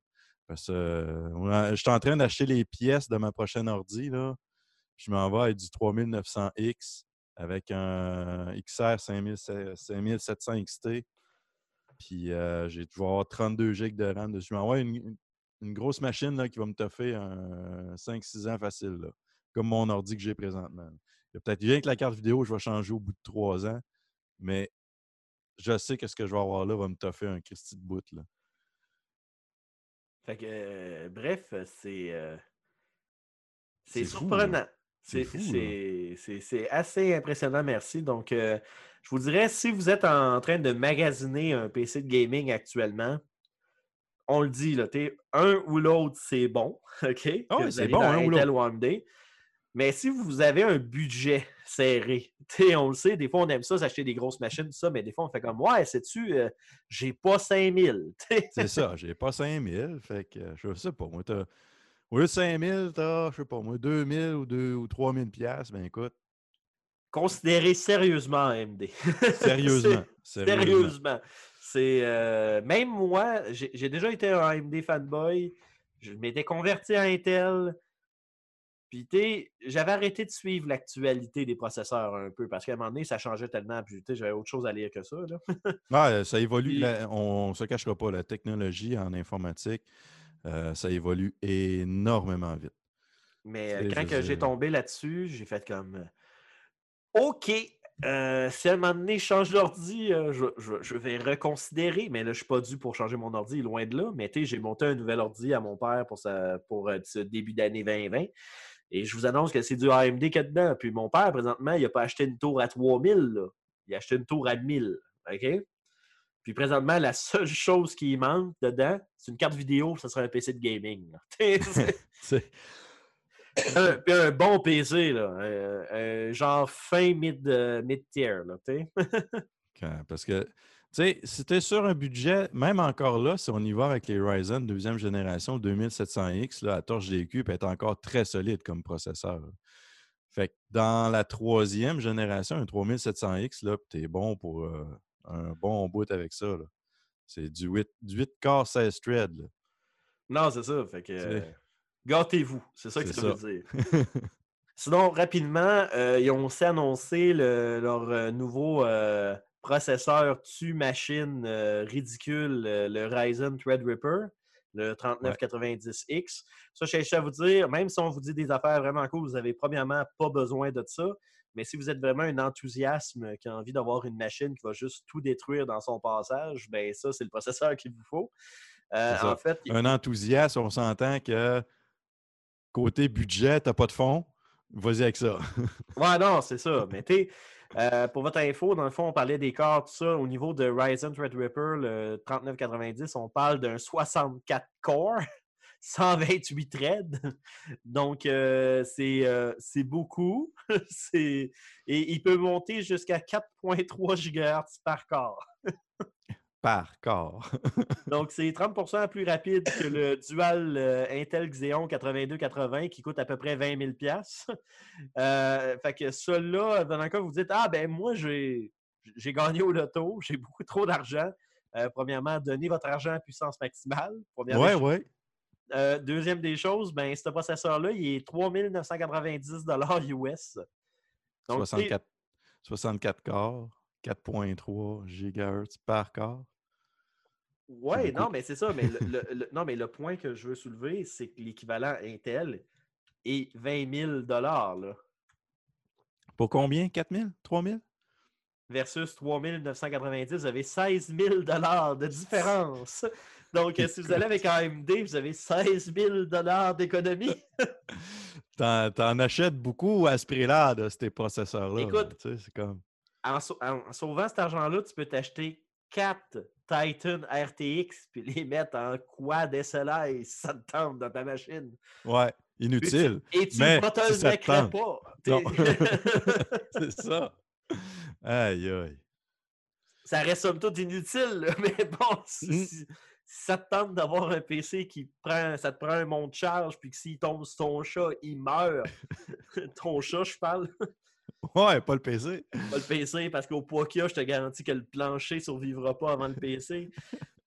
[SPEAKER 5] Parce que je suis en train d'acheter les pièces de ma prochaine ordi. Là. Je m'en vais avec du 3900X avec un XR 5000 5700 XT. Puis euh, j'ai avoir 32 GB de RAM dessus. Je m'envoie une- une grosse machine là, qui va me toffer un 5-6 ans facile. là, comme mon ordi que j'ai présentement. Il y a peut-être rien que la carte vidéo, je vais changer au bout de 3 ans. Mais je sais que ce que je vais avoir là va me toffer un Christy de bout. Là.
[SPEAKER 2] Fait que, euh, bref, c'est. euh, c'est surprenant.
[SPEAKER 5] c'est
[SPEAKER 2] assez impressionnant, merci. Donc, euh, je vous dirais, si vous êtes en train de magasiner un PC de gaming actuellement, on le dit, là, un ou l'autre, c'est bon. OK? Vous
[SPEAKER 5] c'est bon, un ou l'autre.
[SPEAKER 2] Mais si vous avez un budget serré, on le sait, des fois on aime ça, s'acheter des grosses machines, tout ça, mais des fois on fait comme Ouais, sais-tu, euh, j'ai pas 5000. t'sais.
[SPEAKER 5] C'est ça, j'ai pas 5000. Fait que je sais pas. Moi, t'as. Au lieu de 5000, t'as, je sais pas, moi, 2000 ou, 2, ou 3000 piastres. Ben écoute,
[SPEAKER 2] Considérez sérieusement AMD.
[SPEAKER 5] Sérieusement, sérieusement.
[SPEAKER 2] Sérieusement. C'est. euh, même moi, j'ai déjà été un AMD fanboy. Je m'étais converti à Intel. Puis, tu sais, j'avais arrêté de suivre l'actualité des processeurs un peu parce qu'à un moment donné, ça changeait tellement. Puis, tu sais, j'avais autre chose à lire que ça. Là.
[SPEAKER 5] Ouais, ça évolue.
[SPEAKER 2] Puis-
[SPEAKER 5] la- on ne se cachera pas, la technologie en informatique, euh, ça évolue énormément vite.
[SPEAKER 2] Mais euh, quand j'ai tombé là-dessus, j'ai fait comme OK, euh, si à un moment donné je change d'ordi, euh, je, vais reconsidérer. Mais là, je ne suis pas dû pour changer mon ordi, loin de là. Mais tu sais, j'ai monté un nouvel ordi à mon père pour, pour euh, ce début d'année 2020. Et je vous annonce que c'est du AMD qu'il dedans. Puis mon père, présentement, il n'a pas acheté une tour à 3000. là. Il a acheté une tour à 1000. OK? Puis présentement, la seule chose qui manque dedans, c'est une carte vidéo, ce serait un PC de gaming. un, puis un bon PC, là. un- un genre fin mid, euh, mid-tier, là, tu sais.
[SPEAKER 5] Quand- Parce que, tu sais, si sur un budget, même encore là, si on y va avec les Ryzen deuxième génération 2700X, là, la torche DQ peut être encore très solide comme processeur. Fait que dans la troisième génération, un 3700X, là, tu es bon pour euh, un bon bout avec ça. là. C'est du 8, du 8 corps 16 threads. là.
[SPEAKER 2] Non, c'est ça. Fait que. Gâtez-vous. C'est ça que ça, veut dire. Sinon, rapidement, euh, ils ont aussi annoncé le- leur euh, nouveau euh, processeur tu-machine euh, ridicule, le Ryzen Threadripper, le 3990X. Ça, je cherche à vous dire, même si on vous dit des affaires vraiment cool, vous n'avez premièrement pas besoin de ça. Mais si vous êtes vraiment un enthousiasme qui a envie d'avoir une machine qui va juste tout détruire dans son passage, ben ça, c'est le processeur qu'il vous faut. En fait,
[SPEAKER 5] un enthousiasme, on s'entend que côté budget, tu pas de fond. Vas-y avec ça.
[SPEAKER 2] Ouais, non, c'est ça. Mais tu euh, pour votre info, dans le fond, on parlait des corps, tout ça. Au niveau de Ryzen Threadripper, le 3990, on parle d'un 64 core, 128 threads. Donc, euh, c'est euh, c'est beaucoup. Et il peut monter jusqu'à 4,3 GHz par corps.
[SPEAKER 5] Par corps.
[SPEAKER 2] Donc, c'est 30% plus rapide que le dual euh, Intel Xeon 8280 qui coûte à peu près 20 000 euh, Fait que celui-là, dans le cas, vous dites Ah, ben moi, j'ai gagné au loto, j'ai beaucoup trop d'argent. Euh, premièrement, donnez votre argent à puissance maximale. Choses.
[SPEAKER 5] ouais.
[SPEAKER 2] Euh, deuxième des choses, ben, ce processeur-là, il est 3990 US. Donc, tu sais,
[SPEAKER 5] 64, 64 corps, 4.3 GHz par corps.
[SPEAKER 2] Ouais, non, mais c'est ça. Mais le, le- le- non, mais le point que je veux soulever, c'est que l'équivalent Intel est 20 000 là,
[SPEAKER 5] Pour combien? 4 000? 3 000?
[SPEAKER 2] versus 3 990. Vous avez 16 000 de différence. Donc, euh, si vous allez avec AMD, vous avez 16 000 d'économie.
[SPEAKER 5] T'en, t'en achètes beaucoup à ce prix-là de ces processeurs-là.
[SPEAKER 2] Écoute,
[SPEAKER 5] tu sais, c'est comme...
[SPEAKER 2] En, sau- en- en sauvant cet argent-là, tu peux t'acheter 4 Titan RTX puis les mettre en quad SLI si ça te tente dans ta machine.
[SPEAKER 5] Ouais, inutile.
[SPEAKER 2] Et tu
[SPEAKER 5] mais
[SPEAKER 2] ne
[SPEAKER 5] si
[SPEAKER 2] le
[SPEAKER 5] ça te tente.
[SPEAKER 2] pas?
[SPEAKER 5] C'est ça. Aïe, aïe.
[SPEAKER 2] ça reste somme toute inutile, là, mais bon, si,
[SPEAKER 5] Mm.
[SPEAKER 2] si- ça te tente d'avoir un PC qui prend, ça te prend un monte de charge, puis que s'il tombe sur ton chat, il meurt. ton chat, je parle,
[SPEAKER 5] Ouais, pas le PC.
[SPEAKER 2] pas le PC, parce qu'au poids qu'il y a, je te garantis que le plancher survivra pas avant le PC.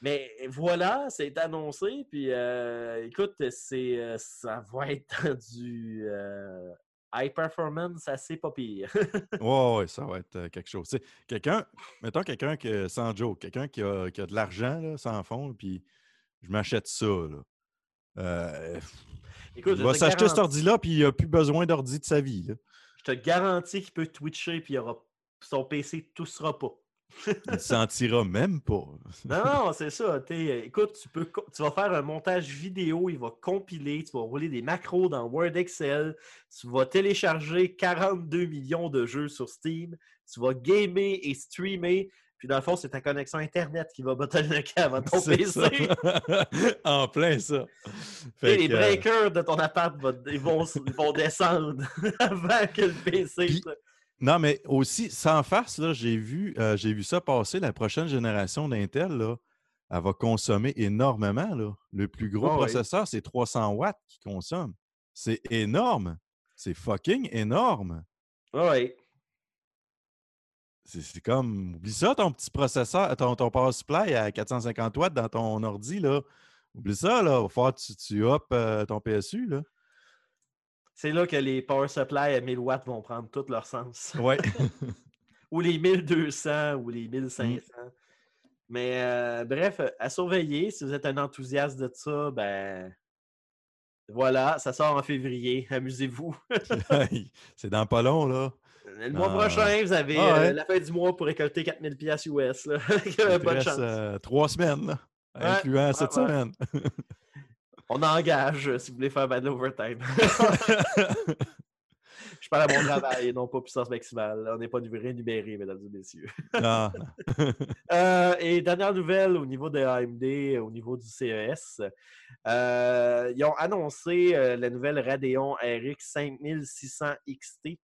[SPEAKER 2] Mais voilà, c'est annoncé, puis euh, écoute, c'est, euh, ça va être du euh, high performance assez pas pire.
[SPEAKER 5] Ouais, ouais, ça va être quelque chose. Quelqu'un, mettons quelqu'un que, sans joke, quelqu'un qui a, qui a de l'argent, là, sans fond, puis je m'achète ça, là.
[SPEAKER 2] Écoute,
[SPEAKER 5] il va
[SPEAKER 2] te
[SPEAKER 5] s'acheter cet ordi-là, puis il n'a plus besoin d'ordi de sa vie. là.
[SPEAKER 2] Je te garantis qu'il peut twitcher, puis il y aura... son PC tout sera pas.
[SPEAKER 5] Il ne sentira même pas.
[SPEAKER 2] Non, non, c'est ça. t'es- écoute, tu, peux, tu vas faire un montage vidéo, il va compiler, tu vas rouler des macros dans Word Excel, tu vas télécharger 42 millions de jeux sur Steam, tu vas gamer et streamer, puis dans le fond, c'est ta connexion Internet qui va bottlenecker avant ton PC.
[SPEAKER 5] en plein ça.
[SPEAKER 2] Et les
[SPEAKER 5] euh,
[SPEAKER 2] breakers de ton appart vont- ils vont, ils vont descendre avant que le PC.
[SPEAKER 5] Puis- Non, mais aussi, sans farce, j'ai vu, euh, vu ça passer. La prochaine génération d'Intel, là, elle va consommer énormément. Là. Le plus gros
[SPEAKER 2] Ah
[SPEAKER 5] processeur, c'est 300 watts qui consomme. C'est énorme. C'est fucking énorme.
[SPEAKER 2] Oui.
[SPEAKER 5] C'est comme, oublie ça, ton petit processeur, ton, ton power supply à 450 watts dans ton ordi, là. Oublie ça, là. Falloir que tu, tu up euh, ton PSU, là.
[SPEAKER 2] C'est là que les power supply à 1000 watts vont prendre tout leur sens.
[SPEAKER 5] Ouais.
[SPEAKER 2] ou les 1200 ou les 1500. Mais euh, bref, à surveiller. Si vous êtes un enthousiaste de ça, ben voilà, ça sort en février. Amusez-vous.
[SPEAKER 5] c'est dans pas long, là.
[SPEAKER 2] Le mois
[SPEAKER 5] Ah.
[SPEAKER 2] prochain, vous avez
[SPEAKER 5] Ah ouais.
[SPEAKER 2] euh, la fin du mois pour récolter 4000 pièces US. là. Bonne
[SPEAKER 5] reste,
[SPEAKER 2] chance.
[SPEAKER 5] euh, trois semaines,
[SPEAKER 2] Ouais,
[SPEAKER 5] incluant
[SPEAKER 2] ouais,
[SPEAKER 5] cette semaine.
[SPEAKER 2] On engage euh, si vous voulez faire de l'overtime. Je parle à mon travail et non pas puissance maximale. On n'est pas rémunéré, mesdames et messieurs.
[SPEAKER 5] Ah.
[SPEAKER 2] Euh, et dernière nouvelle au niveau de AMD, au niveau du CES, ils ont annoncé la nouvelle Radeon RX 5600 XT.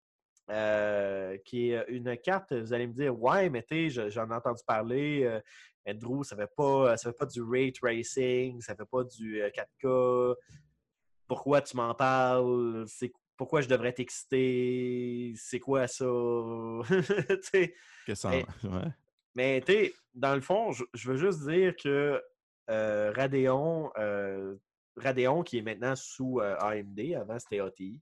[SPEAKER 2] Euh, qui est une carte, vous allez me dire, ouais, mais tu j'en ai entendu parler, euh, Andrew, ça fait pas, ça fait pas du ray tracing, ça fait pas du euh, 4K. Pourquoi tu m'en parles? C'est pourquoi je devrais t'exciter? C'est quoi ça?
[SPEAKER 5] Que ça-
[SPEAKER 2] mais-
[SPEAKER 5] ouais.
[SPEAKER 2] mais tu sais, dans le fond, je, je veux juste dire que euh, Radeon, euh, Radeon, qui est maintenant sous euh, AMD, avant c'était ATI,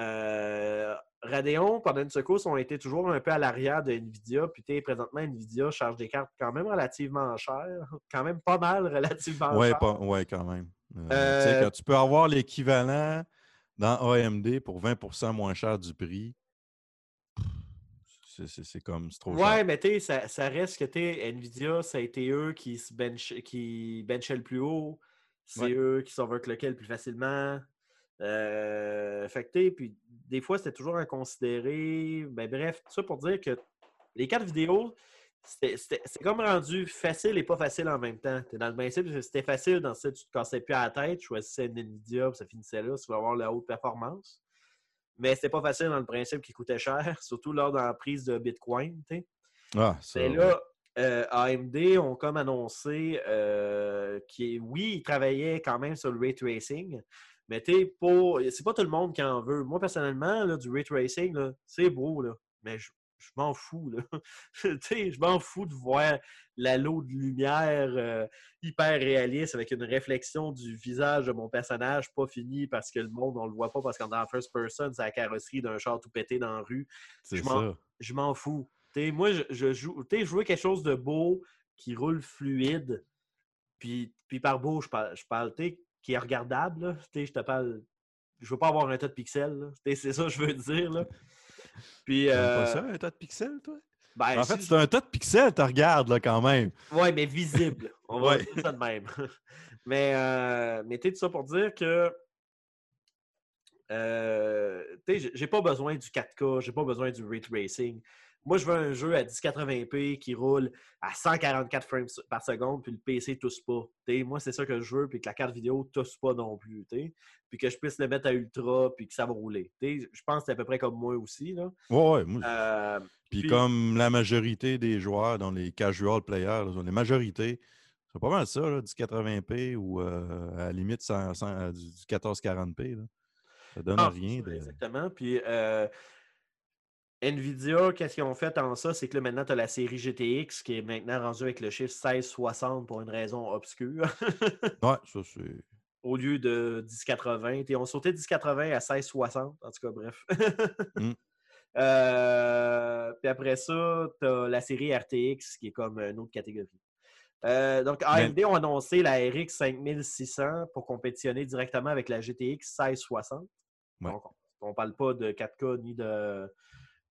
[SPEAKER 2] euh, Radeon, pendant une secousse, ont été toujours un peu à l'arrière de Nvidia. Puis présentement, Nvidia charge des cartes quand même relativement chères. Quand même pas mal relativement
[SPEAKER 5] Ouais,
[SPEAKER 2] chères.
[SPEAKER 5] ouais, quand même. Euh, tu
[SPEAKER 2] Euh,
[SPEAKER 5] quand tu peux avoir l'équivalent dans AMD pour 20% moins cher du prix. c'est- comme, c'est trop
[SPEAKER 2] Ouais,
[SPEAKER 5] cher.
[SPEAKER 2] mais tu sais, ça, ça reste que tu Nvidia, ça a été eux qui se bench, qui benchaient le plus haut. C'est
[SPEAKER 5] Ouais.
[SPEAKER 2] eux qui s'overclockaient le plus facilement. Euh, fait que puis des fois, c'était toujours inconsidéré. Ben, bref, tout ça pour dire que les cartes vidéo, c'était- c'était- c'est comme rendu facile et pas facile en même temps. Dans le principe, c'était facile dans ça, tu te cassais plus à la tête, tu choisissais Nvidia, puis ça finissait là, tu veux avoir la haute performance. Mais c'était pas facile dans le principe qui coûtait cher, surtout lors de la prise de Bitcoin. tu sais.
[SPEAKER 5] Ah, ça,
[SPEAKER 2] Mais
[SPEAKER 5] ouais.
[SPEAKER 2] là, euh, AMD ont comme annoncé euh, qu'ils, oui, ils travaillaient quand même sur le ray tracing, mais tu pour- c'est pas tout le monde qui en veut. Moi, personnellement, là, du ray tracing, c'est beau, là, mais je, je m'en fous. Là. Je m'en fous de voir l'halo de lumière euh, hyper réaliste avec une réflexion du visage de mon personnage pas fini parce que le monde, on le voit pas parce qu'on est en first person, c'est la carrosserie d'un char tout pété dans la rue. Je m'en-
[SPEAKER 5] ça.
[SPEAKER 2] je m'en fous. T'sais, moi, je, je joue, je veux quelque chose de beau qui roule fluide. Puis, puis par beau, je parle, je parle qui est regardable. là. Je te parle. Je veux pas avoir un tas de pixels. C'est ça que je veux dire. Là. Puis,
[SPEAKER 5] T'aimes
[SPEAKER 2] euh,
[SPEAKER 5] pas ça, un tas de pixels, toi?
[SPEAKER 2] ben,
[SPEAKER 5] en
[SPEAKER 2] si
[SPEAKER 5] fait, c'est un tas de pixels, tu regardes là, quand même.
[SPEAKER 2] Ouais, mais visible. On va
[SPEAKER 5] Ouais.
[SPEAKER 2] dire ça de même. mais euh, mais tu sais, tout ça pour dire que euh, j'ai pas besoin du 4K, j'ai pas besoin du ray tracing. Moi, je veux un jeu à 1080p qui roule à 144 frames par seconde, puis le PC tousse pas. Moi, c'est ça que je veux, puis que la carte vidéo tousse pas non plus. Puis que je puisse le mettre à ultra, puis que ça va rouler. Je pense que c'est à peu près comme moi aussi. Là.
[SPEAKER 5] Ouais, moi,
[SPEAKER 2] Euh,
[SPEAKER 5] Puis
[SPEAKER 2] puis-
[SPEAKER 5] comme la majorité des joueurs dans les casual players, là, les majorités, c'est pas mal ça, là, du 80p ou euh, à la limite 100 100, euh, du, du 1440p. Là. Ça donne
[SPEAKER 2] Ah,
[SPEAKER 5] rien. De...
[SPEAKER 2] Exactement. Puis euh, Nvidia, qu'est-ce qu'ils ont fait en ça? C'est que là, maintenant, tu as la série GTX qui est maintenant rendue avec le chiffre 1660 pour une raison obscure.
[SPEAKER 5] Ouais, ça c'est.
[SPEAKER 2] Au lieu de 1080. Ils ont sauté 1080 à 1660. En tout cas, bref.
[SPEAKER 5] Mm.
[SPEAKER 2] Euh, puis après ça, tu as la série RTX qui est comme une autre catégorie. Euh, donc, AMD ont annoncé la RX 5600 pour compétitionner directement avec la GTX 1660.
[SPEAKER 5] Ouais.
[SPEAKER 2] Donc, on ne parle pas de 4K ni de,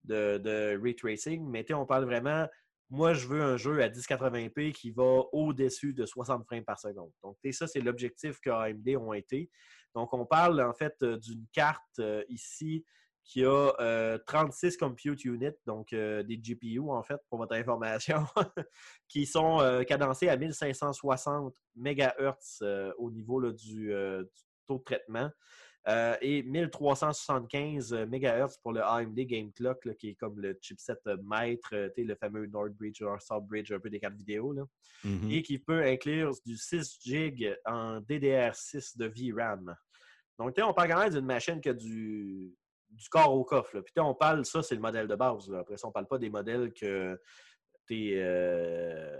[SPEAKER 2] de, de ray mais on parle vraiment. Moi, je veux un jeu à 1080p qui va au-dessus de 60 frames par seconde. Donc, ça, c'est l'objectif que AMD ont été. Donc, on parle en fait euh, d'une carte euh, ici qui a euh, 36 compute units, donc euh, des GPU en fait, pour votre information, qui sont euh, cadencés à 1560 MHz euh, au niveau là, du, euh, du taux de traitement. Euh, et 1375 MHz pour le AMD Game Clock, là, qui est comme le chipset euh, maître, euh, le fameux Nordbridge, North Southbridge, un peu des cartes vidéo. Là,
[SPEAKER 5] Mhm.
[SPEAKER 2] Et qui peut inclure du 6 GB en DDR6 de VRAM. Donc, on parle quand même d'une machine qui a du, du corps au coffre. là. Puis, on parle, ça, c'est le modèle de base. là. Après ça, on parle pas des modèles que tes euh,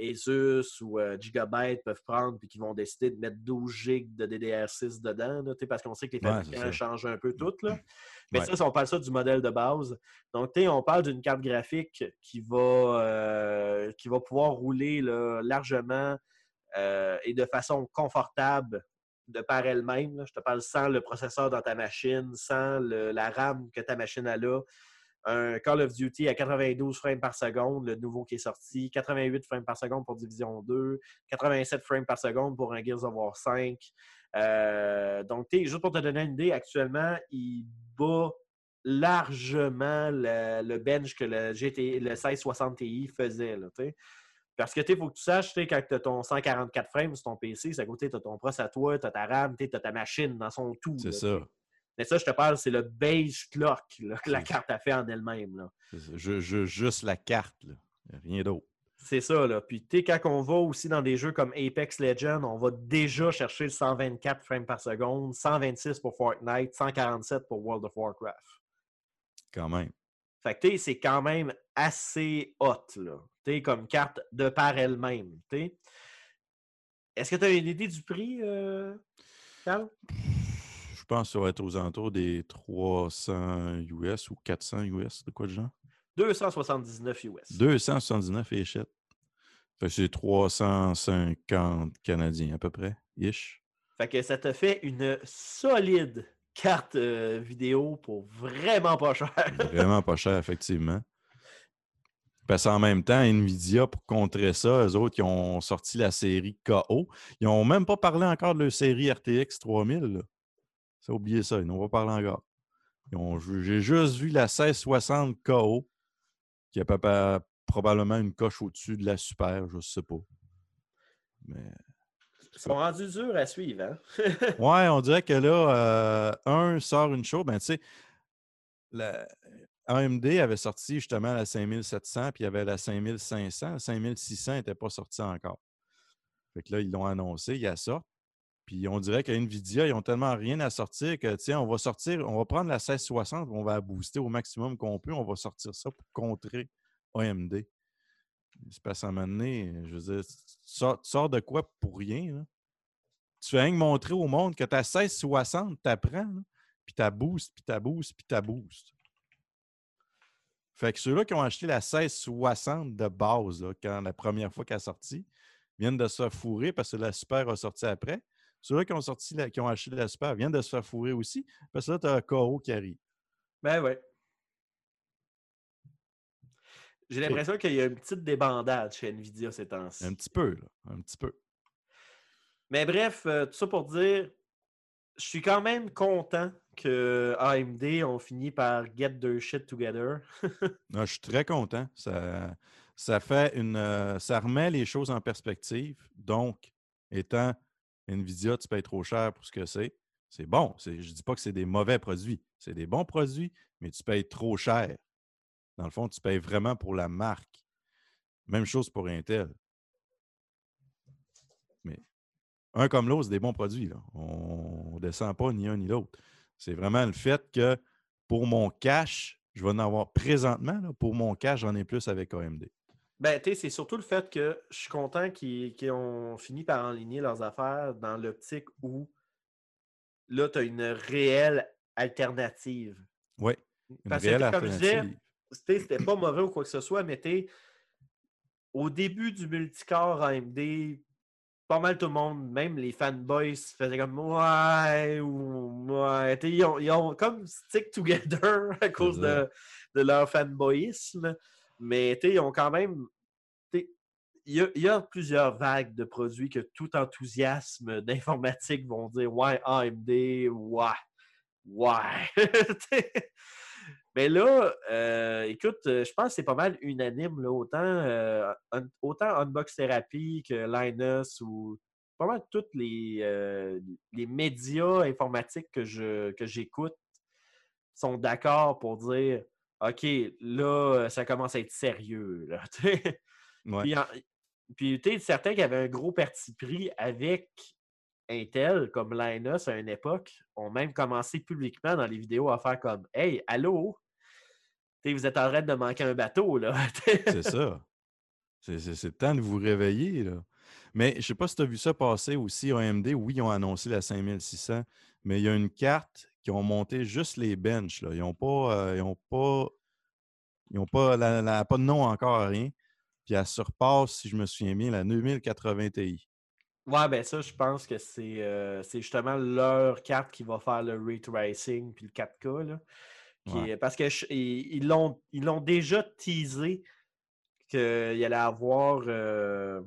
[SPEAKER 2] Asus ou euh, Gigabyte peuvent prendre puis qui vont décider de mettre 12 GB de DDR6 dedans, là, parce qu'on sait que les fabricants changent un peu tout. Là. Mais
[SPEAKER 5] Ouais.
[SPEAKER 2] ça, si on parle ça du modèle de base. Donc, on parle d'une carte graphique qui va, euh, qui va pouvoir rouler là, largement euh, et de façon confortable de par elle-même. Je te parle sans le processeur dans ta machine, sans le- la RAM que ta machine a là. Un Call of Duty à 92 frames par seconde, le nouveau qui est sorti, 88 frames par seconde pour Division 2, 87 frames par seconde pour un Gears of War 5. Euh, donc, juste pour te donner une idée, actuellement, il bat largement le, le bench que le, GT, le 1660 Ti faisait. Là. Parce que tu faut que tu saches, quand tu as ton 144 frames sur ton PC, c'est à côté, tu as ton processeur à toi, tu as ta RAM, tu as ta machine dans son tout.
[SPEAKER 5] C'est ça.
[SPEAKER 2] Mais ça, je te parle, c'est le beige clock là, que la carte a fait en elle-même.
[SPEAKER 5] Je- je- juste la carte, là. rien d'autre.
[SPEAKER 2] C'est ça, là. Puis, tu quand on va aussi dans des jeux comme Apex Legends, on va déjà chercher le 124 frames par seconde, 126 pour Fortnite, 147 pour World of Warcraft.
[SPEAKER 5] Quand même.
[SPEAKER 2] Fait que, tu sais, c'est quand même assez hot, là. Tu comme carte de par elle-même, tu. Est-ce que tu as une idée du prix, euh, Carl?
[SPEAKER 5] Pense que ça va être aux alentours des 300 US ou 400 US, de quoi de genre?
[SPEAKER 2] 279 US.
[SPEAKER 5] 279 échettes. Fait que c'est 350 Canadiens à peu près, ish.
[SPEAKER 2] Fait que ça te fait une solide carte euh, vidéo pour vraiment pas cher.
[SPEAKER 5] Vraiment pas cher, effectivement. Parce qu'en même temps, Nvidia, pour contrer ça, eux autres, ils ont sorti la série KO. Ils n'ont même pas parlé encore de leur série RTX 3000. là. Ça, oublié ça, ils n'ont pas parlé encore. J'ai juste vu la 1660 KO, qui a pas- probablement une coche au-dessus de la Super, je ne sais pas. Mais
[SPEAKER 2] Ils sont rendus durs à suivre, hein?
[SPEAKER 5] Ouais, on dirait que là, euh, un sort une chose, ben tu sais, la AMD avait sorti justement la 5700, puis il y avait la 5500. La 5600 n'était pas sortie encore. Fait que là, ils l'ont annoncé, il y a ça. Puis on dirait qu'à Nvidia, ils ont tellement rien à sortir que, tiens, on va sortir, on va prendre la 1660, on va booster au maximum qu'on peut, on va sortir ça pour contrer AMD. C'est parce qu'à un moment donné, je veux dire, tu sors, de quoi pour rien? Tu fais rien montrer au monde que tu as 1660, tu apprends, puis tu boost, puis tu boost, puis tu boost. Fait que ceux-là qui ont acheté la 1660 de base, quand la première fois qu'elle est sortie, viennent de se fourrer parce que la Super a sorti après. Ceux-là qui ont, sorti la- qui ont acheté la Super viennent de se faire fourrer aussi parce que là, tu as un Coro qui arrive.
[SPEAKER 2] Ben ouais. J'ai l'impression qu'il y a une petite débandade chez Nvidia ces temps-ci.
[SPEAKER 5] Un petit peu, là. Un petit peu.
[SPEAKER 2] Mais bref, euh, tout ça pour dire, je suis quand même content que AMD ont fini par get their shit together.
[SPEAKER 5] Non, je suis très content. Ça, ça fait une. euh, ça remet les choses en perspective. Donc, étant Nvidia, tu payes trop cher pour ce que c'est. C'est bon. Je ne dis pas que c'est des mauvais produits. C'est des bons produits, mais tu payes trop cher. Dans le fond, tu payes vraiment pour la marque. Même chose pour Intel. Mais un comme l'autre, c'est des bons produits. On ne descend pas ni un ni l'autre. C'est vraiment le fait que pour mon cash, je vais en avoir présentement, pour mon cash, j'en ai plus avec AMD.
[SPEAKER 2] Ben, tu c'est surtout le fait que je suis content qu'ils qu'ils ont fini par enligner leurs affaires dans l'optique où là, tu as une réelle alternative.
[SPEAKER 5] Oui,
[SPEAKER 2] Parce que, comme je disais, c'était pas mauvais ou quoi que ce soit, mais t'es au début du multicore AMD, pas mal tout le monde, même les fanboys, faisaient comme ouais ou ouais. Ils ont, ils ont comme stick together à cause de, de leur fanboyisme, mais ils ont quand même. Il y, a, plusieurs vagues de produits que tout enthousiasme d'informatique vont dire ouais, AMD, ouais, ouais. Mais là, euh, écoute, euh, je pense que c'est pas mal unanime, là, autant, euh, autant Unbox Therapy que Linus ou pas mal tous les, les médias informatiques que que j'écoute sont d'accord pour dire OK, là, ça commence à être sérieux. Là.
[SPEAKER 5] Ouais.
[SPEAKER 2] Puis, en- puis, tu sais, certains qui avaient un gros parti pris avec Intel, comme Linus à une époque, ont même commencé publiquement dans les vidéos à faire comme Hey, allô? Vous êtes en train de manquer un bateau, là.
[SPEAKER 5] C'est ça. C'est le temps de vous réveiller. Là. Mais je ne sais pas si tu as vu ça passer aussi. AMD, oui, ils ont annoncé la 5600, mais il y a une carte qui ont monté juste les benches. Là. Ils n'ont pas, euh, ils ont pas, ils ont pas, la- la- pas de nom encore, rien. Puis elle surpasse, si je me souviens bien, la 2080 Ti.
[SPEAKER 2] Ouais, ben ça, je pense que c'est euh, c'est justement leur carte qui va faire le ray tracing puis le 4K. Là, qui
[SPEAKER 5] Ouais.
[SPEAKER 2] est- parce que je- ils ils l'ont ils l'ont déjà teasé qu'il allait avoir euh,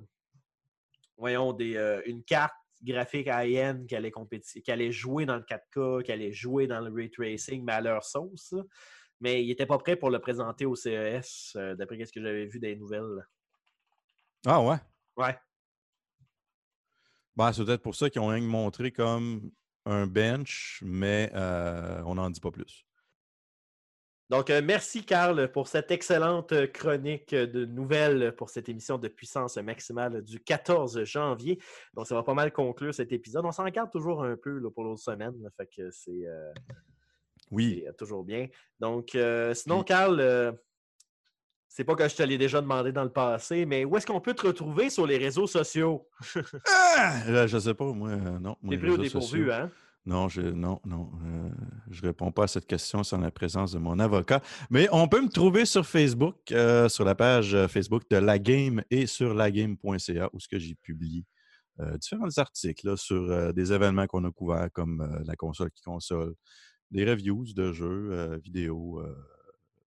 [SPEAKER 2] voyons, des, euh, une carte graphique high-end qui allait, compéti- qui allait jouer dans le 4K, qui allait jouer dans le ray tracing, mais à leur sauce. Mais ils n'étaient pas prêts pour le présenter au CES, euh, d'après ce que j'avais vu des nouvelles.
[SPEAKER 5] Ah ouais?
[SPEAKER 2] Ouais.
[SPEAKER 5] Ben, c'est peut-être pour ça qu'ils ont rien montré comme un bench, mais euh, on n'en dit pas plus.
[SPEAKER 2] Donc, euh, merci, Carl, pour cette excellente chronique de nouvelles pour cette émission de puissance maximale du 14 janvier. Donc, ça va pas mal conclure cet épisode. On s'en garde toujours un peu là, pour l'autre semaine. là, fait que c'est euh,
[SPEAKER 5] Oui.
[SPEAKER 2] c'est, euh, toujours bien. Donc, euh, sinon, Carl, euh, c'est pas que je te l'ai déjà demandé dans le passé, mais où est-ce qu'on peut te retrouver sur les réseaux sociaux?
[SPEAKER 5] Ah! Là, je sais pas, moi, non.
[SPEAKER 2] T'es pris au dépourvu,
[SPEAKER 5] sociaux,
[SPEAKER 2] hein?
[SPEAKER 5] Non, je non, non. euh, je réponds pas à cette question sans la présence de mon avocat. Mais on peut me trouver sur Facebook, euh, sur la page euh, Facebook de La Game et sur lagame.ca, où ce que j'ai publié euh, différents articles là, sur euh, des événements qu'on a couverts, comme euh, la console qui console, des reviews de jeux euh, vidéo, euh,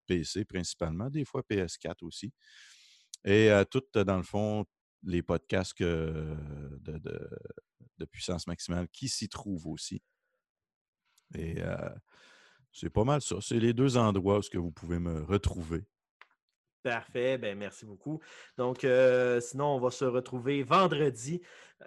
[SPEAKER 5] PC principalement, des fois PS4 aussi. Et euh, tout, euh, dans le fond, les podcasts de- de puissance maximale qui s'y trouvent aussi. Et euh, c'est pas mal ça. C'est les deux endroits où ce que vous pouvez me retrouver.
[SPEAKER 2] Parfait, ben merci beaucoup. Donc, euh, sinon, on va se retrouver vendredi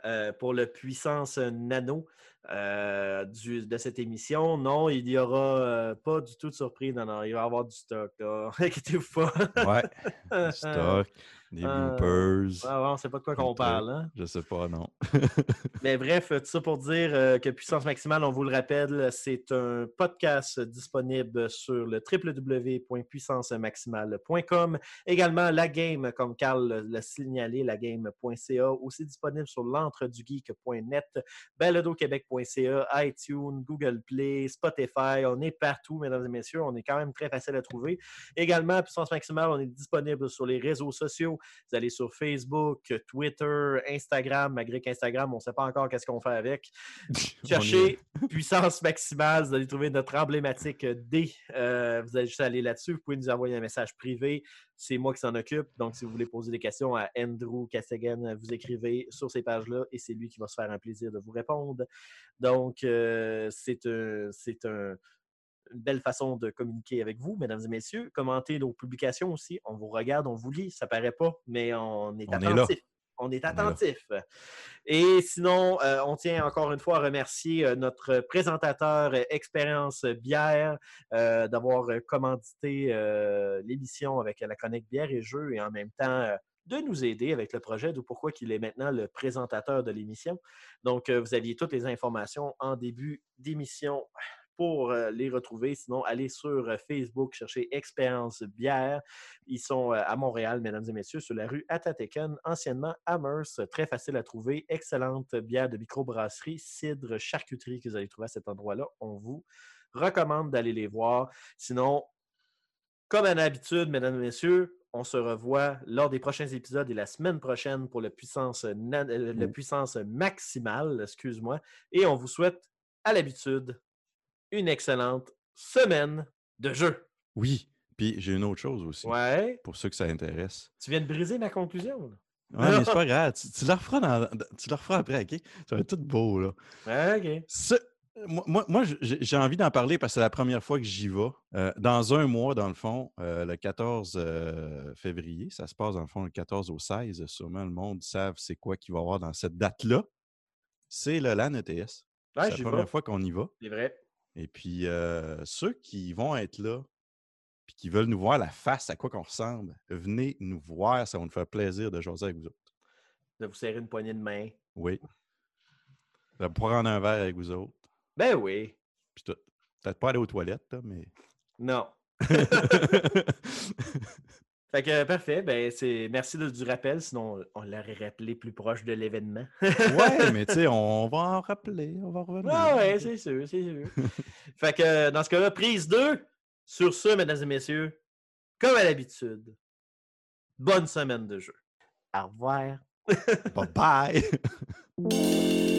[SPEAKER 2] euh, pour le Puissance Nano euh, du- de cette émission. Non, il n'y aura euh, pas du tout de surprise. Non, non, il va y avoir du stock. Inquiétez-vous pas.
[SPEAKER 5] Ouais, du stock, des bloopers.
[SPEAKER 2] ouais, ouais, on sait pas de quoi qu'on parle. hein.
[SPEAKER 5] Je sais pas, non.
[SPEAKER 2] Mais bref, tout ça pour dire que Puissance Maximale, on vous le rappelle, c'est un podcast disponible sur le www.puissancemaximale.com. Également, la game, comme Carl l'a signalé, la game.ca, aussi disponible sur l'ensemble l'entredugeek.net, baladoquebec.ca, iTunes, Google Play, Spotify. On est partout, mesdames et messieurs. On est quand même très facile à trouver. Également, Puissance Maximale, on est disponible sur les réseaux sociaux. Vous allez sur Facebook, Twitter, Instagram, malgré qu'Instagram, on ne sait pas encore qu'est-ce qu'on fait avec. Cherchez Puissance Maximale, vous allez trouver notre emblématique D. Euh, vous allez juste aller là-dessus. Vous pouvez nous envoyer un message privé. C'est moi qui s'en occupe. Donc, si vous voulez poser des questions à Andrew Castegan, vous écrivez sur ces et c'est lui qui va se faire un plaisir de vous répondre. Donc, euh, c'est un, c'est un, une belle façon de communiquer avec vous, mesdames et messieurs. Commentez nos publications aussi. On vous regarde, on vous lit. Ça paraît pas, mais on est
[SPEAKER 5] On
[SPEAKER 2] attentif. on est attentif. Et sinon, euh, on tient encore une fois à remercier euh, notre présentateur euh, Expérience Bière d'avoir commandité l'émission avec la chronique Bière et Jeux et en même temps de nous aider avec le projet, d'où pourquoi il est maintenant le présentateur de l'émission. Donc, euh, vous aviez toutes les informations en début d'émission pour euh, les retrouver. Sinon, allez sur euh, Facebook, cherchez Expérience Bière. Ils sont à Montréal, mesdames et messieurs, sur la rue Atateken, anciennement Amherst. Très facile à trouver. Excellente bière de microbrasserie, cidre, charcuterie que vous allez trouver à cet endroit-là. On vous recommande d'aller les voir. Sinon, comme à l'habitude, mesdames et messieurs, on se revoit lors des prochains épisodes et la semaine prochaine pour le puissance, euh, le puissance maximale, excuse-moi. Et on vous souhaite, à l'habitude, une excellente semaine de jeu.
[SPEAKER 5] Oui. Puis j'ai une autre chose aussi.
[SPEAKER 2] Ouais.
[SPEAKER 5] Pour ceux que ça intéresse.
[SPEAKER 2] Tu viens de briser ma conclusion. là.
[SPEAKER 5] Ouais, mais c'est pas grave. Tu, tu le referas dans- tu le referas après, OK? Ça va être tout beau, là.
[SPEAKER 2] OK.
[SPEAKER 5] Ce- moi, moi- j'ai envie d'en parler parce que c'est la première fois que j'y vais. Euh, dans un mois, dans le fond, euh, le 14 euh, février, ça se passe dans le fond le 14 au 16. Sûrement le monde savent c'est quoi qu'il va y avoir dans cette date-là. C'est le LAN ETS.
[SPEAKER 2] Ouais,
[SPEAKER 5] c'est la première fois qu'on y va.
[SPEAKER 2] C'est vrai.
[SPEAKER 5] Et puis, ceux qui vont être là, puis qui veulent nous voir la face, à quoi qu'on ressemble, venez nous voir. Ça va nous faire plaisir de jaser avec vous autres.
[SPEAKER 2] De vous serrer une poignée de main.
[SPEAKER 5] Oui. De prendre un verre avec vous autres.
[SPEAKER 2] Ben oui.
[SPEAKER 5] Puis tout. Peut-être pas aller aux toilettes, là, mais.
[SPEAKER 2] Non. Fait que parfait, ben c'est merci de- du rappel, sinon on l'aurait rappelé plus proche de l'événement.
[SPEAKER 5] ouais, mais tu sais, on va en rappeler, on va revenir.
[SPEAKER 2] Ah ouais, c'est sûr, c'est sûr. fait que dans ce cas-là, prise 2. Sur ce, mesdames et messieurs, comme à l'habitude, bonne semaine de jeu. Au revoir.
[SPEAKER 5] Bye bye.